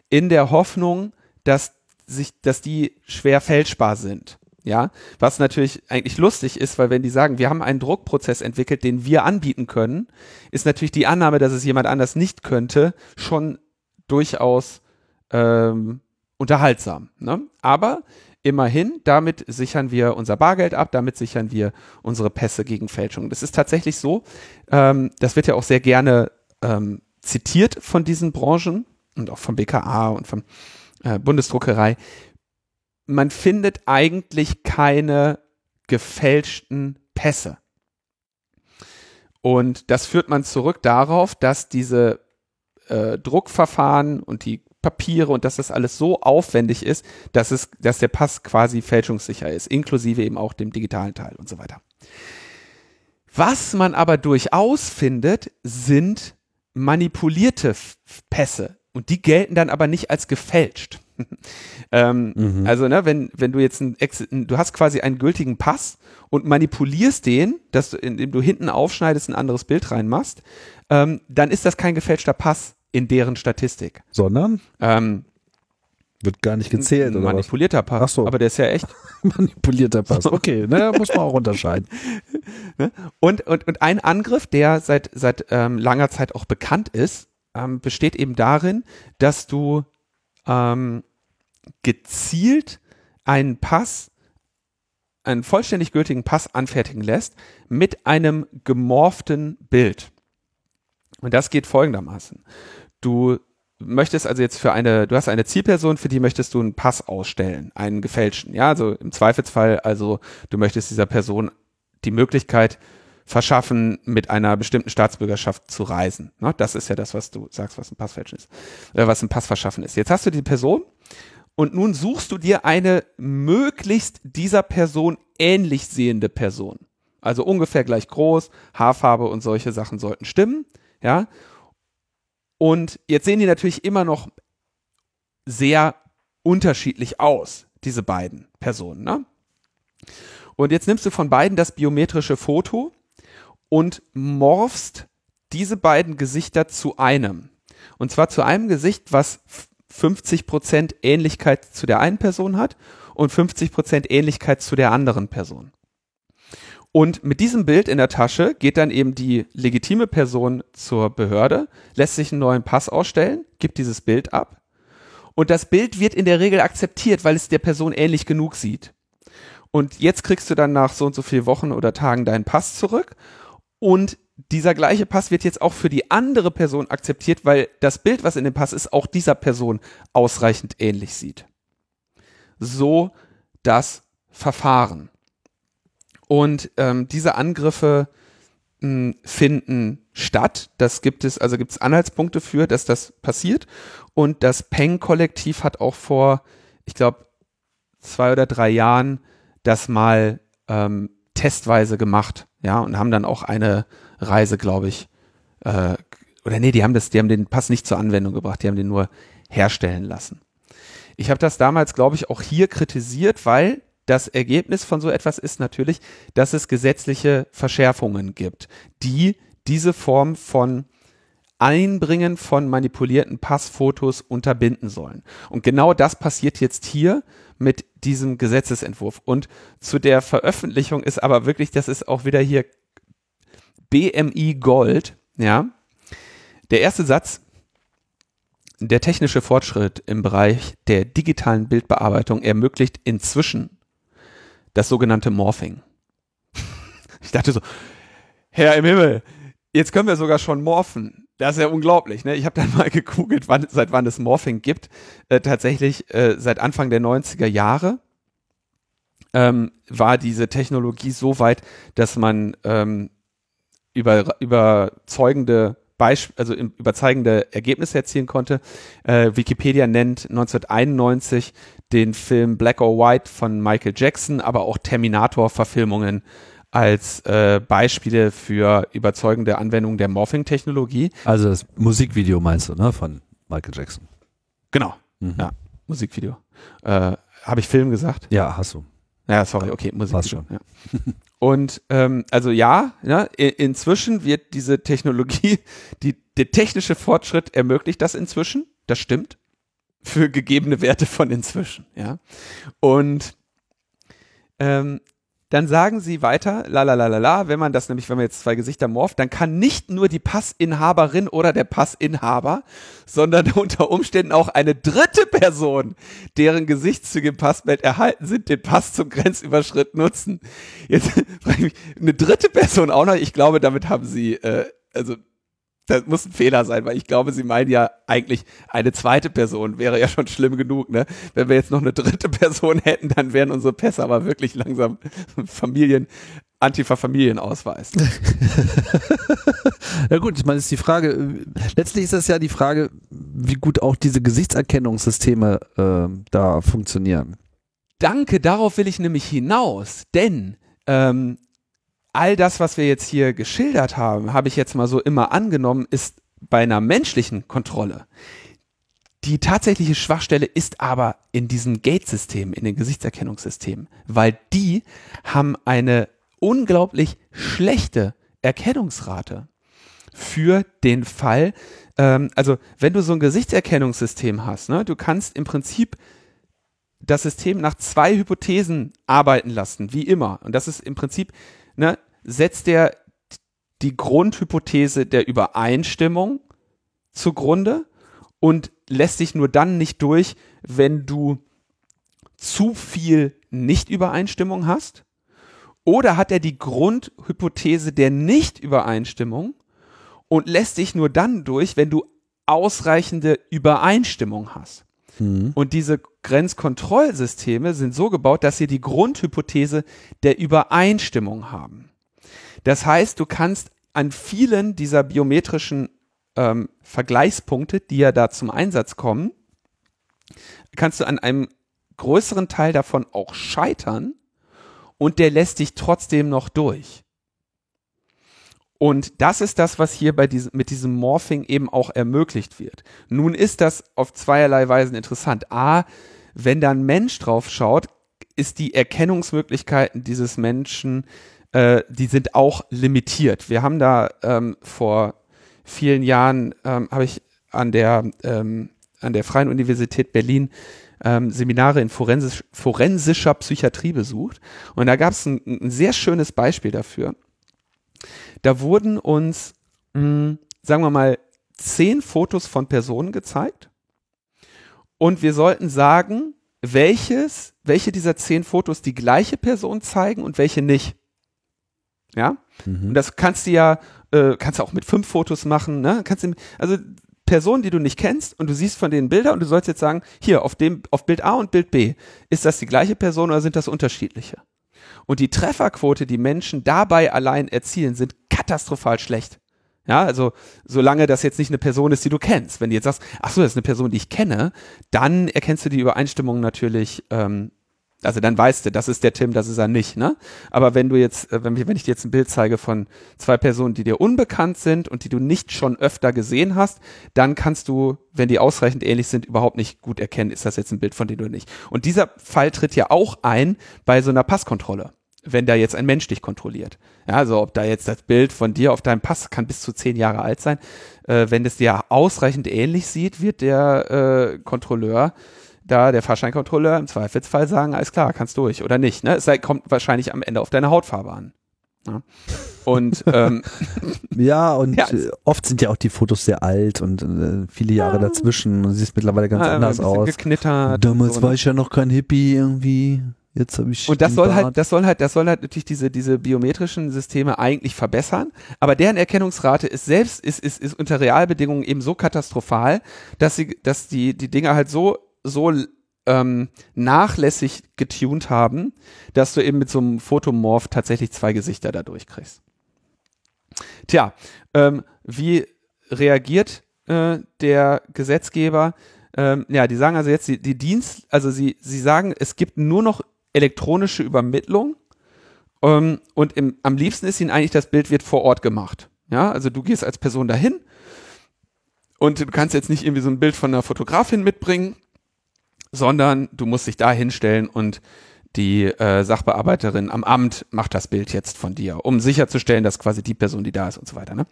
in der Hoffnung, dass sich, dass die schwer fälschbar sind. Ja, was natürlich eigentlich lustig ist, weil wenn die sagen, wir haben einen Druckprozess entwickelt, den wir anbieten können, ist natürlich die Annahme, dass es jemand anders nicht könnte, schon durchaus ähm, unterhaltsam. Ne? Aber immerhin, damit sichern wir unser Bargeld ab, damit sichern wir unsere Pässe gegen Fälschung. Das ist tatsächlich so, ähm, das wird ja auch sehr gerne ähm, zitiert von diesen Branchen und auch vom BKA und vom äh, Bundesdruckerei. Man findet eigentlich keine gefälschten Pässe. Und das führt man zurück darauf, dass diese äh, Druckverfahren und die Papiere und dass das alles so aufwendig ist, dass es, dass der Pass quasi fälschungssicher ist, inklusive eben auch dem digitalen Teil und so weiter. Was man aber durchaus findet, sind manipulierte Pässe und die gelten dann aber nicht als gefälscht. (laughs) ähm, mhm. Also, ne, wenn, wenn du jetzt ein, du hast quasi einen gültigen Pass und manipulierst den, dass du, indem du hinten aufschneidest, ein anderes Bild reinmachst, ähm, dann ist das kein gefälschter Pass in deren Statistik. Sondern? Ähm, wird gar nicht gezählt, oder Manipulierter? Pass. Ach so. Aber der ist ja echt. (laughs) Manipulierter Pass. Okay, ne, muss man auch unterscheiden. (laughs) Ne? und, und, und ein Angriff, der seit, seit ähm, langer Zeit auch bekannt ist, ähm, besteht eben darin, dass du ähm, gezielt einen Pass, einen vollständig gültigen Pass anfertigen lässt mit einem gemorften Bild. Und das geht folgendermaßen. Du möchtest also jetzt für eine, du hast eine Zielperson, für die möchtest du einen Pass ausstellen, einen gefälschten. Ja, also im Zweifelsfall, also du möchtest dieser Person die Möglichkeit verschaffen, mit einer bestimmten Staatsbürgerschaft zu reisen. Ne? Das ist ja das, was du sagst, was ein Passfälschen ist, äh, was ein Pass verschaffen ist. Jetzt hast du die Person und nun suchst du dir eine möglichst dieser Person ähnlich sehende Person. Also ungefähr gleich groß, Haarfarbe und solche Sachen sollten stimmen. Ja, und jetzt sehen die natürlich immer noch sehr unterschiedlich aus, diese beiden Personen. Ne? Und jetzt nimmst du von beiden das biometrische Foto und morphst diese beiden Gesichter zu einem. Und zwar zu einem Gesicht, was 50% Ähnlichkeit zu der einen Person hat und 50% Ähnlichkeit zu der anderen Person. Und mit diesem Bild in der Tasche geht dann eben die legitime Person zur Behörde, lässt sich einen neuen Pass ausstellen, gibt dieses Bild ab. Und das Bild wird in der Regel akzeptiert, weil es der Person ähnlich genug sieht. Und jetzt kriegst du dann nach so und so vielen Wochen oder Tagen deinen Pass zurück. Und dieser gleiche Pass wird jetzt auch für die andere Person akzeptiert, weil das Bild, was in dem Pass ist, auch dieser Person ausreichend ähnlich sieht. So das Verfahren. Und ähm, diese Angriffe mh, hm, finden statt. Das gibt es, also gibt es Anhaltspunkte für, dass das passiert. Und das Peng-Kollektiv hat auch vor, ich glaube, zwei oder drei Jahren das mal ähm, testweise gemacht. Ja, und haben dann auch eine Reise, glaube ich, äh, oder nee, die haben das, die haben den Pass nicht zur Anwendung gebracht, die haben den nur herstellen lassen. Ich habe das damals, glaube ich, auch hier kritisiert, weil das Ergebnis von so etwas ist natürlich, dass es gesetzliche Verschärfungen gibt, die diese Form von Einbringen von manipulierten Passfotos unterbinden sollen. Und genau das passiert jetzt hier mit diesem Gesetzesentwurf. Und zu der Veröffentlichung ist aber wirklich, das ist auch wieder hier BMI Gold, ja. Der erste Satz, der technische Fortschritt im Bereich der digitalen Bildbearbeitung ermöglicht inzwischen das sogenannte Morphing. (laughs) Ich dachte so, Herr im Himmel, jetzt können wir sogar schon morphen. Das ist ja unglaublich. Ne? Ich habe dann (laughs) mal gegoogelt, wann, seit wann es Morphing gibt. Äh, tatsächlich äh, seit Anfang der 90er Jahre ähm, war diese Technologie so weit, dass man ähm, über, überzeugende Beisp also überzeugende Ergebnisse erzielen konnte. Äh, Wikipedia nennt 1991 den Film Black or White von Michael Jackson, aber auch Terminator-Verfilmungen als äh, Beispiele für überzeugende Anwendung der Morphing-Technologie. Also das Musikvideo meinst du, ne? Von Michael Jackson. Genau, Mhm. ja, Musikvideo. Äh, Habe ich Film gesagt? Ja, hast du. Ja, sorry, okay, Musikvideo. War's schon. Ja. (laughs) Und ähm, also ja, ja, i- inzwischen wird diese Technologie, (laughs) die, der technische Fortschritt ermöglicht das inzwischen, das stimmt, für gegebene Werte von inzwischen, ja. Und ähm, dann sagen sie weiter, la la la la la, wenn man das nämlich, wenn man jetzt zwei Gesichter morpht, dann kann nicht nur die Passinhaberin oder der Passinhaber, sondern (laughs) unter Umständen auch eine dritte Person, deren Gesichtszüge im Passbild erhalten sind, den Pass zum Grenzüberschritt nutzen. Jetzt frage ich mich, eine dritte Person auch noch, ich glaube, damit haben sie, äh, also das muss ein Fehler sein, weil ich glaube, sie meinen ja eigentlich eine zweite Person wäre ja schon schlimm genug, ne? Wenn wir jetzt noch eine dritte Person (laughs) hätten, dann wären unsere Pässe aber wirklich langsam Familien, Antifa-Familienausweis. (laughs) Ja gut, ich meine, ist die Frage, letztlich ist das ja die Frage, wie gut auch diese Gesichtserkennungssysteme äh, da funktionieren. Danke, darauf will ich nämlich hinaus, denn ähm, all das, was wir jetzt hier geschildert haben, habe ich jetzt mal so immer angenommen, ist bei einer menschlichen Kontrolle. Die tatsächliche Schwachstelle ist aber in diesem Gate-System, in den Gesichtserkennungssystemen, weil die haben eine unglaublich schlechte Erkennungsrate für den Fall, ähm, also wenn du so ein Gesichtserkennungssystem hast, ne, du kannst im Prinzip das System nach zwei Hypothesen arbeiten lassen, wie immer. Und das ist im Prinzip, ne, setzt der die Grundhypothese der Übereinstimmung zugrunde und lässt sich nur dann nicht durch, wenn du zu viel Nicht-Übereinstimmung hast. Oder hat er die Grundhypothese der Nicht-Übereinstimmung und lässt sich nur dann durch, wenn du ausreichende Übereinstimmung hast. Und diese Grenzkontrollsysteme sind so gebaut, dass sie die Grundhypothese der Übereinstimmung haben. Das heißt, du kannst an vielen dieser biometrischen ähm, Vergleichspunkte, die ja da zum Einsatz kommen, kannst du an einem größeren Teil davon auch scheitern und der lässt dich trotzdem noch durch. Und das ist das, was hier bei diesem, mit diesem Morphing eben auch ermöglicht wird. Nun ist das auf zweierlei Weisen interessant. A, wenn da ein Mensch drauf schaut, ist die Erkennungsmöglichkeiten dieses Menschen, äh, die sind auch limitiert. Wir haben da ähm, vor vielen Jahren, ähm, habe ich an der, ähm, an der Freien Universität Berlin ähm, Seminare in forensisch, forensischer Psychiatrie besucht. Und da gab es ein, ein sehr schönes Beispiel dafür. Da wurden uns, mh, sagen wir mal, zehn Fotos von Personen gezeigt. Und wir sollten sagen, welches, welche dieser zehn Fotos die gleiche Person zeigen und welche nicht. Ja? Und das kannst du ja, äh, kannst du auch mit fünf Fotos machen, ne? Kannst du, also Personen, die du nicht kennst und du siehst von denen Bilder und du sollst jetzt sagen, hier auf dem, auf Bild A und Bild B, ist das die gleiche Person oder sind das unterschiedliche? Und die Trefferquote, die Menschen dabei allein erzielen, sind katastrophal schlecht. Ja, also solange das jetzt nicht eine Person ist, die du kennst. Wenn du jetzt sagst, ach so, das ist eine Person, die ich kenne, dann erkennst du die Übereinstimmung natürlich, ähm, also dann weißt du, das ist der Tim, das ist er nicht, ne? Aber wenn du jetzt, äh, wenn, wir- wenn ich dir jetzt ein Bild zeige von zwei Personen, die dir unbekannt sind und die du nicht schon öfter gesehen hast, dann kannst du, wenn die ausreichend ähnlich sind, überhaupt nicht gut erkennen, ist das jetzt ein Bild von dem du nicht. Und dieser Fall tritt ja auch ein bei so einer Passkontrolle wenn da jetzt ein Mensch dich kontrolliert. Ja, also ob da jetzt das Bild von dir auf deinem Pass kann bis zu zehn Jahre alt sein. Äh, wenn es dir ausreichend ähnlich sieht, wird der äh, Kontrolleur da, der Fahrscheinkontrolleur im Zweifelsfall sagen, alles klar, kannst durch oder nicht. Ne? Es sei, kommt wahrscheinlich am Ende auf deine Hautfarbe an. Ja. Und ähm, (laughs) Ja, und Ja, oft sind ja auch die Fotos sehr alt und äh, viele Jahre dazwischen und siehst mittlerweile ganz anders aus. geknittert. Damals so, war ne? ich ja noch kein Hippie irgendwie. Jetzt habe ich. Und das soll Bart. halt, das soll halt, das soll halt natürlich diese, diese biometrischen Systeme eigentlich verbessern. Aber deren Erkennungsrate ist selbst, ist, ist, ist unter Realbedingungen eben so katastrophal, dass sie, dass die, die Dinger halt so, so, ähm, nachlässig getuned haben, dass du eben mit so einem Fotomorph tatsächlich zwei Gesichter dadurch kriegst. Tja, ähm, wie reagiert äh, der Gesetzgeber? Ähm, ja, die sagen also jetzt, die, die Dienst, also sie, sie sagen, es gibt nur noch elektronische Übermittlung ähm, und im, am liebsten ist ihnen eigentlich, das Bild wird vor Ort gemacht. Ja, also du gehst als Person dahin und du kannst jetzt nicht irgendwie so ein Bild von einer Fotografin mitbringen, sondern du musst dich da hinstellen und die äh, Sachbearbeiterin am Amt macht das Bild jetzt von dir, um sicherzustellen, dass quasi die Person, die da ist und so weiter. Ne?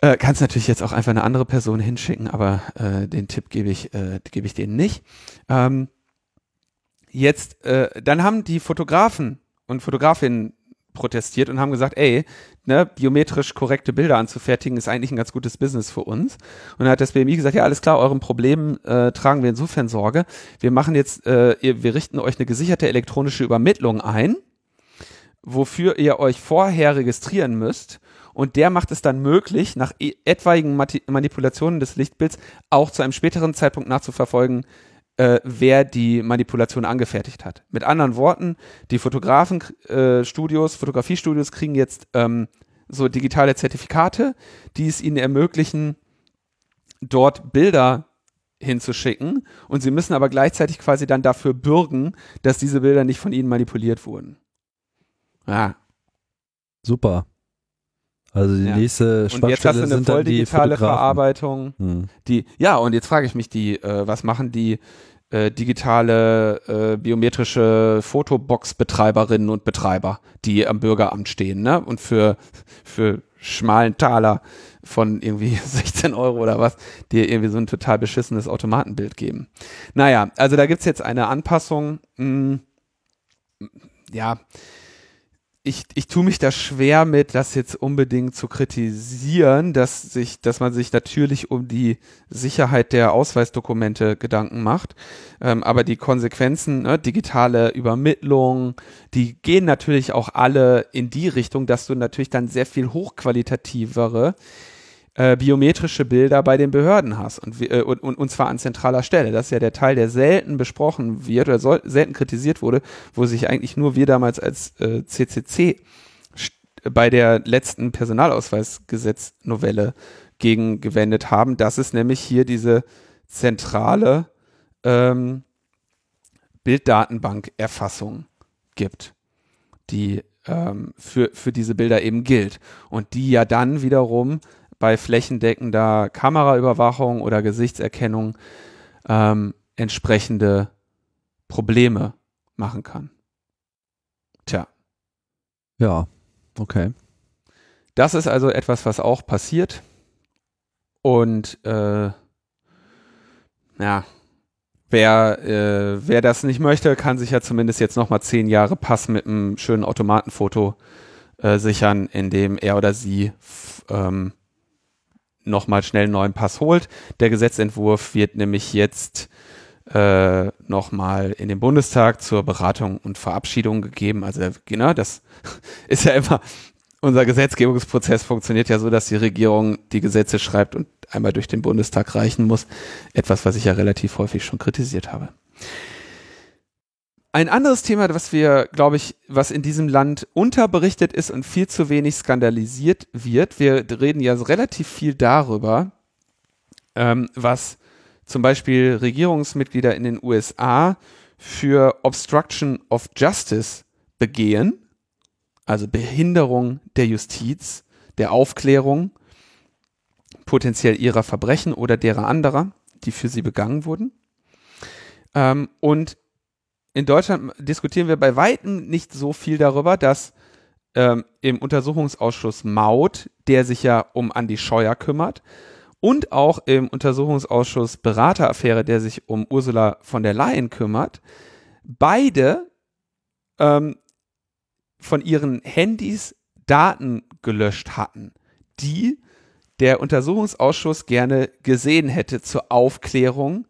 Äh, kannst natürlich jetzt auch einfach eine andere Person hinschicken, aber äh, den Tipp gebe ich, äh, gebe ich denen nicht. Ähm, jetzt, äh, dann haben die Fotografen und Fotografinnen protestiert und haben gesagt, ey, ne, biometrisch korrekte Bilder anzufertigen ist eigentlich ein ganz gutes Business für uns. Und dann hat das BMI gesagt, ja, alles klar, euren Problemen äh, tragen wir insofern Sorge. Wir machen jetzt, äh, ihr, wir richten euch eine gesicherte elektronische Übermittlung ein, wofür ihr euch vorher registrieren müsst. Und der macht es dann möglich, nach e etwaigen Manipulationen des Lichtbilds auch zu einem späteren Zeitpunkt nachzuverfolgen, äh, wer die Manipulation angefertigt hat. Mit anderen Worten, die Fotografenstudios, äh, Fotografiestudios kriegen jetzt ähm, so digitale Zertifikate, die es ihnen ermöglichen, dort Bilder hinzuschicken und sie müssen aber gleichzeitig quasi dann dafür bürgen, dass diese Bilder nicht von ihnen manipuliert wurden. Ja. Super. Also die Ja. nächste Und jetzt hast du Schwachstelle eine voll die digitale. Verarbeitung. Hm. Die, ja, und jetzt frage ich mich, die, äh, was machen die äh, digitale äh, biometrische Fotobox-Betreiberinnen und Betreiber, die am Bürgeramt stehen, ne? Und für, für schmalen Taler von irgendwie (laughs) 16 Euro oder was, dir irgendwie so ein total beschissenes Automatenbild geben. Naja, also da gibt's jetzt eine Anpassung. Mh, ja, ich, ich tue mich da schwer mit, das jetzt unbedingt zu kritisieren, dass sich, dass man sich natürlich um die Sicherheit der Ausweisdokumente Gedanken macht. Ähm, aber die Konsequenzen, ne, digitale Übermittlung, die gehen natürlich auch alle in die Richtung, dass du natürlich dann sehr viel hochqualitativere äh, biometrische Bilder bei den Behörden hast und, äh, und, und, zwar an zentraler Stelle. Das ist ja der Teil, der selten besprochen wird oder soll, selten kritisiert wurde, wo sich eigentlich nur wir damals als äh, CCC bei der letzten Personalausweisgesetznovelle gegen gewendet haben. Das ist nämlich hier diese zentrale ähm, Bilddatenbankerfassung gibt, die ähm, für, für diese Bilder eben gilt und die ja dann wiederum bei flächendeckender Kameraüberwachung oder Gesichtserkennung ähm, entsprechende Probleme machen kann. Tja, Ja, okay. das ist also etwas, was auch passiert. Und äh, ja, wer, äh, wer das nicht möchte, kann sich ja zumindest jetzt nochmal zehn Jahre Pass mit einem schönen Automatenfoto äh, sichern, indem er oder sie ähm, nochmal schnell einen neuen Pass holt. Der Gesetzentwurf wird nämlich jetzt äh, nochmal in den Bundestag zur Beratung und Verabschiedung gegeben. Also genau, das (laughs) ist ja immer, unser Gesetzgebungsprozess funktioniert ja so, dass die Regierung die Gesetze schreibt und einmal durch den Bundestag reichen muss. Etwas, was ich ja relativ häufig schon kritisiert habe. Ein anderes Thema, was wir, glaube ich, was in diesem Land unterberichtet ist und viel zu wenig skandalisiert wird. Wir reden ja relativ viel darüber, ähm, was zum Beispiel Regierungsmitglieder in den USA für Obstruction of Justice begehen, also Behinderung der Justiz, der Aufklärung, potenziell ihrer Verbrechen oder derer anderer, die für sie begangen wurden. Ähm, und in Deutschland diskutieren wir bei weitem nicht so viel darüber, dass ähm, im Untersuchungsausschuss Maut, der sich ja um Andi Scheuer kümmert, und auch im Untersuchungsausschuss Berateraffäre, der sich um Ursula von der Leyen kümmert, beide ähm, von ihren Handys Daten gelöscht hatten, die der Untersuchungsausschuss gerne gesehen hätte zur Aufklärung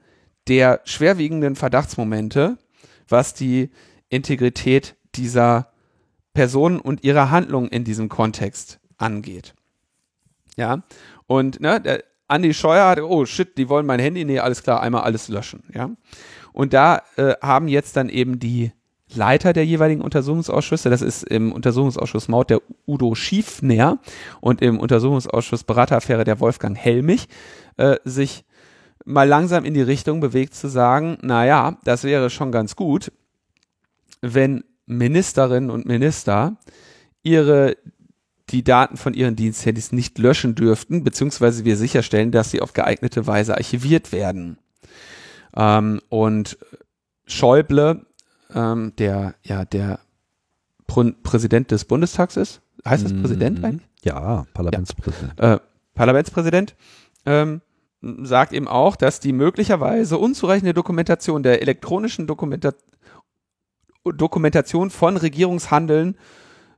der schwerwiegenden Verdachtsmomente, was die Integrität dieser Personen und ihrer Handlungen in diesem Kontext angeht. Ja, und ne, der Andi Scheuer hat, oh shit, die wollen mein Handy, nee, alles klar, einmal alles löschen, ja. Und da äh, haben jetzt dann eben die Leiter der jeweiligen Untersuchungsausschüsse. Das ist im Untersuchungsausschuss Maut der Udo Schiefner und im Untersuchungsausschuss Berateraffäre der Wolfgang Helmich äh, sich mal langsam in die Richtung bewegt zu sagen, na ja, das wäre schon ganz gut, wenn Ministerinnen und Minister ihre die Daten von ihren Diensthandys nicht löschen dürften, beziehungsweise wir sicherstellen, dass sie auf geeignete Weise archiviert werden. Ähm, und Schäuble, ähm, der ja der Pr Präsident des Bundestags ist, heißt das Präsident eigentlich? Ja, Parlamentspräsident. äh, Parlamentspräsident, ähm, sagt eben auch, dass die möglicherweise unzureichende Dokumentation der elektronischen Dokumenta Dokumentation von Regierungshandeln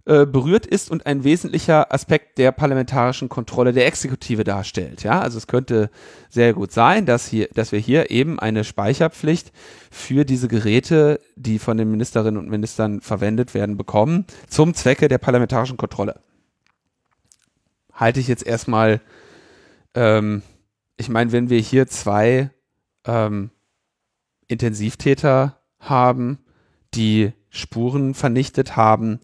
äh, berührt ist und ein wesentlicher Aspekt der parlamentarischen Kontrolle der Exekutive darstellt. Ja, also es könnte sehr gut sein, dass hier, dass wir hier eben eine Speicherpflicht für diese Geräte, die von den Ministerinnen und Ministern verwendet werden, bekommen, zum Zwecke der parlamentarischen Kontrolle. Halte ich jetzt erstmal ähm, ich meine, wenn wir hier zwei ähm, Intensivtäter haben, die Spuren vernichtet haben,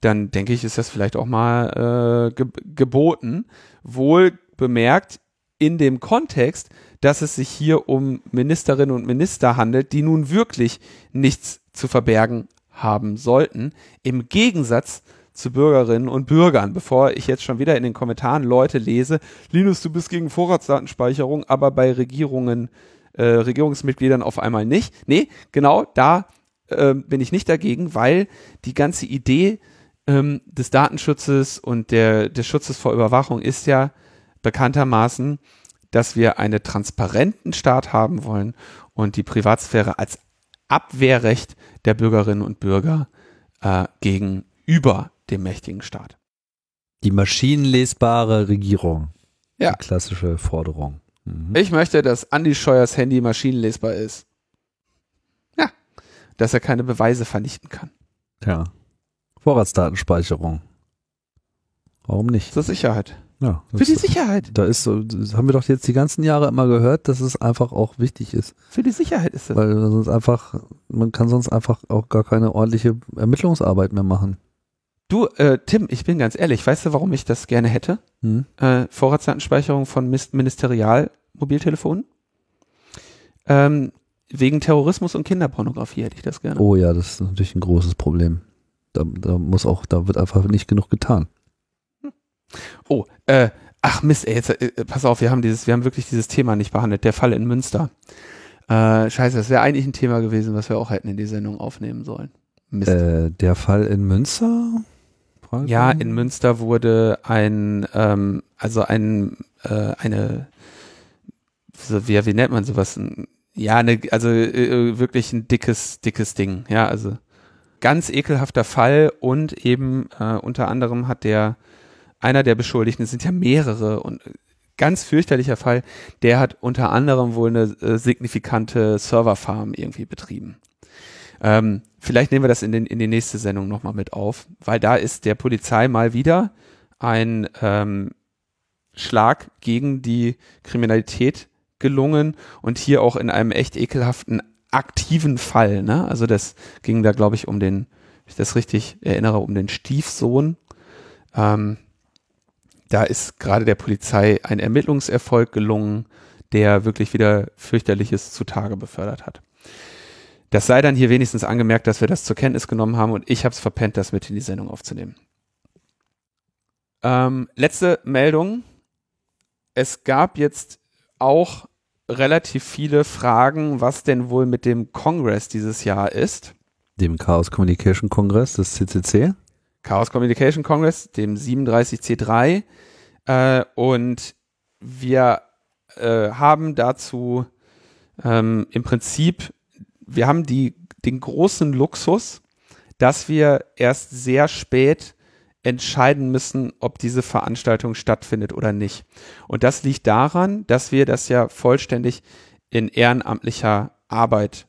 dann denke ich, ist das vielleicht auch mal äh, ge geboten. Wohl bemerkt in dem Kontext, dass es sich hier um Ministerinnen und Minister handelt, die nun wirklich nichts zu verbergen haben sollten, im Gegensatz zu Bürgerinnen und Bürgern, bevor ich jetzt schon wieder in den Kommentaren Leute lese, Linus, du bist gegen Vorratsdatenspeicherung, aber bei Regierungen, äh, Regierungsmitgliedern auf einmal nicht. Nee, genau da äh, bin ich nicht dagegen, weil die ganze Idee ähm, des Datenschutzes und der, des Schutzes vor Überwachung ist ja bekanntermaßen, dass wir einen transparenten Staat haben wollen und die Privatsphäre als Abwehrrecht der Bürgerinnen und Bürger äh, gegenüber dem mächtigen Staat. Die maschinenlesbare Regierung. Ja. Die klassische Forderung. Mhm. Ich möchte, dass Andy Scheuers Handy maschinenlesbar ist. Ja. Dass er keine Beweise vernichten kann. Ja. Vorratsdatenspeicherung. Warum nicht? Zur Sicherheit. Ja, Für die Sicherheit. Da ist so, das haben wir doch jetzt die ganzen Jahre immer gehört, dass es einfach auch wichtig ist. Für die Sicherheit ist es. Weil sonst einfach, man kann sonst einfach auch gar keine ordentliche Ermittlungsarbeit mehr machen. Du, äh, Tim, ich bin ganz ehrlich, weißt du, warum ich das gerne hätte? Hm? Äh, Vorratsdatenspeicherung von Ministerial-Mobiltelefonen? Ähm, wegen Terrorismus und Kinderpornografie hätte ich das gerne. Oh ja, das ist natürlich ein großes Problem. Da, da muss auch, da wird einfach nicht genug getan. Oh, äh, ach Mist, ey, jetzt, äh, pass auf, wir haben dieses, wir haben wirklich dieses Thema nicht behandelt, der Fall in Münster. Äh, scheiße, das wäre eigentlich ein Thema gewesen, was wir auch hätten in die Sendung aufnehmen sollen. Mist. Äh, der Fall in Münster? Frage? Ja, in Münster wurde ein, ähm, also ein, äh, eine, so, wie, wie nennt man sowas? Ja, eine, also äh, wirklich ein dickes, dickes Ding. Ja, also ganz ekelhafter Fall und eben äh, unter anderem hat der, einer der Beschuldigten, es sind ja mehrere und ganz fürchterlicher Fall, der hat unter anderem wohl eine äh, signifikante Serverfarm irgendwie betrieben. Ähm, vielleicht nehmen wir das in, den, in die nächste Sendung nochmal mit auf, weil da ist der Polizei mal wieder ein ähm, Schlag gegen die Kriminalität gelungen und hier auch in einem echt ekelhaften aktiven Fall. Ne? Also das ging da, glaube ich, um den, wenn ich das richtig erinnere, um den Stiefsohn. Ähm, da ist gerade der Polizei ein Ermittlungserfolg gelungen, der wirklich wieder fürchterliches zutage befördert hat. Das sei dann hier wenigstens angemerkt, dass wir das zur Kenntnis genommen haben und ich habe es verpennt, das mit in die Sendung aufzunehmen. Ähm, letzte Meldung. Es gab jetzt auch relativ viele Fragen, was denn wohl mit dem Congress dieses Jahr ist. Dem Chaos Communication Kongress des CCC. Chaos Communication Congress, dem 37C3. Äh, und wir äh, haben dazu ähm, im Prinzip, wir haben die, den großen Luxus, dass wir erst sehr spät entscheiden müssen, ob diese Veranstaltung stattfindet oder nicht. Und das liegt daran, dass wir das ja vollständig in ehrenamtlicher Arbeit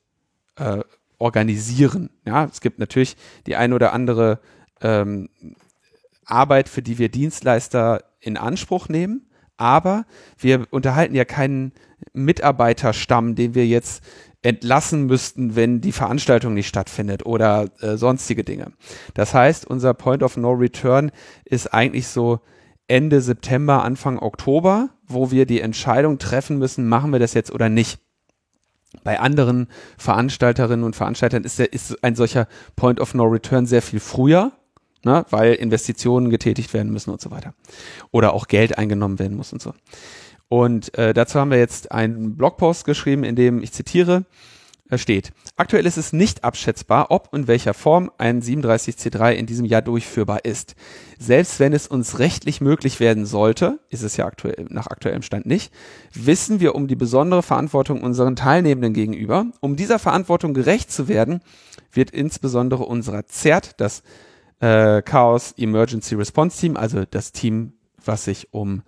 äh, organisieren. Ja, es gibt natürlich die eine oder andere ähm, Arbeit, für die wir Dienstleister in Anspruch nehmen, Aber wir unterhalten ja keinen Mitarbeiterstamm, den wir jetzt entlassen müssten, wenn die Veranstaltung nicht stattfindet oder äh, sonstige Dinge. Das heißt, unser Point of No Return ist eigentlich so Ende September, Anfang Oktober, wo wir die Entscheidung treffen müssen, machen wir das jetzt oder nicht. Bei anderen Veranstalterinnen und Veranstaltern ist, der, ist ein solcher Point of No Return sehr viel früher, ne, weil Investitionen getätigt werden müssen und so weiter. Oder auch Geld eingenommen werden muss und so. Und äh, dazu haben wir jetzt einen Blogpost geschrieben, in dem ich zitiere, äh, steht, aktuell ist es nicht abschätzbar, ob und in welcher Form ein 37C3 in diesem Jahr durchführbar ist. Selbst wenn es uns rechtlich möglich werden sollte, ist es ja aktuell, nach aktuellem Stand nicht, wissen wir um die besondere Verantwortung unseren Teilnehmenden gegenüber. Um dieser Verantwortung gerecht zu werden, wird insbesondere unserer ZERT, das äh, Chaos Emergency Response Team, also das Team, was sich um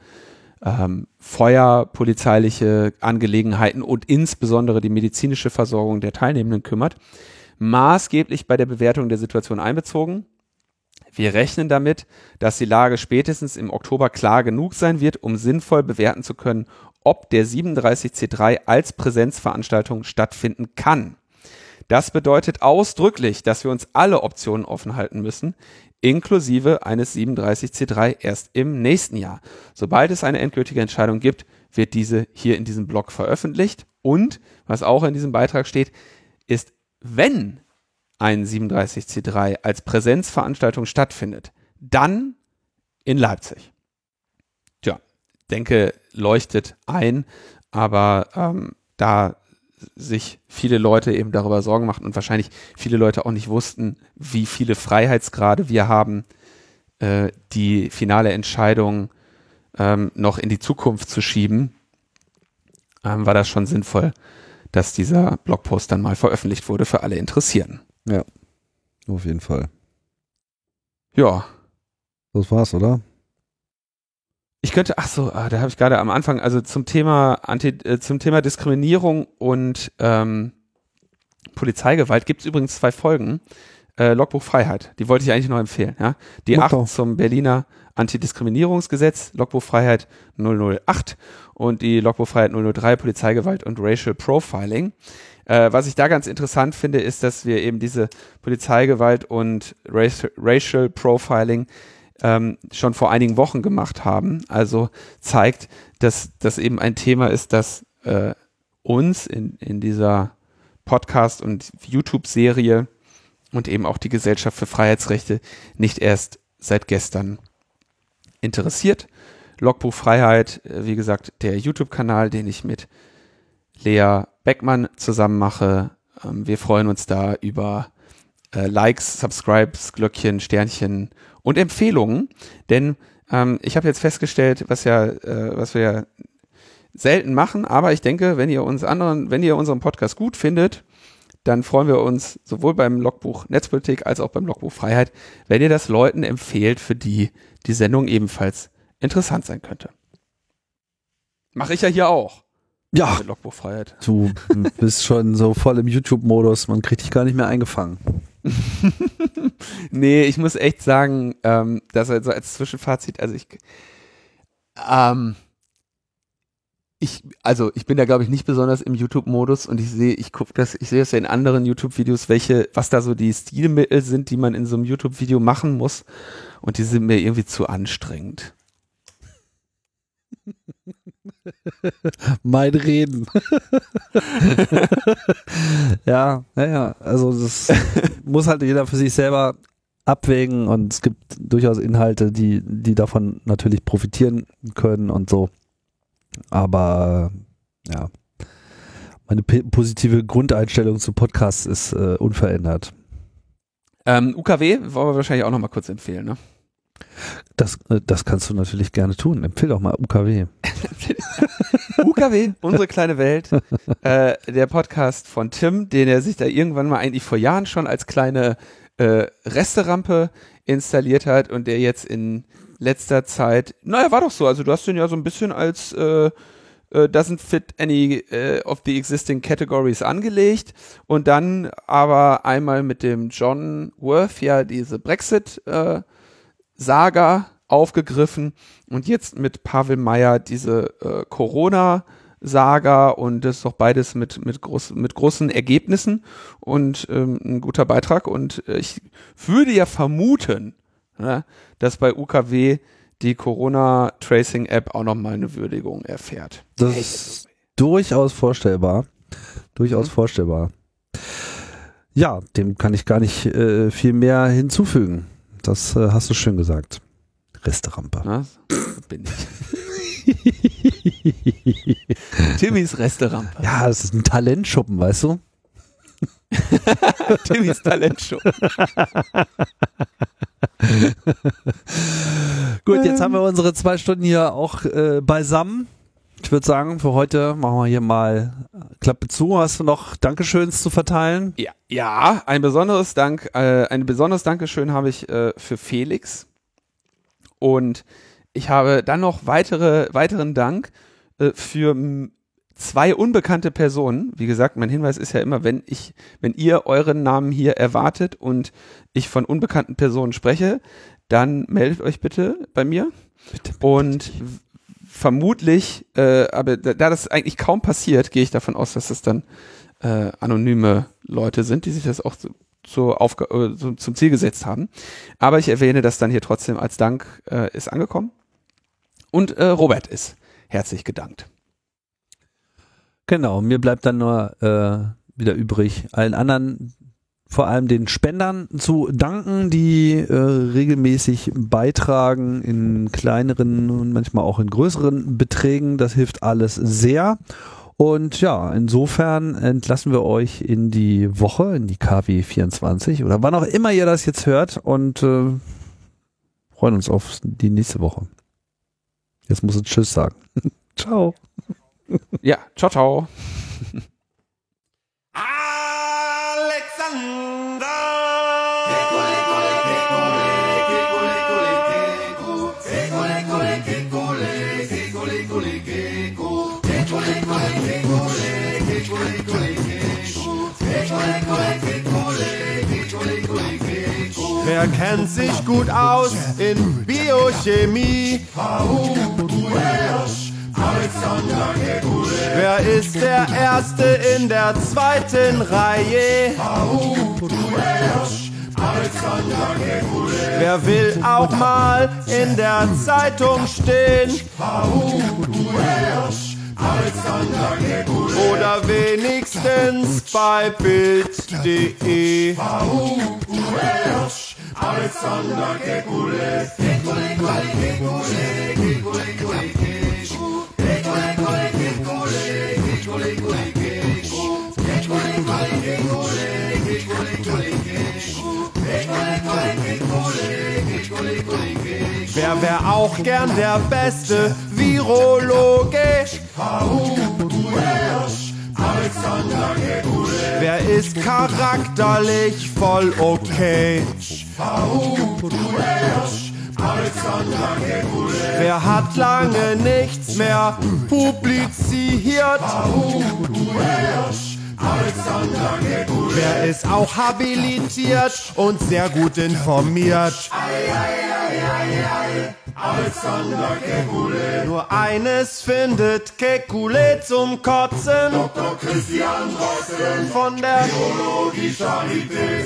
ähm, Feuer, polizeiliche Angelegenheiten und insbesondere die medizinische Versorgung der Teilnehmenden kümmert, maßgeblich bei der Bewertung der Situation einbezogen. Wir rechnen damit, dass die Lage spätestens im Oktober klar genug sein wird, um sinnvoll bewerten zu können, ob der 37C3 als Präsenzveranstaltung stattfinden kann. Das bedeutet ausdrücklich, dass wir uns alle Optionen offen halten müssen, inklusive eines 37C3 erst im nächsten Jahr. Sobald es eine endgültige Entscheidung gibt, wird diese hier in diesem Blog veröffentlicht. Und was auch in diesem Beitrag steht, ist, wenn ein 37C3 als Präsenzveranstaltung stattfindet, dann in Leipzig. Tja, denke, leuchtet ein, aber ähm, da sich viele Leute eben darüber Sorgen machten und wahrscheinlich viele Leute auch nicht wussten, wie viele Freiheitsgrade wir haben, äh, die finale Entscheidung ähm, noch in die Zukunft zu schieben, ähm, war das schon sinnvoll, dass dieser Blogpost dann mal veröffentlicht wurde für alle Interessierten. Ja, auf jeden Fall. Ja. Das war's, oder? Ich könnte, ach so, ah, da habe ich gerade am Anfang, also zum Thema Anti, äh, zum Thema Diskriminierung und ähm, Polizeigewalt gibt es übrigens zwei Folgen. Äh, Logbuch Freiheit, die wollte ich eigentlich noch empfehlen. Ja? Die Mach 8 doch. zum Berliner Antidiskriminierungsgesetz, Logbuch Freiheit 008 und die Logbuch Freiheit 003, Polizeigewalt und Racial Profiling. Äh, was ich da ganz interessant finde, ist, dass wir eben diese Polizeigewalt und Racial Profiling ähm, schon vor einigen Wochen gemacht haben. Also zeigt, dass das eben ein Thema ist, das äh, uns in, in dieser Podcast- und YouTube-Serie und eben auch die Gesellschaft für Freiheitsrechte nicht erst seit gestern interessiert. Logbuch Freiheit, äh, wie gesagt, der YouTube-Kanal, den ich mit Lea Beckmann zusammen mache. Ähm, wir freuen uns da über äh, Likes, Subscribes, Glöckchen, Sternchen und Empfehlungen, denn ähm, ich habe jetzt festgestellt, was ja, äh, was wir ja selten machen, aber ich denke, wenn ihr uns anderen, wenn ihr unseren Podcast gut findet, dann freuen wir uns sowohl beim Logbuch Netzpolitik als auch beim Logbuch Freiheit, wenn ihr das Leuten empfehlt, für die die Sendung ebenfalls interessant sein könnte. Mache ich ja hier auch. Ja, Logbuch Freiheit. du bist schon so voll im YouTube-Modus, man kriegt dich gar nicht mehr eingefangen. (laughs) nee, ich muss echt sagen, ähm, dass also als Zwischenfazit, also ich, ähm, ich, also ich bin da glaube ich nicht besonders im YouTube-Modus und ich sehe, ich gucke das, ich sehe es ja in anderen YouTube-Videos, welche, was da so die Stilmittel sind, die man in so einem YouTube-Video machen muss und die sind mir irgendwie zu anstrengend. (laughs) Mein Reden. (laughs) ja, naja, also das muss halt jeder für sich selber abwägen und es gibt durchaus Inhalte, die, die davon natürlich profitieren können und so. Aber ja, meine positive Grundeinstellung zu Podcasts ist äh, unverändert. Ähm, UKW wollen wir wahrscheinlich auch noch mal kurz empfehlen, ne? Das, äh, das kannst du natürlich gerne tun. Empfehl doch mal UKW. UKW, (laughs) unsere kleine Welt, äh, der Podcast von Tim, den er sich da irgendwann mal eigentlich vor Jahren schon als kleine äh, Resterampe installiert hat und der jetzt in letzter Zeit, naja, war doch so, also du hast den ja so ein bisschen als äh, äh, doesn't fit any äh, of the existing categories angelegt und dann aber einmal mit dem John Worth ja diese Brexit äh, Saga aufgegriffen und jetzt mit Pavel Meyer diese äh, Corona-Saga und das ist doch beides mit, mit, groß, mit großen Ergebnissen und ähm, ein guter Beitrag und äh, ich würde ja vermuten, ja, dass bei UKW die Corona-Tracing-App auch nochmal eine Würdigung erfährt. Das ist durchaus vorstellbar. Durchaus Mhm. vorstellbar. Ja, dem kann ich gar nicht äh, viel mehr hinzufügen. Das äh, hast du schön gesagt. Resterampe. Na, so bin ich. (laughs) Timmys Restaurant. Ja, das ist ein Talentschuppen, weißt du? (laughs) Timmys Talentshow. (laughs) Gut, jetzt haben wir unsere zwei Stunden hier auch äh, beisammen. Ich würde sagen, für heute machen wir hier mal Klappe zu. Hast du noch Dankeschöns zu verteilen? Ja, ja, ein besonderes Dank, äh, ein besonderes Dankeschön habe ich äh, für Felix. Und ich habe dann noch weitere, weiteren Dank äh, für zwei unbekannte Personen. Wie gesagt, mein Hinweis ist ja immer, wenn ich, wenn ihr euren Namen hier erwartet und ich von unbekannten Personen spreche, dann meldet euch bitte bei mir. Und w- vermutlich, äh, aber da, da das eigentlich kaum passiert, gehe ich davon aus, dass es dann äh, anonyme Leute sind, die sich das auch so, so, Aufga äh, so zum Ziel gesetzt haben. Aber ich erwähne das dann hier trotzdem als Dank äh, ist angekommen. Und äh, Robert ist herzlich gedankt. Genau, mir bleibt dann nur äh, wieder übrig, allen anderen, vor allem den Spendern zu danken, die äh, regelmäßig beitragen in kleineren und manchmal auch in größeren Beträgen. Das hilft alles sehr. Und ja, insofern entlassen wir euch in die Woche, in die KW 24 oder wann auch immer ihr das jetzt hört und äh, freuen uns auf die nächste Woche. Jetzt muss ich Tschüss sagen. (laughs) Ciao. Ja, ciao, ciao. (laughs) Wer kennt sich gut aus in Biochemie? Wer ist der Erste in der zweiten Reihe? Wer will auch mal in der Zeitung stehen? Oder wenigstens bei Bild.de. Wer wär auch gern der beste Virologe? Wer ist charakterlich voll okay? Wer hat lange nichts mehr publiziert? Wer ist auch habilitiert und sehr gut informiert? Nur eines findet Kekulé zum Kotzen. Dr. Christian Drosten von der Biologie Charité.